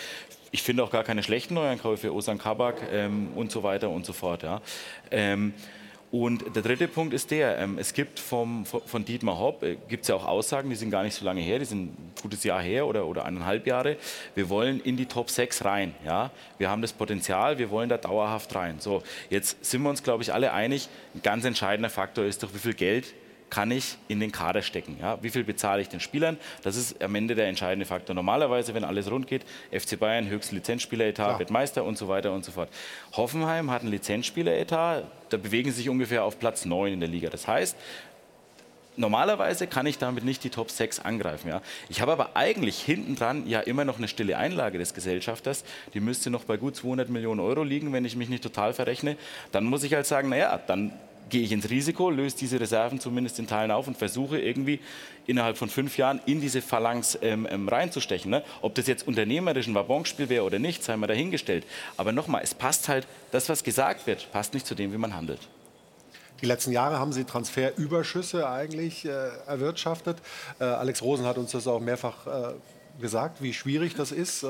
Ich finde auch gar keine schlechten Neueinkäufe, Osan Kabak ähm, und so weiter und so fort. Ja. Ähm, und der dritte Punkt ist der, ähm, es gibt vom, von Dietmar Hopp, äh, gibt es ja auch Aussagen, die sind gar nicht so lange her, die sind ein gutes Jahr her oder, oder eineinhalb Jahre. Wir wollen in die Top 6 rein. Ja? Wir haben das Potenzial, wir wollen da dauerhaft rein. So, jetzt sind wir uns, glaube ich, alle einig, ein ganz entscheidender Faktor ist doch, wie viel Geld kann ich in den Kader stecken? Ja? Wie viel bezahle ich den Spielern? Das ist am Ende der entscheidende Faktor. Normalerweise, wenn alles rund geht, FC Bayern, höchsten Lizenzspieleretat, wird Meister und so weiter und so fort. Hoffenheim hat einen Lizenzspieleretat, da bewegen sie sich ungefähr auf Platz 9 in der Liga. Das heißt, normalerweise kann ich damit nicht die Top 6 angreifen. Ja. Ich habe aber eigentlich hinten dran ja immer noch eine stille Einlage des Gesellschafters. Die müsste noch bei gut 200 Millionen Euro liegen, wenn ich mich nicht total verrechne. Dann muss ich halt sagen, naja, dann gehe ich ins Risiko, löse diese Reserven zumindest in Teilen auf und versuche irgendwie innerhalb von fünf Jahren in diese Phalanx ähm, ähm, reinzustechen. Ne? Ob das jetzt unternehmerisch ein Wabonspiel wäre oder nicht, sei mal dahingestellt. Aber nochmal, es passt halt, das, was gesagt wird, passt nicht zu dem, wie man handelt. Die letzten Jahre haben Sie Transferüberschüsse eigentlich äh, erwirtschaftet. Äh, Alex Rosen hat uns das auch mehrfach äh, gesagt, wie schwierig das ist.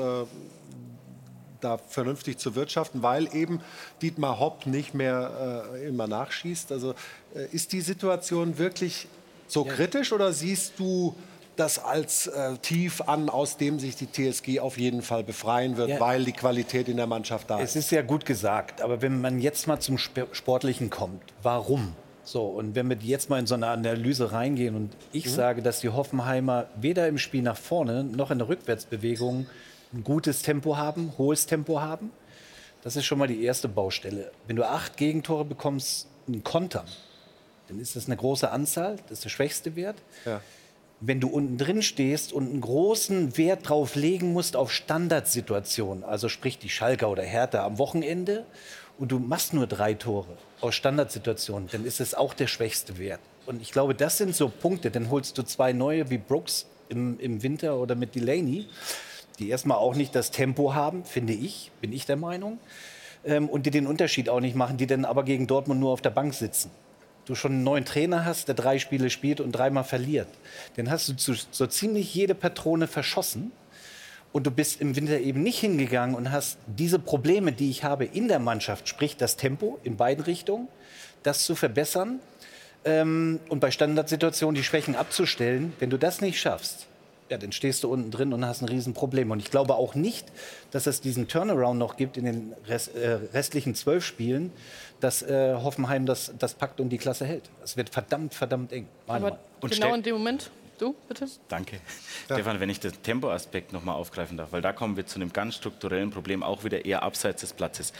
Da vernünftig zu wirtschaften, weil eben Dietmar Hopp nicht mehr äh, immer nachschießt. Also äh, ist die Situation wirklich so ja. kritisch oder siehst du das als äh, tief an, aus dem sich die TSG auf jeden Fall befreien wird, ja. weil die Qualität in der Mannschaft da ist? Es ist ja gut gesagt, aber wenn man jetzt mal zum Sportlichen kommt, warum? So, und wenn wir jetzt mal in so eine Analyse reingehen und ich mhm. sage, dass die Hoffenheimer weder im Spiel nach vorne noch in der Rückwärtsbewegung ein gutes Tempo haben, hohes Tempo haben. Das ist schon mal die erste Baustelle. Wenn du acht Gegentore bekommst, einen Konter, dann ist das eine große Anzahl, das ist der schwächste Wert. Ja. wenn du unten drin stehst und einen großen Wert drauf legen musst auf Standardsituationen, also sprich die Schalker oder Hertha am Wochenende, und du machst nur drei Tore aus Standardsituationen, dann ist es auch der schwächste Wert. Und ich glaube, das sind so Punkte. Dann holst du zwei neue wie Brooks im, im Winter oder mit Delaney, die erstmal auch nicht das Tempo haben, finde ich, bin ich der Meinung, ähm, und die den Unterschied auch nicht machen, die dann aber gegen Dortmund nur auf der Bank sitzen du schon einen neuen Trainer hast, der drei Spiele spielt und dreimal verliert, dann hast du zu, so ziemlich jede Patrone verschossen. Und du bist im Winter eben nicht hingegangen und hast diese Probleme, die ich habe in der Mannschaft, sprich das Tempo in beiden Richtungen, das zu verbessern ähm, und bei Standardsituationen die Schwächen abzustellen. Wenn du das nicht schaffst, ja, dann stehst du unten drin und hast ein Riesenproblem. Und ich glaube auch nicht, dass es diesen Turnaround noch gibt in den Rest, äh, restlichen zwölf Spielen, dass äh, Hoffenheim das, das packt und die Klasse hält. Es wird verdammt, verdammt eng. Aber genau in dem Moment, du bitte? Danke. Ja. Stefan, wenn ich den Tempoaspekt noch mal aufgreifen darf, weil da kommen wir zu einem ganz strukturellen Problem, auch wieder eher abseits des Platzes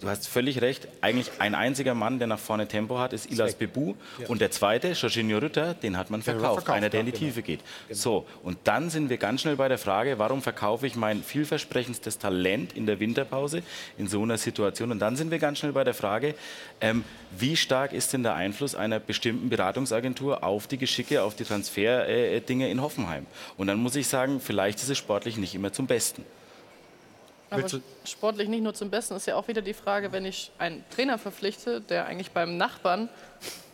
du hast völlig recht. Eigentlich ein einziger Mann, der nach vorne Tempo hat, ist Ilas Bebu. Ja. Und der zweite, Jorginho Rütter, den hat man verkauft. verkauft einer, der in die genau. Tiefe geht. Genau. So, und dann sind wir ganz schnell bei der Frage, warum verkaufe ich mein vielversprechendstes Talent in der Winterpause in so einer Situation? Und dann sind wir ganz schnell bei der Frage, ähm, wie stark ist denn der Einfluss einer bestimmten Beratungsagentur auf die Geschicke, auf die Transferdinge äh, in Hoffenheim? Und dann muss ich sagen, vielleicht ist es sportlich nicht immer zum Besten. Aber sportlich nicht nur zum Besten ist ja auch wieder die Frage, wenn ich einen Trainer verpflichte, der eigentlich beim Nachbarn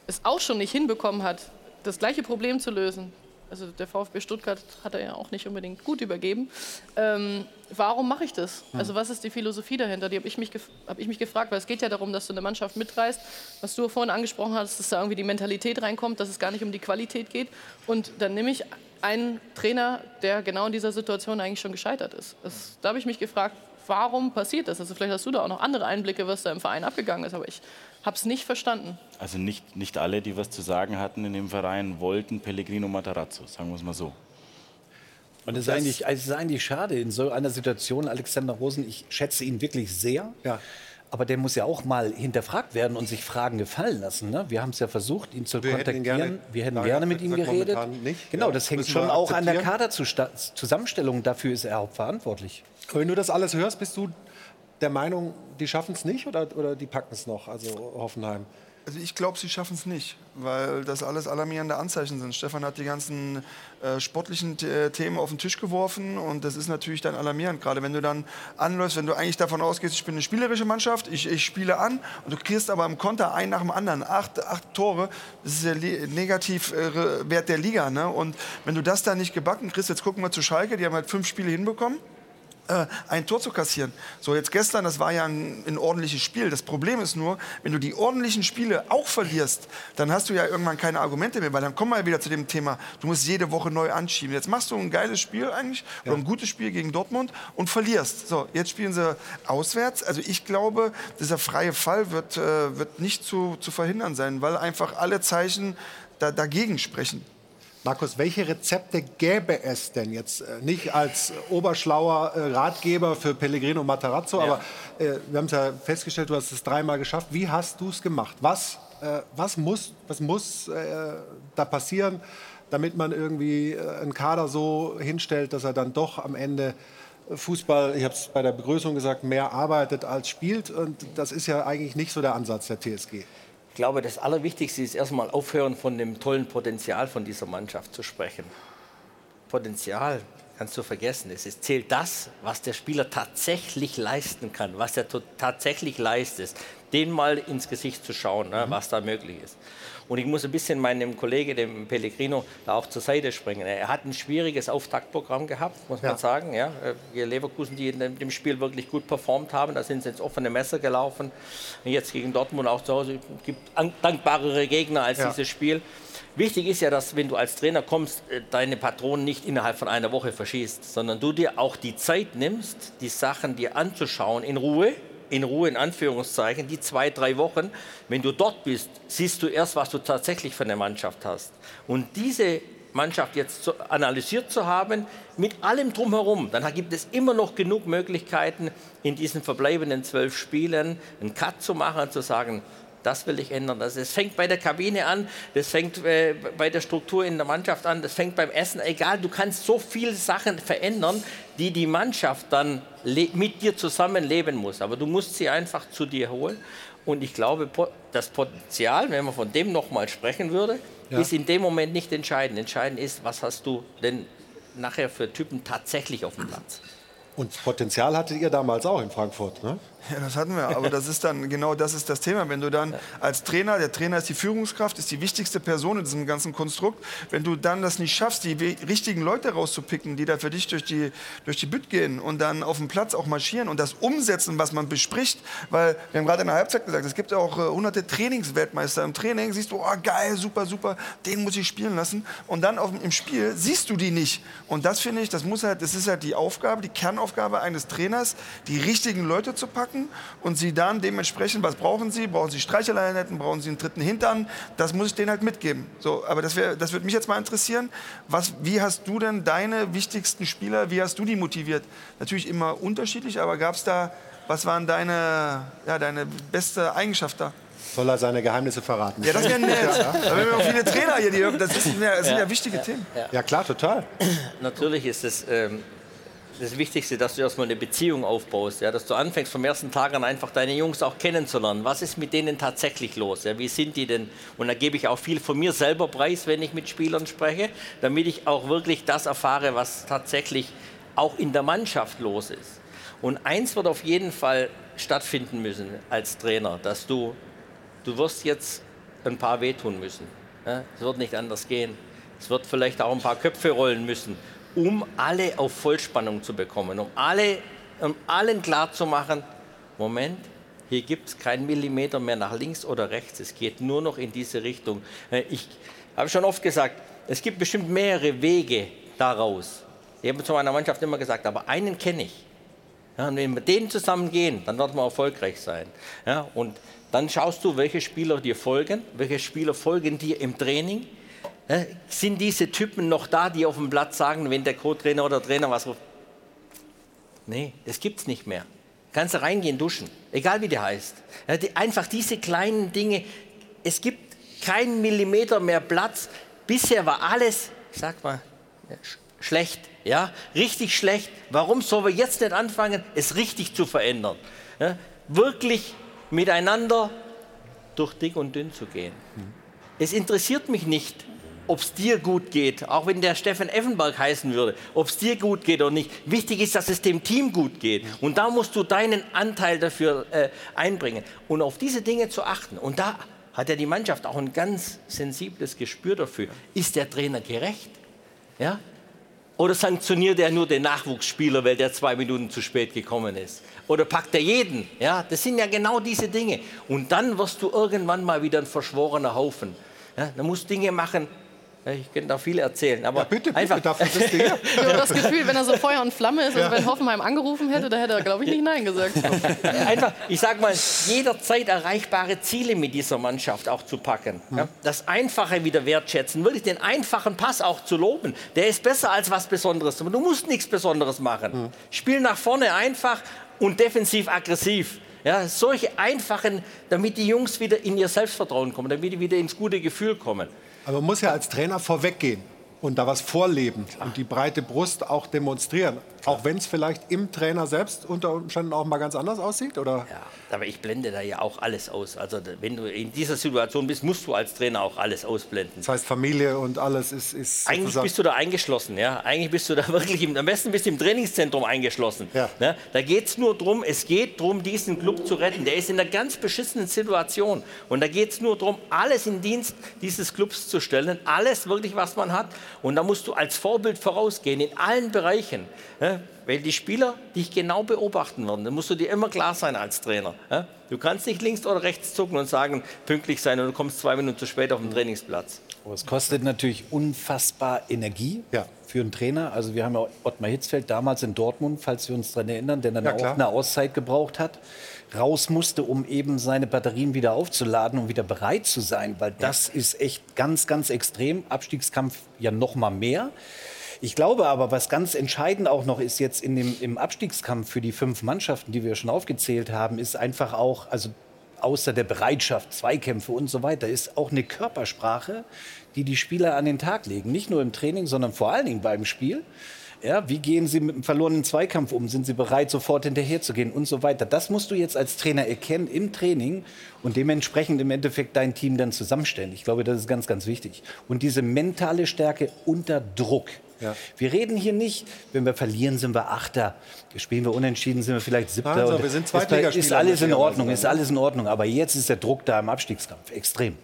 es auch schon nicht hinbekommen hat, das gleiche Problem zu lösen. Also der VfB Stuttgart hat er ja auch nicht unbedingt gut übergeben. Ähm, warum mache ich das? Hm. Also was ist die Philosophie dahinter? Die habe ich, mich hab ich mich gefragt, weil es geht ja darum, dass du eine Mannschaft mitreißt. Was du vorhin angesprochen hast, dass da irgendwie die Mentalität reinkommt, dass es gar nicht um die Qualität geht. Und dann nehme ich ein Trainer, der genau in dieser Situation eigentlich schon gescheitert ist. Das, da habe ich mich gefragt, warum passiert das? Also vielleicht hast du da auch noch andere Einblicke, was da im Verein abgegangen ist, aber ich habe es nicht verstanden. Also nicht, nicht alle, die was zu sagen hatten in dem Verein, wollten Pellegrino Matarazzo, sagen wir es mal so. Und es ist, eigentlich, es ist eigentlich schade in so einer Situation, Alexander Rosen, ich schätze ihn wirklich sehr. Ja. Aber der muss ja auch mal hinterfragt werden und sich Fragen gefallen lassen. Ne? Wir haben es ja versucht, ihn zu wir kontaktieren. Hätten gerne, wir hätten gerne mit ihm geredet. Nicht. Genau, das hängt schon auch an der Kaderzusammenstellung. Dafür ist er hauptverantwortlich. Wenn du das alles hörst, bist du der Meinung, die schaffen es nicht oder, oder die packen es noch, also Hoffenheim? Also ich glaube, sie schaffen es nicht, weil das alles alarmierende Anzeichen sind. Stefan hat die ganzen äh, sportlichen äh, Themen auf den Tisch geworfen und das ist natürlich dann alarmierend, gerade wenn du dann anläufst, wenn du eigentlich davon ausgehst, ich bin eine spielerische Mannschaft, ich, ich spiele an und du kriegst aber im Konter ein nach dem anderen, acht, acht Tore, das ist der Negativwert der Liga. Ne? Und wenn du das dann nicht gebacken kriegst, jetzt gucken wir zu Schalke, die haben halt fünf Spiele hinbekommen äh, ein Tor zu kassieren. So, jetzt gestern, das war ja ein, ein, ordentliches Spiel. Das Problem ist nur, wenn du die ordentlichen Spiele auch verlierst, dann hast du ja irgendwann keine Argumente mehr, weil dann kommen wir wieder zu dem Thema, du musst jede Woche neu anschieben. Jetzt machst du ein geiles Spiel eigentlich, ja. oder ein gutes Spiel gegen Dortmund und verlierst. So, jetzt spielen sie auswärts. Also ich glaube, dieser freie Fall wird, äh, wird nicht zu, zu verhindern sein, weil einfach alle Zeichen da, dagegen sprechen. Markus, welche Rezepte gäbe es denn jetzt? Äh, nicht als oberschlauer äh, Ratgeber für Pellegrino Matarazzo, ja. aber äh, wir haben es ja festgestellt, du hast es dreimal geschafft. Wie hast du es gemacht? Was, äh, was muss, was muss äh, da passieren, damit man irgendwie äh, einen Kader so hinstellt, dass er dann doch am Ende Fußball, ich habe es bei der Begrüßung gesagt, mehr arbeitet als spielt? Und das ist ja eigentlich nicht so der Ansatz der TSG. Ich glaube, das Allerwichtigste ist erstmal aufhören, von dem tollen Potenzial von dieser Mannschaft zu sprechen. Potenzial kannst du vergessen. Es zählt das, was der Spieler tatsächlich leisten kann, was er tatsächlich leistet. Den mal ins Gesicht zu schauen, ne, was da möglich ist. Und ich muss ein bisschen meinem Kollegen, dem Pellegrino, da auch zur Seite springen. Er hat ein schwieriges Auftaktprogramm gehabt, muss ja. man sagen. Ja. Die Leverkusen, die in dem Spiel wirklich gut performt haben, da sind sie ins offene Messer gelaufen. Und jetzt gegen Dortmund auch zu Hause. Es gibt dankbarere Gegner als ja. dieses Spiel. Wichtig ist ja, dass wenn du als Trainer kommst, äh, deine Patronen nicht innerhalb von einer Woche verschießt, sondern du dir auch die Zeit nimmst, die Sachen dir anzuschauen in Ruhe in Ruhe, in Anführungszeichen, die zwei, drei Wochen, wenn du dort bist, siehst du erst, was du tatsächlich für eine Mannschaft hast. Und diese Mannschaft jetzt analysiert zu haben, mit allem drumherum, dann gibt es immer noch genug Möglichkeiten, in diesen verbleibenden zwölf Spielen einen Cut zu machen und zu sagen, Das will ich ändern. Das, das fängt bei der Kabine an, das fängt äh, bei der Struktur in der Mannschaft an, das fängt beim Essen. Egal, du kannst so viele Sachen verändern, die die Mannschaft dann mit dir zusammenleben muss. Aber du musst sie einfach zu dir holen. Und ich glaube, das Potenzial, wenn man von dem nochmal sprechen würde, ja. ist in dem Moment nicht entscheidend. Entscheidend ist, was hast du denn nachher für Typen tatsächlich auf dem Platz. Und Potenzial hattet ihr damals auch in Frankfurt, ne? Ja, das hatten wir. Aber das ist dann *laughs* genau das ist das Thema. Wenn du dann als Trainer, der Trainer ist die Führungskraft, ist die wichtigste Person in diesem ganzen Konstrukt. Wenn du dann das nicht schaffst, die richtigen Leute rauszupicken, die da für dich durch die, durch die Bütt gehen und dann auf dem Platz auch marschieren und das umsetzen, was man bespricht. Weil wir haben gerade in der Halbzeit gesagt, es gibt ja auch äh, hunderte Trainingsweltmeister. Im Training siehst du, oh geil, super, super, den muss ich spielen lassen. Und dann auf, im Spiel siehst du die nicht. Und das finde ich, das muss halt, das ist halt die Aufgabe, die Kernaufgabe eines Trainers, die richtigen Leute zu packen packen und sie dann dementsprechend, was brauchen sie? Brauchen sie Streicheleinheiten? Brauchen sie einen dritten Hintern? Das muss ich denen halt mitgeben. So, aber das, wär, das würde mich jetzt mal interessieren. Was, wie hast du denn deine wichtigsten Spieler, wie hast du die motiviert? Natürlich immer unterschiedlich, aber gab es da, was waren deine, ja, deine beste Eigenschaft da? Soll er seine Geheimnisse verraten? Ja, das wäre *laughs* nett. Ja. Da haben wir auch viele Trainer hier, die, das, ist, das sind ja, ja wichtige ja, Themen. Ja. klar, total. Natürlich ist es ähm, das Wichtigste, dass du erstmal eine Beziehung aufbaust, ja, dass du anfängst vom ersten Tag an einfach deine Jungs auch kennenzulernen. Was ist mit denen tatsächlich los? Ja, wie sind die denn? Und da gebe ich auch viel von mir selber preis, wenn ich mit Spielern spreche, damit ich auch wirklich das erfahre, was tatsächlich auch in der Mannschaft los ist. Und eins wird auf jeden Fall stattfinden müssen als Trainer, dass du, du wirst jetzt ein paar wehtun müssen. Ja, es wird nicht anders gehen. Es wird vielleicht auch ein paar Köpfe rollen müssen um alle auf Vollspannung zu bekommen, um, alle, um allen klarzumachen, Moment, hier gibt es keinen Millimeter mehr nach links oder rechts, es geht nur noch in diese Richtung. Äh, ich habe schon oft gesagt, es gibt bestimmt mehrere Wege daraus. Ich habe zu meiner Mannschaft immer gesagt, aber einen kenne ich. Ja, und wenn wir den zusammen gehen, dann wird man erfolgreich sein. Ja, und dann schaust du, welche Spieler dir folgen, welche Spieler folgen dir im Training, sind diese Typen noch da, die auf dem Platz sagen, wenn der Co-Trainer oder Trainer was ruft? Nee, das gibt es nicht mehr. Kannst du reingehen, duschen, egal wie der heißt. Einfach diese kleinen Dinge. Es gibt keinen Millimeter mehr Platz. Bisher war alles, sag mal, sch schlecht. Ja, richtig schlecht. Warum sollen wir jetzt nicht anfangen, es richtig zu verändern? Ja, wirklich miteinander durch dick und dünn zu gehen. Es interessiert mich nicht, ob es dir gut geht, auch wenn der Steffen Effenberg heißen würde, ob es dir gut geht oder nicht. Wichtig ist, dass es dem Team gut geht. Und da musst du deinen Anteil dafür äh, einbringen und auf diese Dinge zu achten. Und da hat ja die Mannschaft auch ein ganz sensibles Gespür dafür. Ist der Trainer gerecht? Ja? Oder sanktioniert er nur den Nachwuchsspieler, weil der zwei Minuten zu spät gekommen ist? Oder packt er jeden? Ja, das sind ja genau diese Dinge. Und dann wirst du irgendwann mal wieder ein verschworener Haufen. Ja, da musst du Dinge machen, ich könnte da viel erzählen, aber ja, bitte, bitte, einfach. dafür bist du hier. *laughs* Ich habe das Gefühl, wenn er so Feuer und Flamme ist, also wenn Hoffenheim angerufen hätte, da hätte er, glaube ich, nicht Nein gesagt. *laughs* Einfach, ich sage mal, jederzeit erreichbare Ziele mit dieser Mannschaft auch zu packen. Ja? Das Einfache wieder wertschätzen, wirklich den einfachen Pass auch zu loben. Der ist besser als was Besonderes. Du musst nichts Besonderes machen. Spiel nach vorne einfach und defensiv aggressiv. Ja, solche einfachen, damit die Jungs wieder in ihr Selbstvertrauen kommen, damit die wieder ins gute Gefühl kommen. Aber man muss ja als Trainer vorweggehen und da was vorleben und die breite Brust auch demonstrieren. Auch wenn es vielleicht im Trainer selbst unter Umständen auch mal ganz anders aussieht? Oder? Ja, aber ich blende da ja auch alles aus. Also wenn du in dieser Situation bist, musst du als Trainer auch alles ausblenden. Das heißt, Familie und alles ist... ist Eigentlich bist du da eingeschlossen. Ja? Eigentlich bist du da *laughs* wirklich, im, am besten bist du im Trainingszentrum eingeschlossen. Ja. Ne? Da geht es nur darum, es geht darum, diesen Club zu retten. Der ist in einer ganz beschissenen Situation. Und da geht es nur darum, alles in Dienst dieses Clubs zu stellen. Alles wirklich, was man hat. Und da musst du als Vorbild vorausgehen in allen Bereichen. Ja? Weil die Spieler dich genau beobachten werden. Da musst du dir immer klar sein als Trainer. Ja? Du kannst nicht links oder rechts zucken und sagen, pünktlich sein und du kommst zwei Minuten zu spät auf den Trainingsplatz. Aber es kostet natürlich unfassbar Energie ja. für einen Trainer. Also wir haben ja Ottmar Hitzfeld damals in Dortmund, falls wir uns daran erinnern, der dann ja, auch eine Auszeit gebraucht hat, raus musste, um eben seine Batterien wieder aufzuladen und wieder bereit zu sein. Weil das ja. ist echt ganz, ganz extrem. Abstiegskampf ja noch mal mehr. Ich glaube aber, was ganz entscheidend auch noch ist jetzt in dem, im Abstiegskampf für die fünf Mannschaften, die wir schon aufgezählt haben, ist einfach auch, also außer der Bereitschaft, Zweikämpfe und so weiter, ist auch eine Körpersprache, die die Spieler an den Tag legen. Nicht nur im Training, sondern vor allen Dingen beim Spiel. Ja, wie gehen Sie mit einem verlorenen Zweikampf um? Sind Sie bereit, sofort hinterherzugehen und so weiter? Das musst du jetzt als Trainer erkennen im Training und dementsprechend im Endeffekt dein Team dann zusammenstellen. Ich glaube, das ist ganz, ganz wichtig. Und diese mentale Stärke unter Druck. Ja. Wir reden hier nicht, wenn wir verlieren, sind wir Achter. Spielen wir unentschieden, sind wir vielleicht Siebter. Also, wir sind ist, Zweitligaspieler, ist alles in Ordnung, ist alles in Ordnung. Aber jetzt ist der Druck da im Abstiegskampf extrem.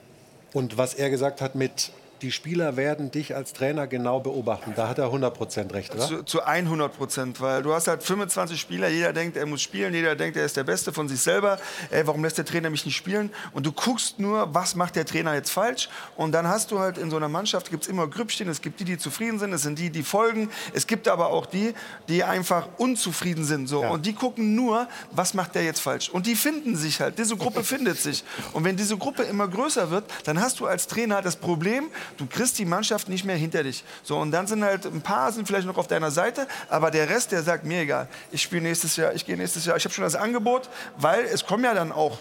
Und was er gesagt hat mit, die Spieler werden dich als Trainer genau beobachten, da hat er 100% recht, oder? Zu, zu 100 Prozent, weil du hast halt 25 Spieler, jeder denkt, er muss spielen, jeder denkt, er ist der Beste von sich selber. Ey, warum lässt der Trainer mich nicht spielen? Und du guckst nur, was macht der Trainer jetzt falsch? Und dann hast du halt in so einer Mannschaft, gibt es immer Grüppchen, es gibt die, die zufrieden sind, es sind die, die folgen. Es gibt aber auch die, die einfach unzufrieden sind. So. Und die gucken nur, was macht der jetzt falsch? Und die finden sich halt, diese Gruppe *laughs* findet sich. Und wenn diese Gruppe immer größer wird, dann hast du als Trainer das Problem, du kriegst die Mannschaft nicht mehr hinter dich. So, und dann sind halt ein paar sind vielleicht noch auf deiner Seite, aber der Rest, der sagt, mir egal, ich spiele nächstes Jahr, ich gehe nächstes Jahr, ich habe schon das Angebot, weil es kommen ja dann auch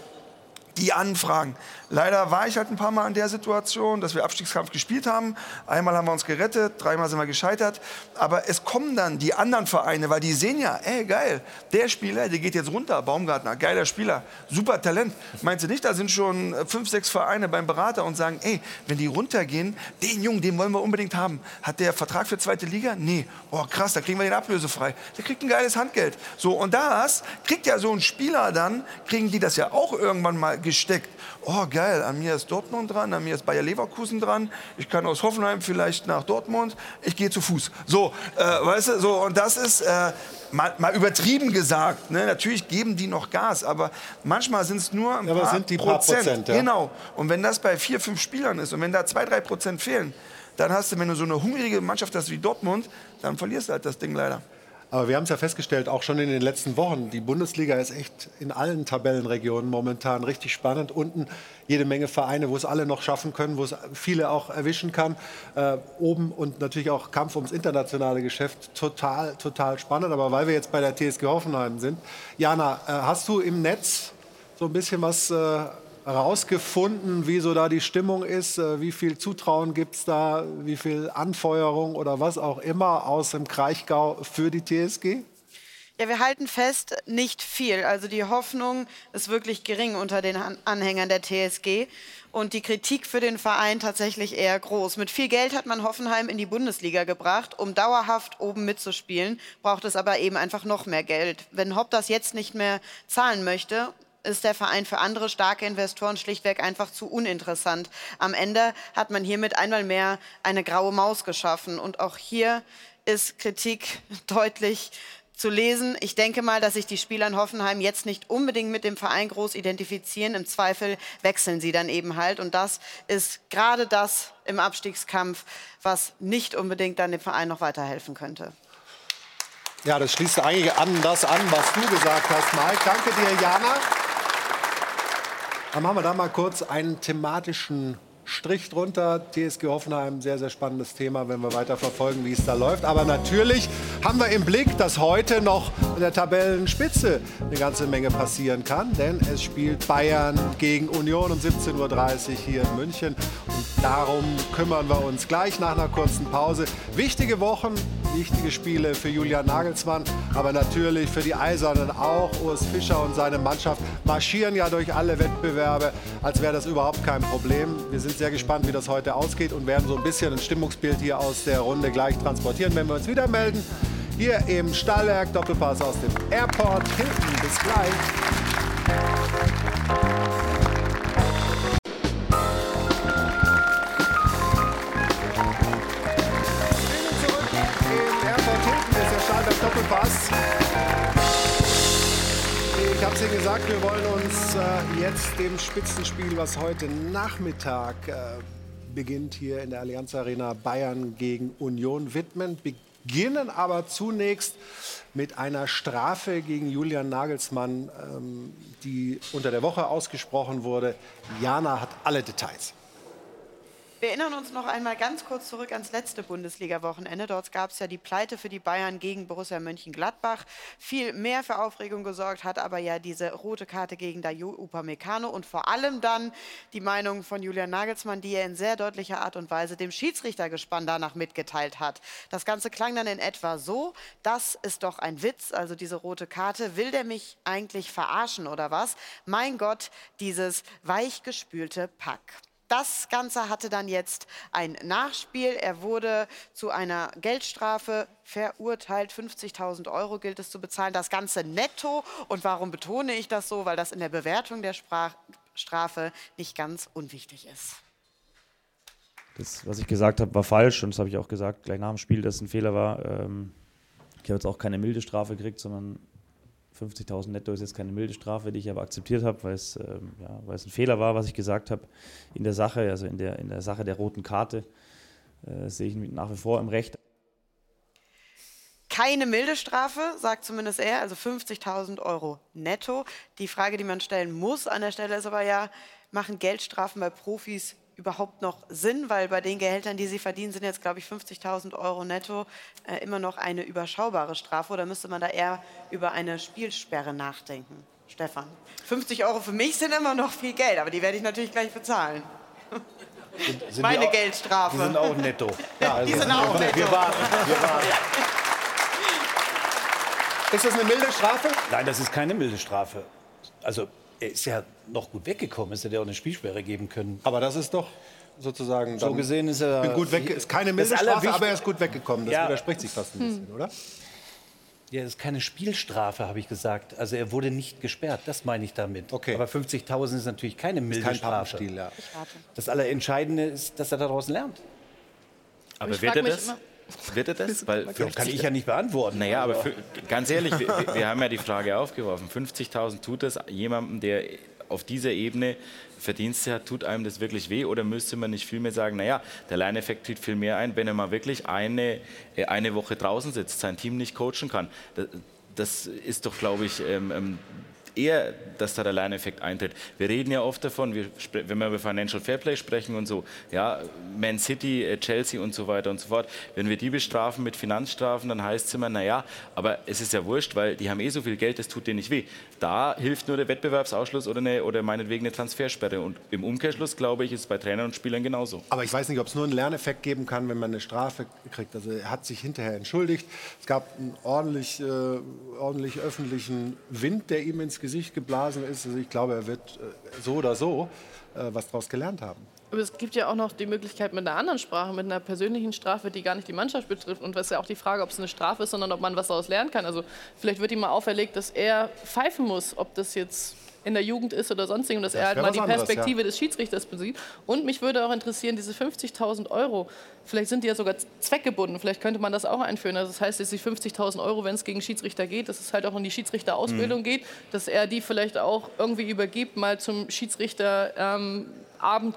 die Anfragen. Leider war ich halt ein paar Mal in der Situation, dass wir Abstiegskampf gespielt haben. Einmal haben wir uns gerettet, dreimal sind wir gescheitert. Aber es kommen dann die anderen Vereine, weil die sehen ja, ey geil, der Spieler, der geht jetzt runter, Baumgartner, geiler Spieler, super Talent. Meinst du nicht, da sind schon äh, fünf, sechs Vereine beim Berater und sagen, ey, wenn die runtergehen, den Jungen, den wollen wir unbedingt haben. Hat der Vertrag für zweite Liga? Nee. Oh krass, da kriegen wir den ablösefrei. Der kriegt ein geiles Handgeld. So, und das kriegt ja so ein Spieler dann, kriegen die das ja auch irgendwann mal gesteckt. Oh geil, an mir ist Dortmund dran, an mir ist Bayer Leverkusen dran. Ich kann aus Hoffenheim vielleicht nach Dortmund. Ich gehe zu Fuß. So, äh, weißt du, so und das ist äh, mal, mal übertrieben gesagt. Ne? Natürlich geben die noch Gas, aber manchmal sind es nur ein Ja, aber paar, sind die paar Prozent, ja. Genau. Und wenn das bei vier, fünf Spielern ist und wenn da zwei, drei Prozent fehlen, dann hast du, wenn du so eine hungrige Mannschaft hast wie Dortmund, dann verlierst du halt das Ding leider. Aber wir haben es ja festgestellt, auch schon in den letzten Wochen, die Bundesliga ist echt in allen Tabellenregionen momentan richtig spannend. Unten jede Menge Vereine, wo es alle noch schaffen können, wo es viele auch erwischen kann. Äh, oben und natürlich auch Kampf ums internationale Geschäft, total, total spannend. Aber weil wir jetzt bei der TSG Hoffenheim sind, Jana, äh, hast du im Netz so ein bisschen was äh, rausgefunden, wie so da die Stimmung ist, äh, wie viel Zutrauen gibt es da, wie viel Anfeuerung oder was auch immer aus dem Kraichgau für die TSG? Ja, wir halten fest, nicht viel. Also die Hoffnung ist wirklich gering unter den An- Anhängern der TSG und die Kritik für den Verein tatsächlich eher groß. Mit viel Geld hat man Hoffenheim in die Bundesliga gebracht. Um dauerhaft oben mitzuspielen, braucht es aber eben einfach noch mehr Geld. Wenn Hopp das jetzt nicht mehr zahlen möchte, ist der Verein für andere starke Investoren schlichtweg einfach zu uninteressant. Am Ende hat man hiermit einmal mehr eine graue Maus geschaffen. Und auch hier ist Kritik *laughs* deutlich zu lesen. Ich denke mal, dass sich die Spieler in Hoffenheim jetzt nicht unbedingt mit dem Verein groß identifizieren. Im Zweifel wechseln sie dann eben halt. Und das ist gerade das im Abstiegskampf, was nicht unbedingt dann dem Verein noch weiterhelfen könnte. Ja, das schließt eigentlich an das an, was du gesagt hast, Mike. Danke dir, Jana. Dann machen wir da mal kurz einen thematischen Strich drunter. TSG Hoffenheim, sehr, sehr spannendes Thema, wenn wir weiter verfolgen, wie es da läuft. Aber natürlich haben wir im Blick, dass heute noch in der Tabellenspitze eine ganze Menge passieren kann. Denn es spielt Bayern gegen Union um 17.30 Uhr hier in München. Und darum kümmern wir uns gleich nach einer kurzen Pause. Wichtige Wochen, wichtige Spiele für Julian Nagelsmann, aber natürlich für die Eisernen auch. Urs Fischer und seine Mannschaft marschieren ja durch alle Wettbewerbe, als wäre das überhaupt kein Problem. Wir sind sehr gespannt, wie das heute ausgeht und werden so ein bisschen ein Stimmungsbild hier aus der Runde gleich transportieren, wenn wir uns wieder melden. Hier im Stahlwerk, Doppelpass aus dem Airport Hilton. Bis gleich. Ihnen gesagt, wir wollen uns äh, jetzt dem Spitzenspiel, was heute Nachmittag äh, beginnt, hier in der Allianz Arena Bayern gegen Union widmen. Beginnen aber zunächst mit einer Strafe gegen Julian Nagelsmann, ähm, die unter der Woche ausgesprochen wurde. Jana hat alle Details. Wir erinnern uns noch einmal ganz kurz zurück ans letzte Bundesliga-Wochenende. Dort gab es ja die Pleite für die Bayern gegen Borussia Mönchengladbach. Viel mehr für Aufregung gesorgt hat aber ja diese rote Karte gegen Dayo Upamecano und vor allem dann die Meinung von Julian Nagelsmann, die er in sehr deutlicher Art und Weise dem Schiedsrichtergespann danach mitgeteilt hat. Das Ganze klang dann in etwa so, das ist doch ein Witz, also diese rote Karte. Will der mich eigentlich verarschen oder was? Mein Gott, dieses weichgespülte Pack. Das Ganze hatte dann jetzt ein Nachspiel. Er wurde zu einer Geldstrafe verurteilt. 50.000 Euro gilt es zu bezahlen. Das Ganze netto. Und warum betone ich das so? Weil das in der Bewertung der Sprach Strafe nicht ganz unwichtig ist. Das, was ich gesagt habe, war falsch und das habe ich auch gesagt gleich nach dem Spiel, dass es ein Fehler war. Ähm, ich habe jetzt auch keine milde Strafe gekriegt, sondern 50.000 netto ist jetzt keine milde Strafe, die ich aber akzeptiert habe, weil es, ähm, ja, weil es ein Fehler war, was ich gesagt habe in der Sache, also in der, in der Sache der roten Karte. Äh, sehe ich nach wie vor im Recht. Keine milde Strafe, sagt zumindest er, also 50.000 Euro netto. Die Frage, die man stellen muss an der Stelle ist aber ja, machen Geldstrafen bei Profis überhaupt noch Sinn? Weil bei den Gehältern, die sie verdienen, sind jetzt, glaube ich, 50.000 Euro netto äh, immer noch eine überschaubare Strafe. Oder müsste man da eher über eine Spielsperre nachdenken? Stefan, 50 Euro für mich sind immer noch viel Geld, aber die werde ich natürlich gleich bezahlen. Sind, sind Meine die auch, Geldstrafe. Die sind auch netto. *laughs* Ja, Die sind auch netto. Wir warten. Wir *laughs* warten. Ist das eine milde Strafe? Nein, das ist keine milde Strafe. Also, er ist ja noch gut weggekommen. Es hätte ja auch eine Spielsperre geben können. Aber das ist doch sozusagen. So gesehen ist er. Bin gut weg, ist keine milde Strafe, aber er ist gut weggekommen. Das Ja. widerspricht sich fast ein bisschen, oder? Ja, das ist keine Spielstrafe, habe ich gesagt. Also er wurde nicht gesperrt, das meine ich damit. Okay. Aber 50.000 ist natürlich keine milde kein Strafe. Ja. Das Allerentscheidende ist, dass er daraus lernt. Aber wird er das? immer- Wird er das? Weil Ja, kann ich ja nicht beantworten. Naja, aber Aber- *laughs* ganz ehrlich, wir, wir- wir haben ja die Frage aufgeworfen. 50.000 tut das jemandem, der auf dieser Ebene Verdienste hat, tut einem das wirklich weh? Oder müsste man nicht vielmehr sagen, naja, der Lerneffekt tritt viel mehr ein, wenn er mal wirklich eine, äh, eine Woche draußen sitzt, sein Team nicht coachen kann. Das, das ist doch, glaube ich, ähm, ähm, eher, dass da der Lerneffekt eintritt. Wir reden ja oft davon, wir, wenn wir über Financial Fairplay sprechen und so, ja, Man City, äh, Chelsea und so weiter und so fort, wenn wir die bestrafen mit Finanzstrafen, dann heißt es immer, naja, aber es ist ja wurscht, weil die haben eh so viel Geld, das tut denen nicht weh. Da hilft nur der Wettbewerbsausschluss oder, eine, oder meinetwegen eine Transfersperre. Und im Umkehrschluss, glaube ich, ist es bei Trainern und Spielern genauso. Aber ich weiß nicht, ob es nur einen Lerneffekt geben kann, wenn man eine Strafe kriegt. Also er hat sich hinterher entschuldigt. Es gab einen ordentlich, äh, ordentlich öffentlichen Wind, der ihm ins Gesicht geblasen ist. Also ich glaube, er wird äh, so oder so äh, was daraus gelernt haben. Aber es gibt ja auch noch die Möglichkeit mit einer anderen Sprache, mit einer persönlichen Strafe, die gar nicht die Mannschaft betrifft. Und es ist ja auch die Frage, ob es eine Strafe ist, sondern ob man was daraus lernen kann. Also vielleicht wird ihm mal auferlegt, dass er pfeifen muss, ob das jetzt in der Jugend ist oder sonst und dass Das er halt mal die anderes, Perspektive ja. des Schiedsrichters besieht. Und mich würde auch interessieren, diese 50.000 Euro, vielleicht sind die ja sogar zweckgebunden, vielleicht könnte man das auch einführen. Also das heißt, dass die 50.000 Euro, wenn es gegen Schiedsrichter geht, dass es halt auch in die Schiedsrichterausbildung Mhm. geht, dass er die vielleicht auch irgendwie übergibt, mal zum Schiedsrichter ähm,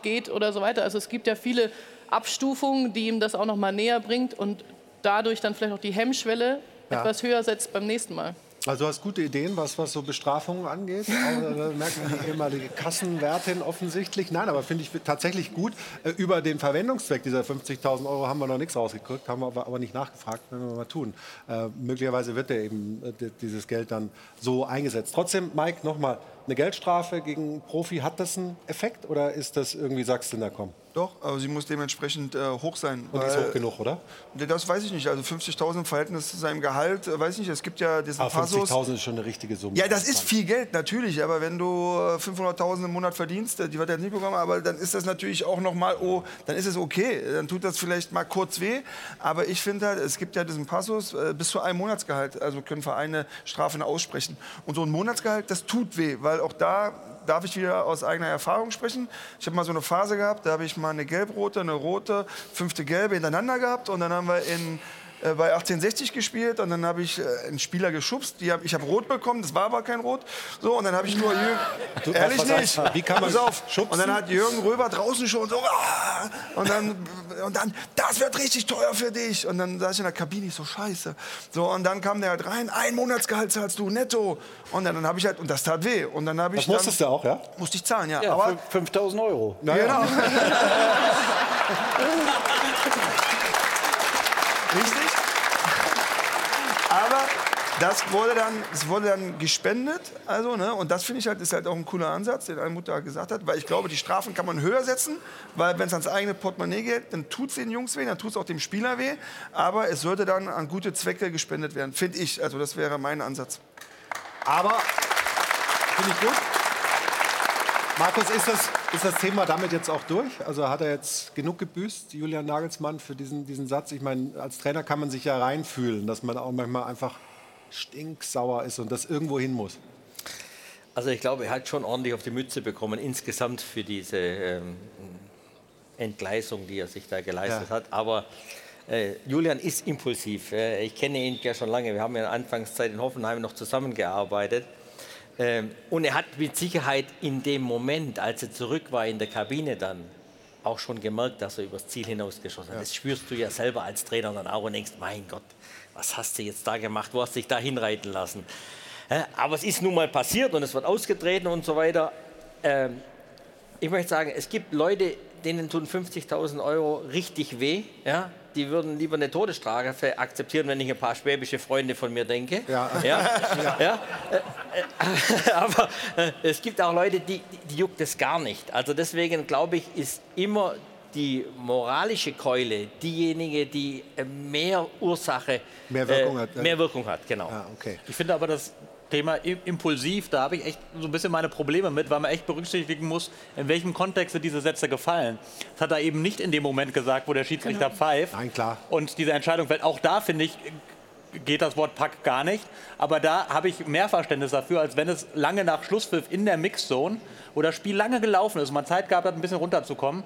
geht oder so weiter. Also es gibt ja viele Abstufungen, die ihm das auch noch mal näher bringt und dadurch dann vielleicht auch die Hemmschwelle Ja. etwas höher setzt beim nächsten Mal. Also du hast gute Ideen, was, was so Bestrafungen angeht. Auch, äh, merkt man die ehemalige Kassenwärtin offensichtlich. Nein, aber finde ich tatsächlich gut. Äh, über den Verwendungszweck dieser 50.000 Euro haben wir noch nichts rausgekriegt, haben wir aber, aber nicht nachgefragt, werden wir mal tun. Äh, möglicherweise wird er eben äh, di- dieses Geld dann so eingesetzt. Trotzdem, Mike, nochmal, eine Geldstrafe gegen einen Profi, hat das einen Effekt oder ist das irgendwie, sagst du, na komm? Doch, aber sie muss dementsprechend äh, hoch sein. Und die ist hoch genug, oder? Das weiß ich nicht. Also 50.000 im Verhältnis zu seinem Gehalt, äh, weiß ich nicht. Es gibt ja diesen Aber Passus. 50.000 ist schon eine richtige Summe. Ja, das ist viel Geld, natürlich. Aber wenn du äh, 500.000 im Monat verdienst, äh, die wird er nicht bekommen, aber dann ist das natürlich auch noch mal, oh, dann ist es okay. Dann tut das vielleicht mal kurz weh. Aber ich finde halt, es gibt ja diesen Passus, äh, bis zu einem Monatsgehalt, also können Vereine Strafen aussprechen. Und so ein Monatsgehalt, das tut weh, weil auch da darf ich wieder aus eigener Erfahrung sprechen. Ich habe mal so eine Phase gehabt, da habe ich mal eine gelb-rote, eine rote, fünfte gelbe hintereinander gehabt und dann haben wir in äh, bei 1860 gespielt und dann habe ich äh, einen Spieler geschubst. Die hab, ich habe rot bekommen, das war aber kein rot. So, und dann habe ich nur Jürgen. Du, ehrlich was nicht. heißt- wie kann man Pass auf. schubsen? Und dann hat Jürgen Röber draußen schon so. "Ah!" Und dann, und dann, das wird richtig teuer für dich. Und dann saß ich in der Kabine, ich so scheiße. So, und dann kam der halt rein, ein Monatsgehalt zahlst du netto. Und dann, dann habe ich halt, und das tat weh. Und dann habe ich. Das musstest dann, du auch, ja? Musste ich zahlen, ja. Ja, aber, fünf- 5000 Euro. Genau. *laughs* *laughs* Richtig? Aber das wurde dann, es wurde dann gespendet, also, ne? Und das finde ich halt, ist halt auch ein cooler Ansatz, den eine Mutter gesagt hat, weil ich glaube, die Strafen kann man höher setzen, weil wenn es ans eigene Portemonnaie geht, dann tut es den Jungs weh, dann tut es auch dem Spieler weh, aber es sollte dann an gute Zwecke gespendet werden, finde ich. Also das wäre mein Ansatz. Aber finde ich gut. Markus, ist das, ist das Thema damit jetzt auch durch? Also hat er jetzt genug gebüßt, Julian Nagelsmann, für diesen, diesen Satz? Ich meine, als Trainer kann man sich ja reinfühlen, dass man auch manchmal einfach stinksauer ist und das irgendwo hin muss. Also ich glaube, er hat schon ordentlich auf die Mütze bekommen insgesamt für diese ähm, Entgleisung, die er sich da geleistet Ja. hat. Aber äh, Julian ist impulsiv. Äh, ich kenne ihn ja schon lange. Wir haben ja in der Anfangszeit in Hoffenheim noch zusammengearbeitet. Ähm, und er hat mit Sicherheit in dem Moment, als er zurück war in der Kabine dann, auch schon gemerkt, dass er übers Ziel hinausgeschossen hat. Das spürst du ja selber als Trainer dann auch und denkst, mein Gott, was hast du jetzt da gemacht? Wo hast du dich da hinreiten lassen? Aber es ist nun mal passiert und es wird ausgetreten und so weiter. Ähm, ich möchte sagen, es gibt Leute, denen tun 50.000 Euro richtig weh. Ja? Die würden lieber eine Todesstrafe akzeptieren, wenn ich ein paar schwäbische Freunde von mir denke. Ja. Ja? *laughs* Ja? Äh, äh, Aber äh, es gibt auch Leute, die, die, die juckt es gar nicht. Also deswegen glaube ich, ist immer die moralische Keule diejenige, die äh, mehr Ursache, Mehr Wirkung äh, hat, ja. Mehr Wirkung hat, genau. okay. Ich finde aber das Thema impulsiv, da habe ich echt so ein bisschen meine Probleme mit, weil man echt berücksichtigen muss, in welchem Kontext sind diese Sätze gefallen. Das hat er eben nicht in dem Moment gesagt, wo der Schiedsrichter Genau. pfeift. Nein, klar. Und diese Entscheidung fällt. Auch da finde ich, geht das Wort Pack gar nicht. Aber da habe ich mehr Verständnis dafür, als wenn es lange nach Schlusspfiff in der Mixzone, wo das Spiel lange gelaufen ist und man Zeit gehabt hat, ein bisschen runterzukommen.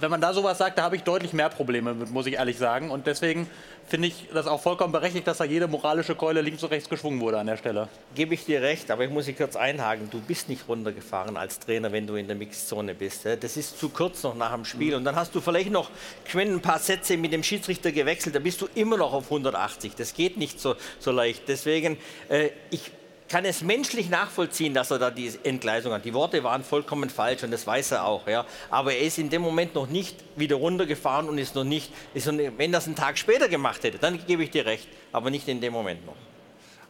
Wenn man da sowas sagt, da habe ich deutlich mehr Probleme mit, muss ich ehrlich sagen. Und deswegen finde ich das auch vollkommen berechtigt, dass da jede moralische Keule links und rechts geschwungen wurde an der Stelle. Gebe ich dir recht, aber ich muss dich kurz einhaken. Du bist nicht runtergefahren als Trainer, wenn du in der Mixzone bist. Das ist zu kurz noch nach dem Spiel. Und dann hast du vielleicht noch geschwind ein paar Sätze mit dem Schiedsrichter gewechselt. Da bist du immer noch auf 180. Das geht nicht so, so leicht. Deswegen, äh, ich kann es menschlich nachvollziehen, dass er da die Entgleisung hat. Die Worte waren vollkommen falsch und das weiß er auch. Ja. Aber er ist in dem Moment noch nicht wieder runtergefahren und ist noch nicht, ist noch, nicht- wenn das einen Tag später gemacht hätte, dann gebe ich dir recht. Aber nicht in dem Moment noch.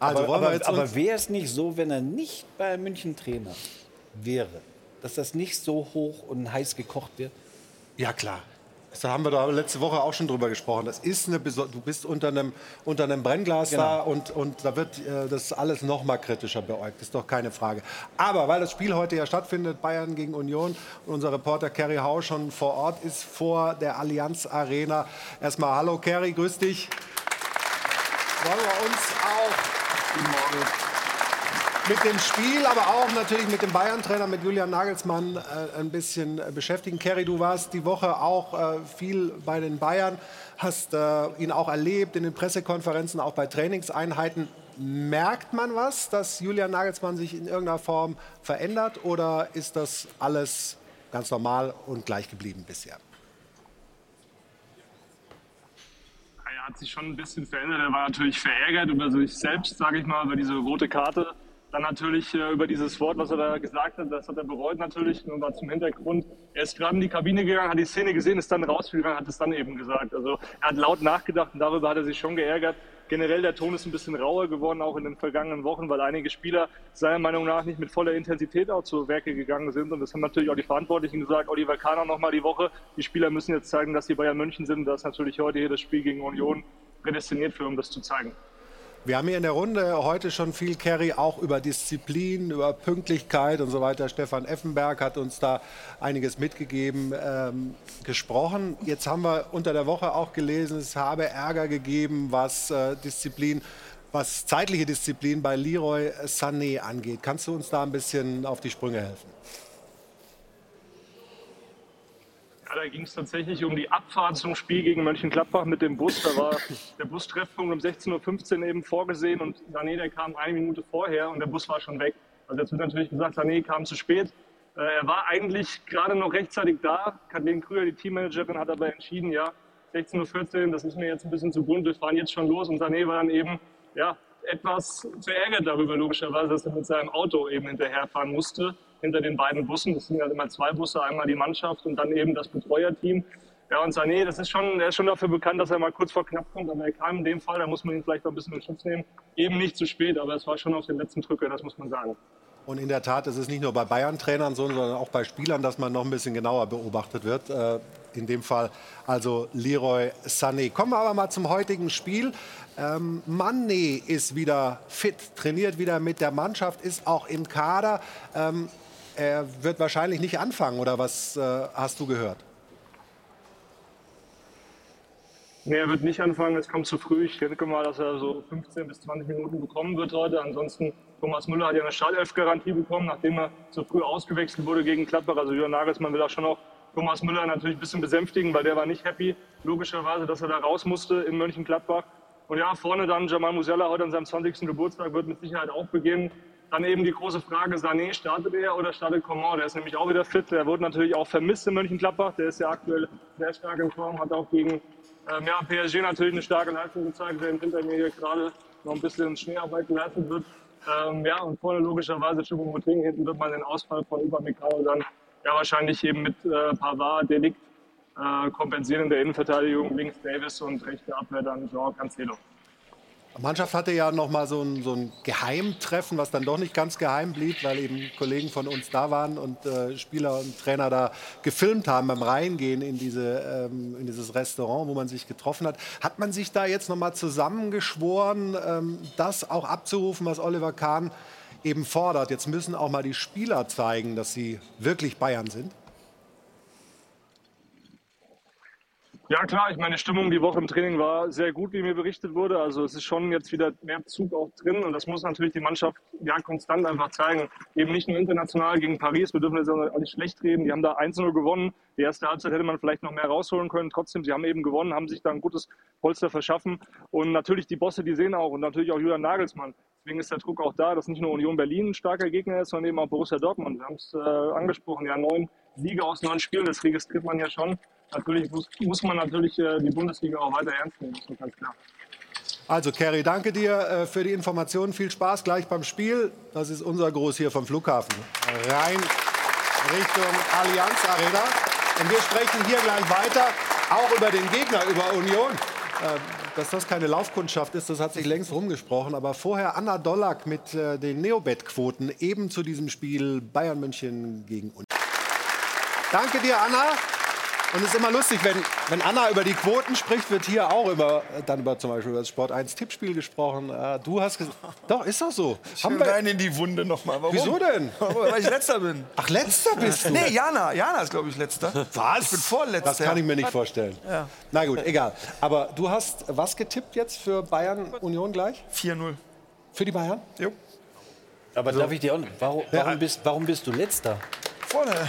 Also aber aber, aber wäre es nicht so, wenn er nicht bei München Trainer wäre, dass das nicht so hoch und heiß gekocht wird? Ja, klar. Da haben wir da letzte Woche auch schon drüber gesprochen. Das ist eine, beso- du bist unter einem, unter einem Brennglas da Genau. und, und da wird äh, das alles noch mal kritischer beäugt. Das ist doch keine Frage. Aber weil das Spiel heute ja stattfindet, Bayern gegen Union, und unser Reporter Kerry Hau schon vor Ort ist, vor der Allianz Arena. Erstmal Hallo Kerry, grüß dich. Wollen wir uns auch mit dem Spiel, aber auch natürlich mit dem Bayern-Trainer, mit Julian Nagelsmann äh, ein bisschen äh, beschäftigen. Kerry, du warst die Woche auch äh, viel bei den Bayern, hast äh, ihn auch erlebt in den Pressekonferenzen, auch bei Trainingseinheiten. Merkt man was, dass Julian Nagelsmann sich in irgendeiner Form verändert oder ist das alles ganz normal und gleich geblieben bisher? Er hat sich schon ein bisschen verändert. Er war natürlich verärgert über sich selbst, sage ich mal, über diese rote Karte. Dann natürlich äh, über dieses Wort, was er da gesagt hat, das hat er bereut natürlich. Nur mal zum Hintergrund. Er ist gerade in die Kabine gegangen, hat die Szene gesehen, ist dann rausgegangen, hat es dann eben gesagt. Also er hat laut nachgedacht und darüber hat er sich schon geärgert. Generell der Ton ist ein bisschen rauer geworden, auch in den vergangenen Wochen, weil einige Spieler seiner Meinung nach nicht mit voller Intensität auch zu Werke gegangen sind. Und das haben natürlich auch die Verantwortlichen gesagt. Oliver Kahn auch nochmal die Woche. Die Spieler müssen jetzt zeigen, dass sie Bayern München sind. Da ist natürlich heute hier das Spiel gegen Union prädestiniert für, um das zu zeigen. Wir haben hier in der Runde heute schon viel, Kerry, auch über Disziplin, über Pünktlichkeit und so weiter. Stefan Effenberg hat uns da einiges mitgegeben, ähm, gesprochen. Jetzt haben wir unter der Woche auch gelesen, es habe Ärger gegeben, was äh, Disziplin, was zeitliche Disziplin bei Leroy Sané angeht. Kannst du uns da ein bisschen auf die Sprünge helfen? Ja, da ging es tatsächlich um die Abfahrt zum Spiel gegen Mönchengladbach mit dem Bus. Da war der Bustreffpunkt um 16.15 Uhr eben vorgesehen und Sané, der kam eine Minute vorher und der Bus war schon weg. Also jetzt wird natürlich gesagt, Sané kam zu spät. Äh, er war eigentlich gerade noch rechtzeitig da. Kathleen Krüger, die Teammanagerin, hat aber entschieden, ja, 16.14 Uhr, das ist mir jetzt ein bisschen zu bunt, wir fahren jetzt schon los. Und Sané war dann eben ja, etwas verärgert darüber, logischerweise, dass er mit seinem Auto eben hinterherfahren musste, hinter den beiden Bussen. Das sind ja immer zwei Busse, einmal die Mannschaft und dann eben das Betreuerteam. Ja, und Sané, das ist schon, er ist schon dafür bekannt, dass er mal kurz vor knapp kommt, aber er kam in dem Fall, da muss man ihn vielleicht auch ein bisschen in Schutz nehmen, eben nicht zu spät, aber es war schon auf den letzten Drücker, das muss man sagen. Und in der Tat ist es nicht nur bei Bayern-Trainern so, sondern auch bei Spielern, dass man noch ein bisschen genauer beobachtet wird. Äh, in dem Fall also Leroy Sané. Kommen wir aber mal zum heutigen Spiel. Ähm, Mané ist wieder fit, trainiert wieder mit der Mannschaft, ist auch im Kader. Ähm, er wird wahrscheinlich nicht anfangen, oder was äh, hast du gehört? Nee, er wird nicht anfangen, es kommt zu früh. Ich denke mal, dass er so 15 bis 20 Minuten bekommen wird heute. Ansonsten, Thomas Müller hat ja eine Startelf-Garantie bekommen, nachdem er zu früh ausgewechselt wurde gegen Gladbach. Also Jürgen Nagelsmann will auch schon auch Thomas Müller natürlich ein bisschen besänftigen, weil der war nicht happy, logischerweise, dass er da raus musste in Mönchengladbach. Und ja, vorne dann Jamal Musiala heute an seinem 20. Geburtstag wird mit Sicherheit auch beginnen. Dann eben die große Frage, Sané, startet er oder startet Coman? Der ist nämlich auch wieder fit. Der wurde natürlich auch vermisst in Mönchengladbach. Der ist ja aktuell sehr stark in Form, hat auch gegen ähm, ja, PSG natürlich eine starke Leistung gezeigt, während hinter mir hier gerade noch ein bisschen Schneearbeit geleistet wird. Ähm, ja, und vorne logischerweise Choupo-Moting. Hinten wird man den Ausfall von Upamecano dann ja wahrscheinlich eben mit äh, Pavard, Delikt äh, kompensieren in der Innenverteidigung. Links Davis und rechte Abwehr dann Jean Cancelo. Die Mannschaft hatte ja noch mal so ein, so ein Geheimtreffen, was dann doch nicht ganz geheim blieb, weil eben Kollegen von uns da waren und äh, Spieler und Trainer da gefilmt haben beim Reingehen in, diese, ähm, in dieses Restaurant, wo man sich getroffen hat. Hat man sich da jetzt noch mal zusammengeschworen, ähm, das auch abzurufen, was Oliver Kahn eben fordert? Jetzt müssen auch mal die Spieler zeigen, dass sie wirklich Bayern sind. Ja klar, ich meine, Stimmung die Woche im Training war sehr gut, wie mir berichtet wurde. Also es ist schon jetzt wieder mehr Zug auch drin und das muss natürlich die Mannschaft ja konstant einfach zeigen. Eben nicht nur international gegen Paris, wir dürfen jetzt auch nicht schlecht reden. Die haben da 1-0 gewonnen. Die erste Halbzeit hätte man vielleicht noch mehr rausholen können. Trotzdem, sie haben eben gewonnen, haben sich da ein gutes Polster verschaffen. Und natürlich die Bosse, die sehen auch und natürlich auch Julian Nagelsmann. Deswegen ist der Druck auch da, dass nicht nur Union Berlin ein starker Gegner ist, sondern eben auch Borussia Dortmund. Wir haben es äh, angesprochen, ja neun Siege aus neun Spielen, das registriert man ja schon. Natürlich muss, muss man natürlich äh, die Bundesliga auch weiter ernst nehmen, ist ganz klar. Also, Kerry, danke dir äh, für die Informationen. Viel Spaß gleich beim Spiel. Das ist unser Groß hier vom Flughafen. Rein Richtung Allianz Arena. Und wir sprechen hier gleich weiter, auch über den Gegner, über Union. Äh, dass das keine Laufkundschaft ist, das hat sich längst rumgesprochen. Aber vorher Anna Dollack mit äh, den Neobet-Quoten eben zu diesem Spiel Bayern München gegen Union. Danke dir, Anna. Und es ist immer lustig, wenn, wenn Anna über die Quoten spricht, wird hier auch über, dann über zum Beispiel über das Sport 1 Tippspiel gesprochen. Äh, du hast gesagt, *laughs* doch, ist doch so. Ich will rein in die Wunde nochmal. Warum? Wieso denn? *laughs* Weil ich letzter bin. Ach, letzter bist du? Nee, Jana. Jana ist, glaube ich, letzter. Was? Ich bin vorletzter. Das kann ich mir nicht vorstellen. Ja. Na gut, egal. Aber du hast was getippt jetzt für Bayern Union gleich? 4-0. Für die Bayern? Jo. Aber darf ich dir auch, warum, warum, bist, warum bist du letzter? Vorne. *laughs*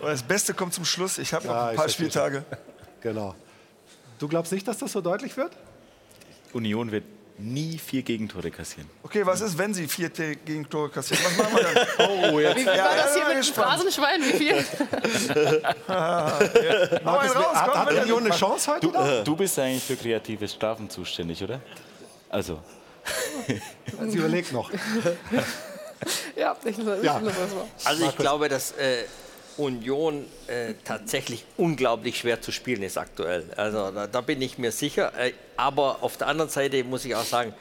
das Beste kommt zum Schluss. Ich habe noch Ja, ein paar Spieltage. Genau. Du glaubst nicht, dass das so deutlich wird? Union wird nie vier Gegentore kassieren. Okay, was ist, wenn sie vier T- Gegentore kassieren? Was machen wir dann? *laughs* Oh, jetzt. Wie war das hier mit dem Phrasenschwein? Wie viel? *laughs* Hau einen raus, hat, hat. Union eine Chance heute? Du, du bist eigentlich für kreatives Strafen zuständig, oder? Also, Sie überlegt noch. *laughs* *laughs* ja, ich, ich, Ja. Also ich glaube, dass äh, Union äh, tatsächlich unglaublich schwer zu spielen ist aktuell. Also da, da bin ich mir sicher. Äh, aber auf der anderen Seite muss ich auch sagen,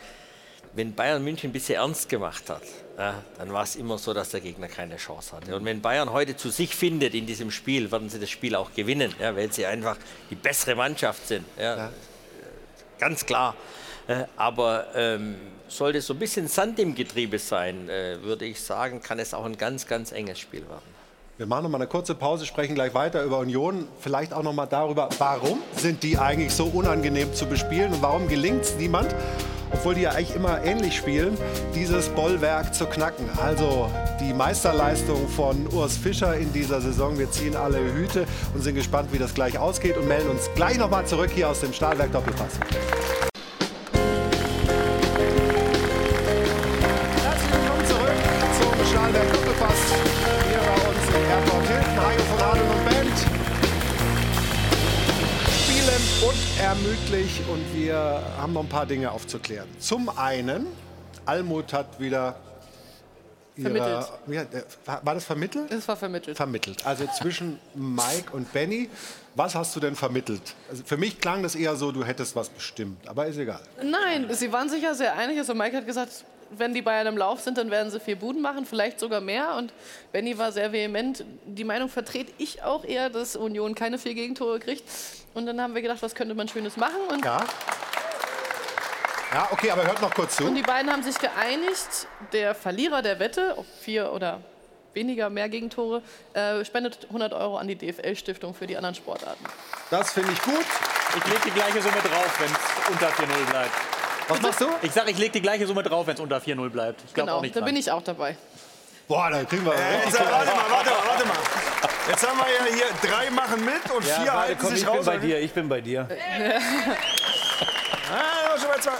wenn Bayern München bisher ernst gemacht hat, ja, dann war es immer so, dass der Gegner keine Chance hatte. Und wenn Bayern heute zu sich findet in diesem Spiel, werden sie das Spiel auch gewinnen, ja, weil sie einfach die bessere Mannschaft sind. Ja. Ganz klar. Äh, aber ähm, sollte so ein bisschen Sand im Getriebe sein, äh, würde ich sagen, kann es auch ein ganz, ganz enges Spiel werden. Wir machen noch mal eine kurze Pause, sprechen gleich weiter über Union. Vielleicht auch noch mal darüber, warum sind die eigentlich so unangenehm zu bespielen und warum gelingt es niemand? obwohl die ja eigentlich immer ähnlich spielen, dieses Bollwerk zu knacken. Also die Meisterleistung von Urs Fischer in dieser Saison. Wir ziehen alle Hüte und sind gespannt, wie das gleich ausgeht und melden uns gleich nochmal zurück hier aus dem Stahlwerk Doppelpass. Und ermüdlich und wir haben noch ein paar Dinge aufzuklären. Zum einen, Almut hat wieder ihre, Vermittelt. Ja, war das vermittelt? Es war vermittelt. Vermittelt. Also zwischen Mike und Benny. Was hast du denn vermittelt? Also für mich klang das eher so, du hättest was bestimmt, aber ist egal. Nein, sie waren sich ja sehr einig. Also Mike hat gesagt, wenn die Bayern im Lauf sind, dann werden sie vier Buden machen, vielleicht sogar mehr. Und Benny war sehr vehement. Die Meinung vertrete ich auch eher, dass Union keine vier Gegentore kriegt. Und dann haben wir gedacht, was könnte man Schönes machen? Und, Ja. Ja, okay, aber hört noch kurz zu. und die beiden haben sich geeinigt, der Verlierer der Wette, ob vier oder weniger, mehr Gegentore, äh, spendet 100 Euro an die DFL-Stiftung für die anderen Sportarten. Das finde ich gut. Ich lege die gleiche Summe drauf, wenn es unter 4-0 bleibt. Was machst du? Ich sage, ich lege die gleiche Summe drauf, wenn es unter 4-0 bleibt. Ich glaube Genau, auch nicht da bin ich auch dabei. Boah, da kriegen wir Äh, jetzt, warte mal, warte mal, warte mal. Jetzt haben wir ja hier drei machen mit und Ja, vier warte, halten komm, sich ich bin raus. bei dir, ich bin bei dir. *laughs* Ah, schon mal zwei.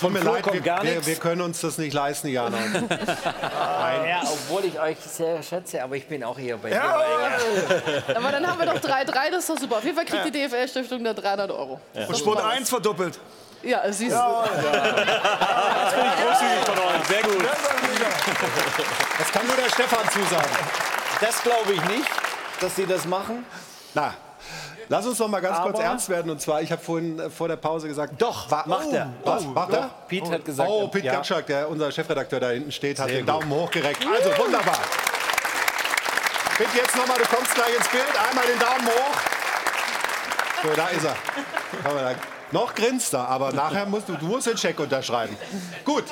Tut mir Flo leid, kommt wir, gar wir, nichts. wir können uns das nicht leisten, Jana. *laughs* Ja, obwohl ich euch sehr schätze, aber ich bin auch eher bei Ja, dir. *laughs* Aber dann haben wir doch 3-3, das ist doch super. Auf jeden Fall kriegt die DFL-Stiftung da 300 Euro. Und Sport 1 verdoppelt. Ja, siehst du. *laughs* Das finde ich großzügig von euch. Sehr gut. Das kann nur der Stefan zusagen. Das glaube ich nicht, dass sie das machen. Na, lass uns noch mal ganz kurz Aber- ernst werden. Und zwar, ich habe vorhin äh, vor der Pause gesagt, Doch, macht er. Was? Macht doch. er? Pete hat gesagt, Oh, Pete ja. Gatschak, der unser Chefredakteur da hinten steht, hat Sehr den gut. Daumen hochgereckt. Also wunderbar. Pete, jetzt noch mal, du kommst gleich ins Bild. Einmal den Daumen hoch. So, da ist er. Komm mal, da. Noch grinst er, aber nachher musst du, du musst den Scheck unterschreiben. Gut,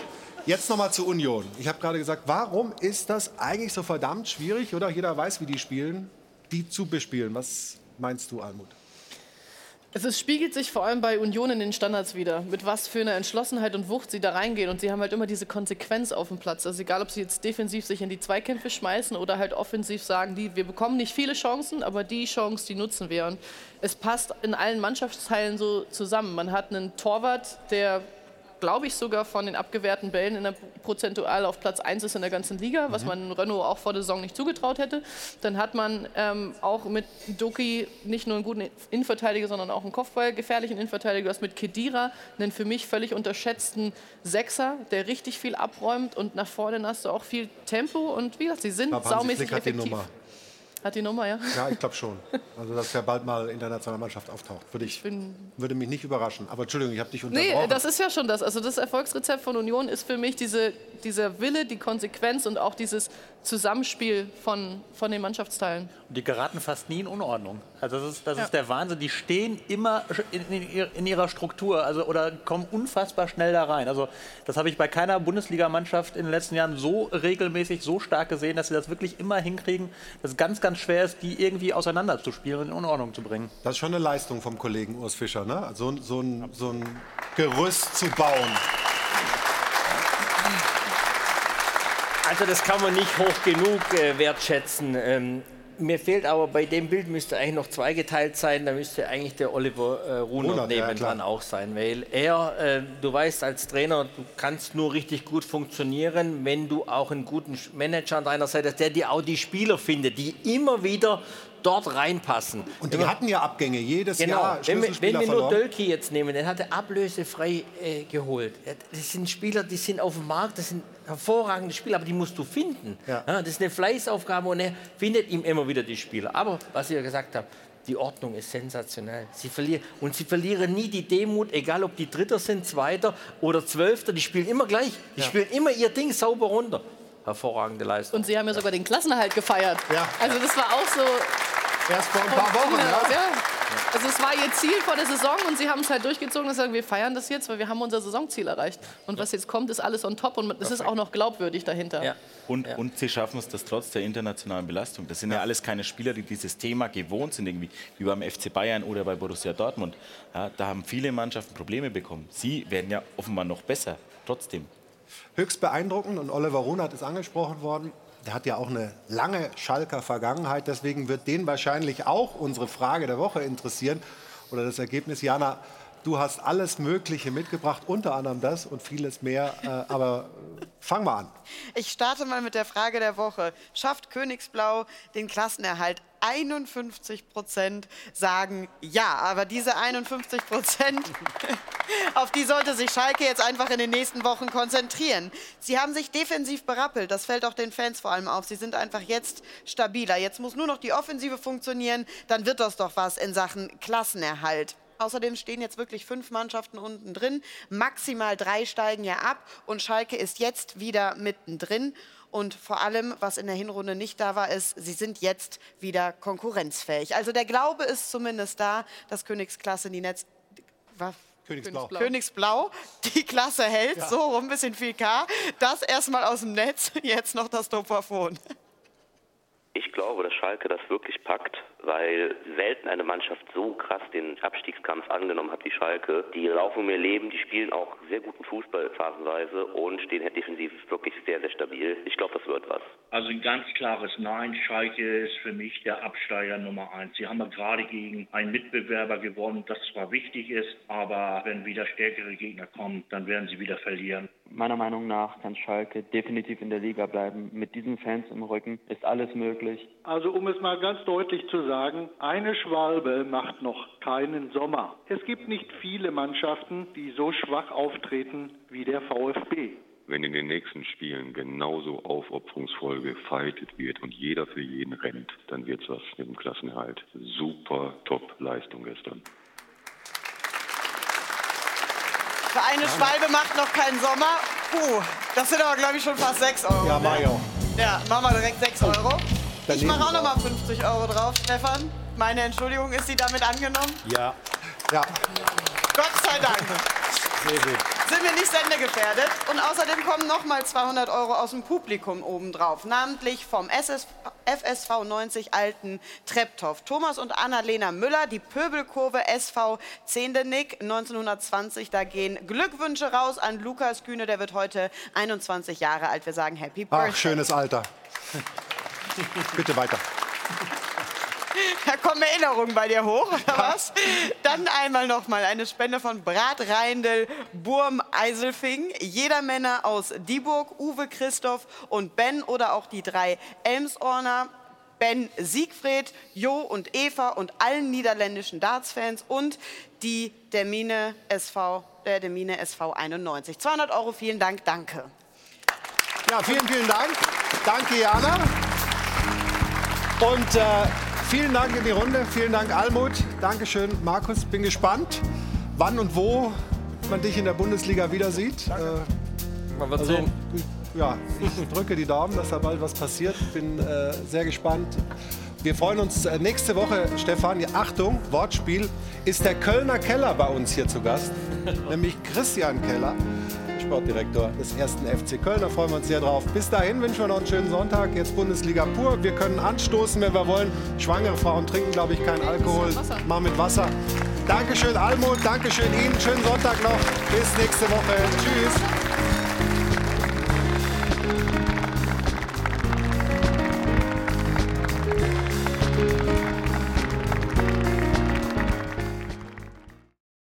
jetzt noch mal zu Union. Ich habe gerade gesagt, warum ist das eigentlich so verdammt schwierig, oder? Jeder weiß, wie die spielen, die zu bespielen. Was meinst du, Almut? Es ist, spiegelt sich vor allem bei Union in den Standards wieder, mit was für einer Entschlossenheit und Wucht sie da reingehen. Und sie haben halt immer diese Konsequenz auf dem Platz. Also egal, ob sie jetzt defensiv sich in die Zweikämpfe schmeißen oder halt offensiv sagen, die, wir bekommen nicht viele Chancen, aber die Chance, die nutzen wir. Und es passt in allen Mannschaftsteilen so zusammen. Man hat einen Torwart, der glaube ich, sogar von den abgewehrten Bällen in der prozentual auf Platz 1 ist in der ganzen Liga, was man Renault auch vor der Saison nicht zugetraut hätte. Dann hat man ähm, auch mit Doki nicht nur einen guten Innenverteidiger, sondern auch einen Kopfball gefährlichen Innenverteidiger. Du hast mit Kedira einen für mich völlig unterschätzten Sechser, der richtig viel abräumt und nach vorne hast du auch viel Tempo und wie gesagt, sie sind Hansi saumäßig effektiv. Hat die Nummer, ja? Ja, ich glaube schon. Also, dass er bald mal in der Nationalmannschaft auftaucht. Würde, ich, würde mich nicht überraschen. Aber Entschuldigung, ich habe dich Nee, unterbrochen. das ist ja schon das. Also das Erfolgsrezept von Union ist für mich diese, dieser Wille, die Konsequenz und auch dieses Zusammenspiel von, von den Mannschaftsteilen. Und die geraten fast nie in Unordnung. Also das ist, das Ja. ist der Wahnsinn. Die stehen immer in, in, in ihrer Struktur also, oder kommen unfassbar schnell da rein. Also das habe ich bei keiner Bundesligamannschaft in den letzten Jahren so regelmäßig, so stark gesehen, dass sie das wirklich immer hinkriegen, dass es ganz, ganz schwer ist, die irgendwie auseinanderzuspielen und in Unordnung zu bringen. Das ist schon eine Leistung vom Kollegen Urs Fischer, ne? So, so, ein, so ein Gerüst zu bauen. Also das kann man nicht hoch genug äh, wertschätzen. Ähm, mir fehlt aber bei dem Bild müsste eigentlich noch zweigeteilt sein. Da müsste eigentlich der Oliver äh, Runert Runert, ja, auch sein, weil er, äh, du weißt als Trainer, du kannst nur richtig gut funktionieren, wenn du auch einen guten Manager an deiner Seite hast, der dir auch die Spieler findet, die immer wieder dort reinpassen. Und die hatten ja Abgänge jedes Genau. Jahr. wenn, wir, wenn wir nur. Dölki jetzt nehmen, den hat er ablösefrei äh, geholt. Das sind Spieler, die sind auf dem Markt, das sind hervorragende Spieler, aber die musst du finden. Ja. das ist eine Fleißaufgabe und er findet ihm immer wieder die Spieler. Aber was ich ja gesagt habe, die Ordnung ist sensationell. Sie verlieren, und sie verlieren nie die Demut, egal ob die Dritter sind, Zweiter oder Zwölfter, die spielen immer gleich. Die Ja. spielen immer ihr Ding sauber runter. Hervorragende Leistung. Und sie haben ja sogar den Klassenerhalt gefeiert. Ja. Also das war auch so, Erst vor ein paar Wochen, ja. ja. Also es war ihr Ziel vor der Saison und sie haben es halt durchgezogen und sagen, wir feiern das jetzt, weil wir haben unser Saisonziel erreicht. Und was jetzt kommt, ist alles on top und es ist auch noch glaubwürdig dahinter. Und, und sie schaffen es das trotz der internationalen Belastung. Das sind ja, alles keine Spieler, die dieses Thema gewohnt sind, irgendwie, wie beim FC Bayern oder bei Borussia Dortmund. Ja, da haben viele Mannschaften Probleme bekommen. Sie werden ja offenbar noch besser, trotzdem. Höchst beeindruckend und Oliver Runert ist angesprochen worden. Der hat ja auch eine lange Schalker Vergangenheit, deswegen wird den wahrscheinlich auch unsere Frage der Woche interessieren oder das Ergebnis. Jana, du hast alles Mögliche mitgebracht, unter anderem das und vieles mehr. Äh, aber fang mal an. Ich starte mal mit der Frage der Woche. Schafft Königsblau den Klassenerhalt? 51 Prozent sagen ja, aber diese 51 Prozent, *laughs* auf die sollte sich Schalke jetzt einfach in den nächsten Wochen konzentrieren. Sie haben sich defensiv berappelt, das fällt auch den Fans vor allem auf. Sie sind einfach jetzt stabiler. Jetzt muss nur noch die Offensive funktionieren, dann wird das doch was in Sachen Klassenerhalt. Außerdem stehen jetzt wirklich fünf Mannschaften unten drin. Maximal drei steigen ja ab und Schalke ist jetzt wieder mittendrin. Und vor allem, was in der Hinrunde nicht da war, ist, sie sind jetzt wieder konkurrenzfähig. Also der Glaube ist zumindest da, dass Königsklasse die Netz... Königsblau. Königsblau die Klasse hält, Ja. so rum, bisschen viel K. Das erstmal aus dem Netz, jetzt noch das Dopafon. Ich glaube, dass Schalke das wirklich packt, weil selten eine Mannschaft so krass den Abstiegskampf angenommen hat wie Schalke. Die laufen mir Leben, die spielen auch sehr guten Fußball phasenweise und stehen halt defensiv wirklich sehr, sehr stabil. Ich glaube, das wird was. Also ein ganz klares Nein. Schalke ist für mich der Absteiger Nummer eins. Sie haben ja gerade gegen einen Mitbewerber gewonnen, das zwar wichtig ist, aber wenn wieder stärkere Gegner kommen, dann werden sie wieder verlieren. Meiner Meinung nach kann Schalke definitiv in der Liga bleiben. Mit diesen Fans im Rücken ist alles möglich. Also um es mal ganz deutlich zu sagen, eine Schwalbe macht noch keinen Sommer. Es gibt nicht viele Mannschaften, die so schwach auftreten wie der VfB. wenn in den nächsten Spielen genauso aufopferungsvoll gefightet wird und jeder für jeden rennt, dann wird's was mit dem Klassenerhalt. Super Top-Leistung gestern. Für eine Schwalbe macht noch keinen Sommer. Puh, das sind aber, glaube ich, schon fast 6 Euro. Ja, ne? Mario. Ja, machen wir direkt 6 Euro. Ich mache auch noch mal drauf. 50 Euro drauf, Stefan. Meine Entschuldigung, ist sie damit angenommen? Ja. Ja. Gott sei Dank. Sehr gut. Sind wir nicht sendegefährdet. Und außerdem kommen noch mal 200 Euro aus dem Publikum obendrauf. Namentlich vom SS FSV 90 Alten Treptow. Thomas und Annalena Müller, die Pöbelkurve SV Zehndenick 1920. Da gehen Glückwünsche raus an Lukas Kühne, der wird heute 21 Jahre alt. Wir sagen Happy Birthday. Ach, schönes Alter. Bitte weiter. Da kommen Erinnerungen bei dir hoch, oder was? Dann einmal noch mal eine Spende von Brat Reindl Burm Eiselfing. Jeder Männer aus Dieburg, Uwe Christoph und Ben oder auch die drei Elmsorner. Ben Siegfried, Jo und Eva und allen niederländischen Darts-Fans und die Dermine SV, der Dermine SV 91. 200 Euro, vielen Dank, danke. Ja, vielen, vielen Dank. Danke, Jana. Und äh, vielen Dank in die Runde. Vielen Dank, Almut. Dankeschön, Markus. Bin gespannt, wann und wo man dich in der Bundesliga wieder sieht. Äh, Man wird also, sehen. Ja, ich *laughs* drücke die Daumen, dass da bald was passiert. Bin äh, sehr gespannt. Wir freuen uns äh, nächste Woche, Stefan, Achtung, Wortspiel, ist der Kölner Keller bei uns hier zu Gast. *laughs* nämlich Christian Keller, Sportdirektor des ersten FC Köln. Da freuen wir uns sehr drauf. Bis dahin wünschen wir noch einen schönen Sonntag. Jetzt Bundesliga pur. Wir können anstoßen, wenn wir wollen. Schwangere Frauen trinken, glaube ich, keinen Alkohol. Mal mit Wasser. Dankeschön, Almut. Dankeschön Ihnen. Schönen Sonntag noch. Bis nächste Woche. Tschüss.